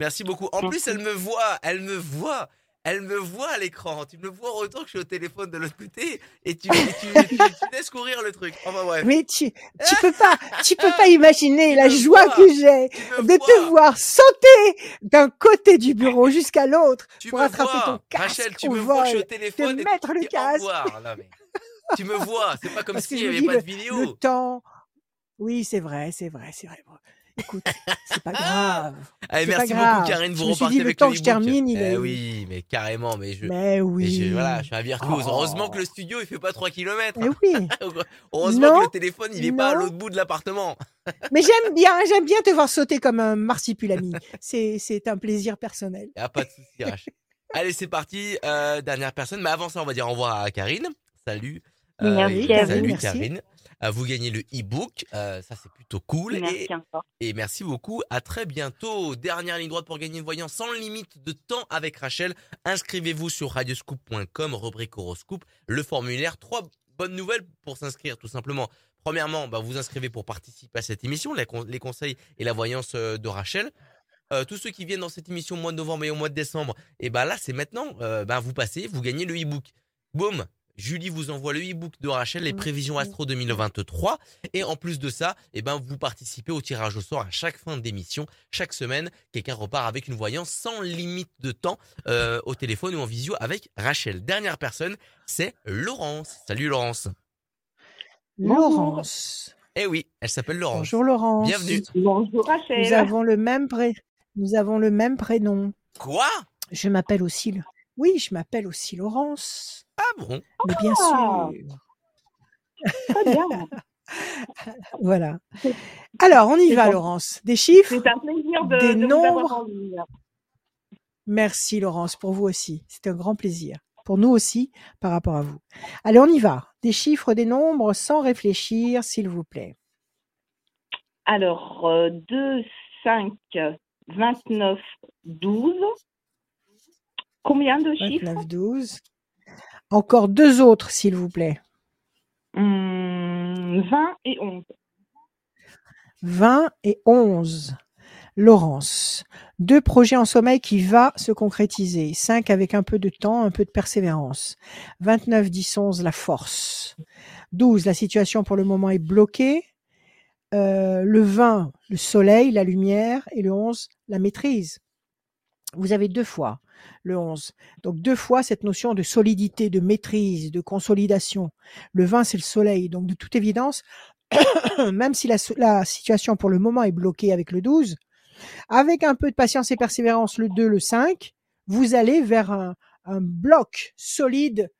Speaker 1: Merci beaucoup. En
Speaker 4: Merci.
Speaker 1: plus, elle me voit, elle me voit, elle me voit à l'écran. Tu me vois autant que je suis au téléphone de l'autre côté et tu, et tu, tu- tu laisses courir le truc. Enfin bref.
Speaker 2: Mais tu, tu peux pas, tu peux pas imaginer la joie
Speaker 1: vois.
Speaker 2: que j'ai de te voir sauter d'un côté du bureau jusqu'à l'autre
Speaker 1: Tu
Speaker 2: pour attraper
Speaker 1: vois.
Speaker 2: ton casque
Speaker 1: Rachel, tu me vois, je suis au
Speaker 2: vol,
Speaker 1: téléphone
Speaker 2: te
Speaker 1: et
Speaker 2: mettre le
Speaker 1: au
Speaker 2: casque.
Speaker 1: revoir. Non, mais tu me vois, c'est pas comme s'il n'y avait
Speaker 2: dis
Speaker 1: pas de vidéo.
Speaker 2: le temps. Oui, c'est vrai, c'est vrai, c'est vrai. Bon, Écoute, c'est pas grave.
Speaker 1: Allez, merci beaucoup. Karine. Vous
Speaker 2: Je me suis dit, le temps que je termine, il
Speaker 1: Eh
Speaker 2: est-
Speaker 1: oui, mais carrément, mais je.
Speaker 2: Mais oui.
Speaker 1: je- voilà, je suis un virtuose.
Speaker 2: Oh.
Speaker 1: Heureusement que le studio il fait pas 3 km.
Speaker 2: Mais oui.
Speaker 1: Heureusement
Speaker 2: Non,
Speaker 1: que le téléphone il est pas à
Speaker 2: non.
Speaker 1: l'autre bout de l'appartement.
Speaker 2: Mais j'aime bien, j'aime bien te voir sauter comme un marsipulami. C'est, c'est un plaisir personnel.
Speaker 1: Y a pas de souci. Allez, c'est parti. Euh, dernière personne. Mais avant ça, on va dire au revoir à Karine. Salut.
Speaker 4: Merci à vous.
Speaker 1: Salut,
Speaker 2: Merci.
Speaker 1: Karine. Euh, vous gagnez le e-book. Euh, ça, c'est plutôt cool.
Speaker 4: Merci
Speaker 1: Et,
Speaker 4: encore.
Speaker 1: et merci beaucoup. À très bientôt. Dernière ligne droite pour gagner une voyance sans limite de temps avec Rachel. Inscrivez-vous sur radioscoop.com, rubrique horoscope, le formulaire. Trois bonnes nouvelles pour s'inscrire, tout simplement. Premièrement, bah, vous inscrivez pour participer à cette émission, les, con- les conseils et la voyance euh, de Rachel. Euh, tous ceux qui viennent dans cette émission au mois de novembre et au mois de décembre, et ben là, c'est maintenant. Euh, ben, vous passez, vous gagnez le e-book. Boum, Julie vous envoie le e-book de Rachel, les prévisions Astro 2023. Et en plus de ça, eh ben, vous participez au tirage au sort à chaque fin d'émission. Chaque semaine, quelqu'un repart avec une voyance sans limite de temps euh, au téléphone ou en visio avec Rachel. Dernière personne, c'est Laurence. Salut Laurence.
Speaker 2: Laurence.
Speaker 1: Eh oui, elle s'appelle Laurence.
Speaker 2: Bonjour Laurence.
Speaker 1: Bienvenue.
Speaker 9: Bonjour Rachel.
Speaker 2: Nous avons le même pré... Nous avons le même prénom.
Speaker 1: Quoi?
Speaker 2: Je m'appelle aussi. Oui, je m'appelle aussi Laurence.
Speaker 1: Ah bon?
Speaker 2: Mais bien
Speaker 9: Ah.
Speaker 2: sûr.
Speaker 9: Très bien.
Speaker 2: Voilà. Alors, on y va,
Speaker 9: bon.
Speaker 2: Laurence. Des chiffres?
Speaker 9: C'est un plaisir de,
Speaker 2: Des
Speaker 9: de vous avoir
Speaker 2: nombres? Merci, Laurence, pour vous aussi. C'est un grand plaisir. Pour nous aussi, par rapport à vous. Allez, on y va. Des chiffres, des nombres, sans réfléchir, s'il vous plaît.
Speaker 9: Alors, euh, 2, 5, 29, 12. Combien de chiffres
Speaker 2: 29, 12. Encore deux autres, s'il vous plaît.
Speaker 9: Hum, 20 et 11.
Speaker 2: 20 et 11. Laurence. Deux projets en sommeil qui va se concrétiser. 5 avec un peu de temps, un peu de persévérance. 29, 10, 11, la force. 12, la situation pour le moment est bloquée. Euh, le 20, le soleil, la lumière. Et le 11, la maîtrise. Vous avez deux fois le 11. Donc deux fois cette notion de solidité, de maîtrise, de consolidation. Le 20, c'est le soleil. Donc de toute évidence, même si la, situation pour le moment est bloquée avec le 12, avec un peu de patience et persévérance, le 2, le 5, vous allez vers un, un bloc solide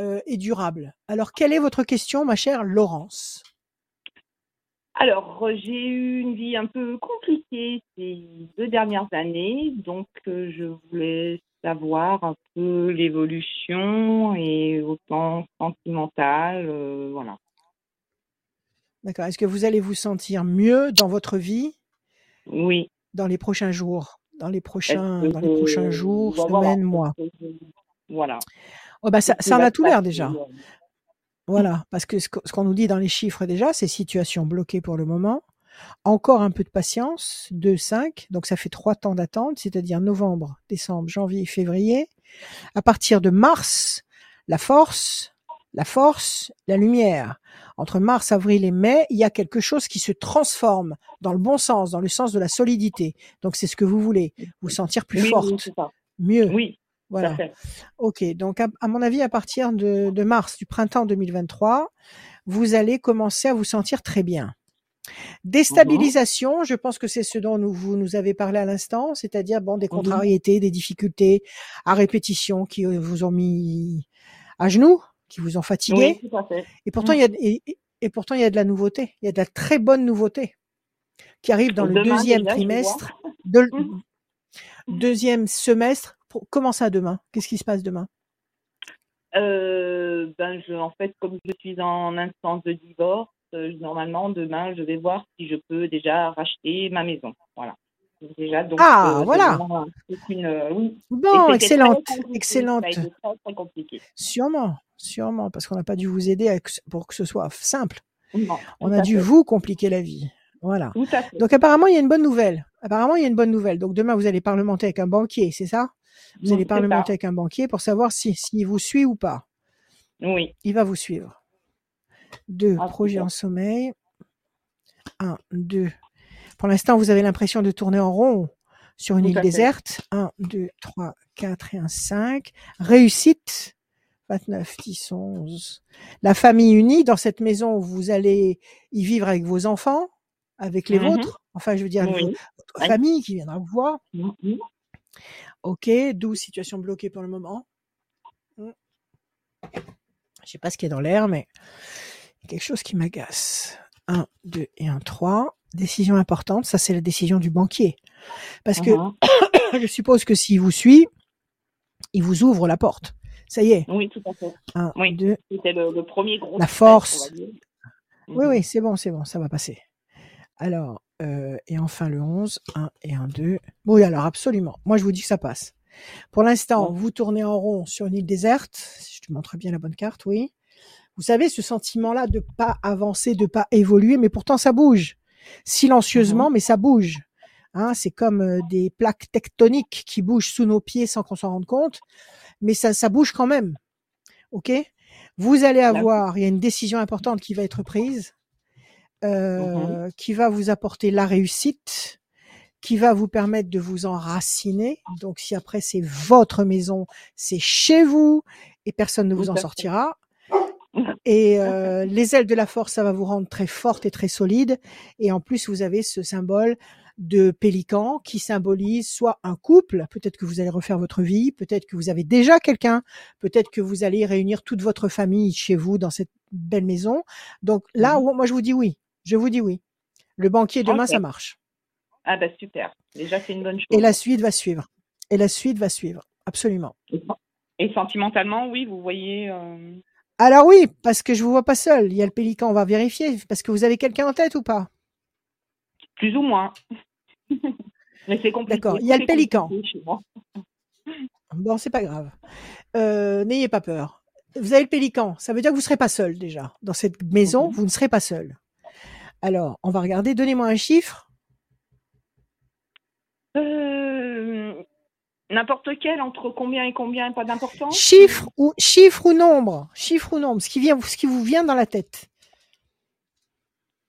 Speaker 2: euh, et durable. Alors, quelle est votre question, ma chère Laurence?
Speaker 9: Alors, euh, j'ai eu une vie un peu compliquée ces deux dernières années, donc euh, je voulais savoir un peu l'évolution et au plan sentimental, euh, voilà.
Speaker 2: D'accord. Est-ce que vous allez vous sentir mieux dans votre vie?
Speaker 9: Oui.
Speaker 2: dans les prochains jours, dans les prochains, dans les prochains jours, semaines, mois?
Speaker 9: Voilà.
Speaker 2: Oh, bah, ça, ça en a tout l'air déjà. Voilà, parce que ce qu'on nous dit dans les chiffres déjà, c'est situation bloquée pour le moment. Encore un peu de patience, 2, 5, donc ça fait trois temps d'attente, c'est-à-dire novembre, décembre, janvier, février. À partir de mars, la force, la force, la lumière. Entre mars, avril et mai, il y a quelque chose qui se transforme dans le bon sens, dans le sens de la solidité. Donc c'est ce que vous voulez, vous sentir plus
Speaker 9: Oui,
Speaker 2: forte, mieux.
Speaker 9: Oui,
Speaker 2: Voilà. Ok, donc à, à mon avis, à partir de, de mars, du printemps 2023, vous allez commencer à vous sentir très bien. Déstabilisation, je pense que c'est ce dont nous, vous nous avez parlé à l'instant, c'est-à-dire bon des
Speaker 9: Mhm.
Speaker 2: contrariétés, des difficultés à répétition qui euh, vous ont mis à genoux, qui vous ont fatigué.
Speaker 9: Oui, tout à fait.
Speaker 2: Et pourtant,
Speaker 9: Mm.
Speaker 2: il y a et, et- pourtant il y a de la nouveauté, il y a de la très bonne nouveauté qui arrive dans le deuxième
Speaker 9: déjà,
Speaker 2: trimestre, de,
Speaker 9: Mhm.
Speaker 2: deuxième semestre. Pour, comment ça demain? Qu'est-ce qui se passe demain?
Speaker 9: Euh, ben je, en fait, comme je suis en instance de divorce, euh, normalement demain je vais voir si je peux déjà racheter ma maison. Voilà. Déjà donc.
Speaker 2: Ah,
Speaker 9: euh,
Speaker 2: voilà.
Speaker 9: demain, c'est une, oui. Et
Speaker 2: Bon, excellente, excellente.
Speaker 9: Très très compliqué.
Speaker 2: Sûrement, sûrement, parce qu'on n'a pas dû vous aider à pour que ce soit simple.
Speaker 9: Non,
Speaker 2: On a dû
Speaker 9: fait.
Speaker 2: vous compliquer la vie. Voilà. Donc apparemment, il y a une bonne nouvelle. Apparemment, il y a une bonne nouvelle. Donc demain, vous allez parlementer avec un banquier, c'est ça? Vous allez parlementer avec un banquier pour savoir si s'il vous suit ou pas.
Speaker 9: Oui.
Speaker 2: Il va vous suivre. Deux,
Speaker 9: Ah,
Speaker 2: projet en sommeil. Un, deux. Pour l'instant, vous avez l'impression de tourner en rond sur une
Speaker 9: Tout
Speaker 2: île déserte. Un, deux, trois, quatre et un cinq. Réussite. 29, 10, 11. La famille unie dans cette maison où vous allez y vivre avec vos enfants, avec les
Speaker 9: Mhm.
Speaker 2: vôtres. Enfin, je veux dire,
Speaker 9: Oui.
Speaker 2: votre famille qui viendra vous voir.
Speaker 9: Mhm.
Speaker 2: Ok, 12 situation bloquée pour le moment. Hmm. Je sais pas ce qu'il y a dans l'air, mais il y a quelque chose qui m'agace. 1, 2 et 1, 3. Décision importante, ça c'est la décision du banquier. Parce que
Speaker 9: Mhm.
Speaker 2: je suppose que s'il vous suit, il vous ouvre la porte. Ça y est.
Speaker 9: Oui, tout à fait.
Speaker 2: 1,
Speaker 9: Oui.
Speaker 2: 2.
Speaker 9: C'était le, le premier gros.
Speaker 2: La force.
Speaker 9: dire.
Speaker 2: Oui,
Speaker 9: Mhm.
Speaker 2: oui, c'est bon, c'est bon, ça va passer. Alors, euh, et enfin le 11, 1 et 1, 2. Oui, alors absolument. Moi, je vous dis que ça passe. Pour l'instant,
Speaker 9: Ouais.
Speaker 2: vous tournez en rond sur une île déserte. Si je te montre bien la bonne carte, oui. Vous savez, ce sentiment-là de pas avancer, de pas évoluer, mais pourtant ça bouge. Silencieusement, mais ça bouge. Hein, c'est comme euh, des plaques tectoniques qui bougent sous nos pieds sans qu'on s'en rende compte, mais ça, ça bouge quand même. Ok? Vous allez avoir, il y a une décision importante qui va être prise,
Speaker 6: Mmh
Speaker 2: euh, qui va vous apporter la réussite, qui va vous permettre de vous enraciner. Donc, si après c'est votre maison, c'est chez vous et personne ne vous en sortira. Et euh, les ailes de la force, ça va vous rendre très forte et très solide. Et en plus, vous avez ce symbole de pélican qui symbolise soit un couple, peut-être que vous allez refaire votre vie, peut-être que vous avez déjà quelqu'un, peut-être que vous allez réunir toute votre famille chez vous dans cette belle maison. Donc là,
Speaker 6: Mhm.
Speaker 2: moi, je vous dis oui. Je vous dis oui. Le banquier demain, ça marche.
Speaker 6: Ah bah super. Déjà, c'est une bonne chose.
Speaker 2: Et la suite va suivre. Et la suite va suivre. Absolument.
Speaker 6: Et sentimentalement, oui, vous voyez. euh,
Speaker 2: Alors oui, parce que je vous vois pas seul. Il y a le pélican, on va vérifier. Parce que vous avez quelqu'un en tête ou pas?
Speaker 6: Plus ou moins. Mais c'est compliqué.
Speaker 2: D'accord. Il y a le pélican. Bon, c'est pas grave. Euh, N'ayez pas peur. Vous avez le pélican. Ça veut dire que vous serez pas seul déjà. Dans cette maison, vous ne serez pas seul. Alors, on va regarder. Donnez-moi un chiffre.
Speaker 6: Euh, N'importe quel, entre combien et combien, pas d'importance?
Speaker 2: Chiffre ou chiffre ou nombre? Chiffre ou nombre. Ce qui vient, ce qui vous vient dans la tête.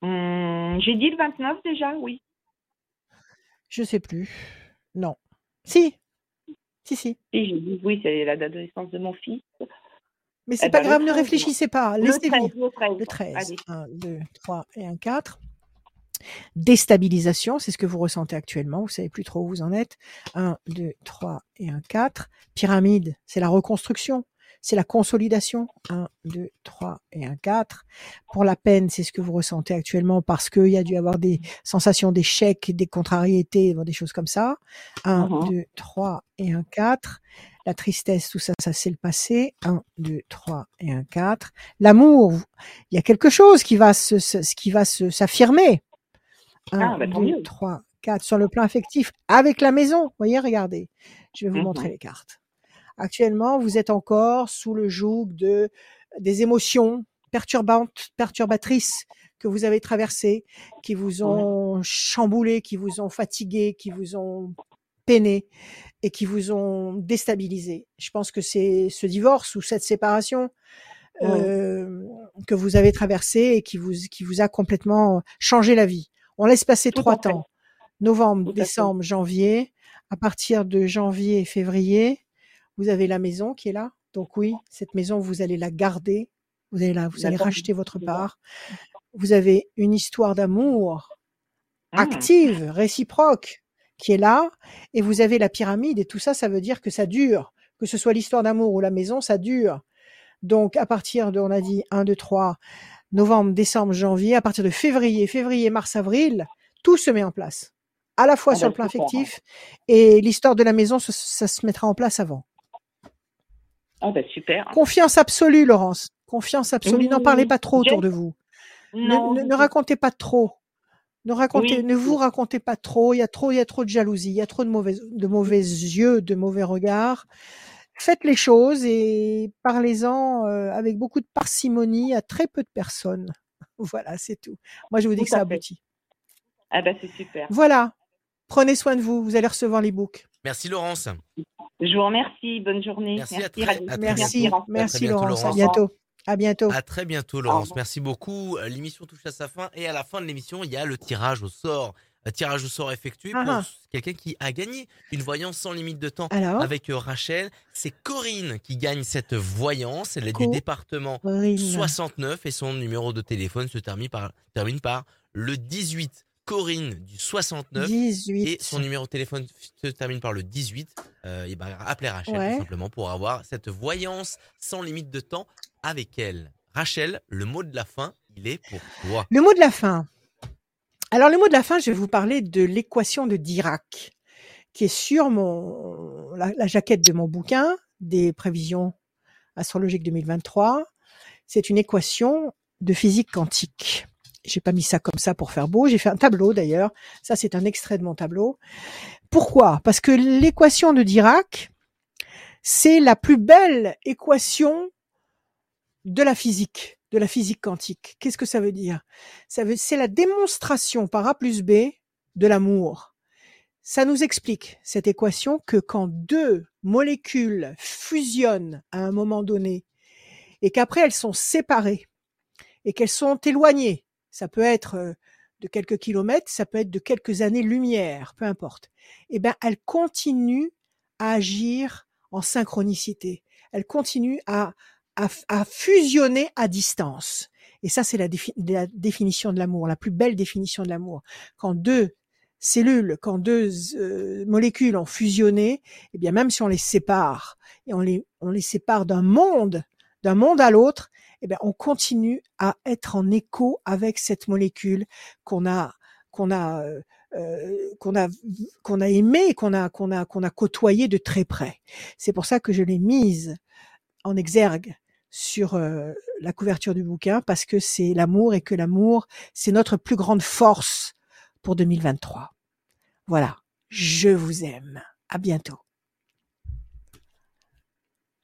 Speaker 6: Hum, J'ai dit le 29 déjà, oui.
Speaker 2: Je sais plus. Non. Si. Si, si.
Speaker 6: J'ai dit oui, c'est la date de naissance de mon fils.
Speaker 2: Mais c'est
Speaker 6: Eh
Speaker 2: pas
Speaker 6: ben,
Speaker 2: grave, ne
Speaker 6: 13,
Speaker 2: réfléchissez pas.
Speaker 6: Le
Speaker 2: Laissez
Speaker 6: 13,
Speaker 2: vivre.
Speaker 6: le 13.
Speaker 2: Le 13.
Speaker 6: Allez.
Speaker 2: 1, 2, 3 et un 4. Déstabilisation, c'est ce que vous ressentez actuellement. Vous savez plus trop où vous en êtes. 1, 2, 3 et un 4. Pyramide, c'est la reconstruction. C'est la consolidation. 1, 2, 3 et un 4. Pour la peine, c'est ce que vous ressentez actuellement parce qu'il y a dû avoir des sensations d'échec, des contrariétés, des choses comme ça. 1,
Speaker 6: Mhm.
Speaker 2: 2, 3 et un 4. La tristesse, tout ça, ça c'est le passé. 1, 2, 3 et un 4. L'amour, il y a quelque chose qui va se, se- qui va se, s'affirmer. 1,
Speaker 6: Ah, bah, tant
Speaker 2: 2,
Speaker 6: mieux.
Speaker 2: 3, 4 sur le plan affectif avec la maison. Vous voyez, regardez. Je vais vous
Speaker 6: Mhm.
Speaker 2: montrer les cartes. Actuellement, vous êtes encore sous le joug de des émotions perturbantes, perturbatrices que vous avez traversées, qui vous ont chamboulé, qui vous ont fatigué, qui vous ont peiné et qui vous ont déstabilisé. Je pense que c'est ce divorce ou cette séparation
Speaker 6: Ouais.
Speaker 2: euh, que vous avez traversé et qui vous qui vous a complètement changé la vie. On laisse passer
Speaker 6: Tout
Speaker 2: trois temps novembre,
Speaker 6: Tout
Speaker 2: décembre, janvier. À partir de janvier et février, vous avez la maison qui est là. Donc oui, cette maison, vous allez la garder. Vous allez la, vous allez racheter votre part. Vous avez une histoire d'amour
Speaker 6: Hum.
Speaker 2: active, réciproque, qui est là. Et vous avez la pyramide. Et tout ça, ça veut dire que ça dure. Que ce soit l'histoire d'amour ou la maison, ça dure. Donc, à partir de, on a dit 1, 2, 3, novembre, décembre, janvier, à partir de février, février, mars, avril, tout se met en place. À la fois
Speaker 6: Ah
Speaker 2: sur
Speaker 6: bah,
Speaker 2: le plan affectif et l'histoire de la maison, ça, ça se mettra en place avant.
Speaker 6: Ah bah super.
Speaker 2: Confiance absolue, Laurence. Confiance absolue. N'en parlez
Speaker 6: oui.
Speaker 2: pas trop autour de vous. Ne,
Speaker 6: Non,
Speaker 2: ne-
Speaker 6: du
Speaker 2: ne
Speaker 6: tout.
Speaker 2: racontez pas trop. Ne racontez,
Speaker 6: Oui,
Speaker 2: ne vous racontez pas trop. Il y a trop, il y a trop de jalousie. Il y a trop de mauvais, de mauvais yeux, de mauvais regards. Faites les choses et parlez-en euh, avec beaucoup de parcimonie à très peu de personnes. Voilà, c'est tout. Moi, je vous dis
Speaker 6: Tout
Speaker 2: que ça aboutit.
Speaker 6: Ah bah c'est super.
Speaker 2: Voilà. Prenez soin de vous. Vous allez recevoir l'e-book.
Speaker 1: Merci Laurence.
Speaker 6: Je vous remercie. Bonne journée.
Speaker 1: Merci, à très-
Speaker 6: Radio-
Speaker 1: à très
Speaker 2: Merci, merci
Speaker 1: bientôt,
Speaker 2: Laurence. À
Speaker 1: Laurence.
Speaker 2: bientôt. À bientôt.
Speaker 1: À très bientôt, Laurence. Merci beaucoup. Euh, L'émission touche à sa fin et à la fin de l'émission, il y a le tirage au sort. Un tirage au sort effectué
Speaker 2: Ah
Speaker 1: pour
Speaker 2: ah.
Speaker 1: quelqu'un qui a gagné une voyance sans limite de temps.
Speaker 2: Alors,
Speaker 1: Avec euh, Rachel, c'est Corinne qui gagne cette voyance. Elle est du département
Speaker 2: Corinne.
Speaker 1: 69 et son numéro de téléphone se termine par, termine par le 18. Corinne du 69 et
Speaker 2: 18.
Speaker 1: son numéro de téléphone se termine par le 18. Euh, et ben, appelez Rachel
Speaker 2: Ouais.
Speaker 1: tout simplement pour avoir cette voyance sans limite de temps avec elle. Rachel, le mot de la fin, il est pour toi.
Speaker 2: Le mot de la fin. Alors, le mot de la fin, je vais vous parler de l'équation de Dirac, qui est sur mon, la, jaquette de mon bouquin des prévisions astrologiques 2023. C'est une équation de physique quantique. J'ai pas mis ça comme ça pour faire beau. J'ai fait un tableau d'ailleurs. Ça, c'est un extrait de mon tableau. Pourquoi? Parce que l'équation de Dirac, c'est la plus belle équation de la physique, de la physique quantique. Qu'est-ce que ça veut dire? Ça veut, c'est la démonstration par A plus B de l'amour. Ça nous explique cette équation que quand deux molécules fusionnent à un moment donné, et qu'après elles sont séparées et qu'elles sont éloignées. Ça peut être euh, de quelques kilomètres, ça peut être de quelques années-lumière, peu importe. Eh ben, elles continuent à agir en synchronicité. Elles continuent à, à, à fusionner à distance. Et ça, c'est la, définition de l'amour, la plus belle définition de l'amour. Quand deux cellules, quand deux euh, molécules ont fusionné, eh bien même si on les sépare et on les on les sépare d'un monde, d'un monde à l'autre, eh bien on continue à être en écho avec cette molécule qu'on a qu'on a euh, euh qu'on a a aimé, qu'on a qu'on a qu'on a côtoyé de très près. C'est pour ça que je l'ai mise en exergue sur euh, la couverture du bouquin parce que c'est l'amour et que l'amour c'est notre plus grande force pour 2023. Voilà, je vous aime. À bientôt.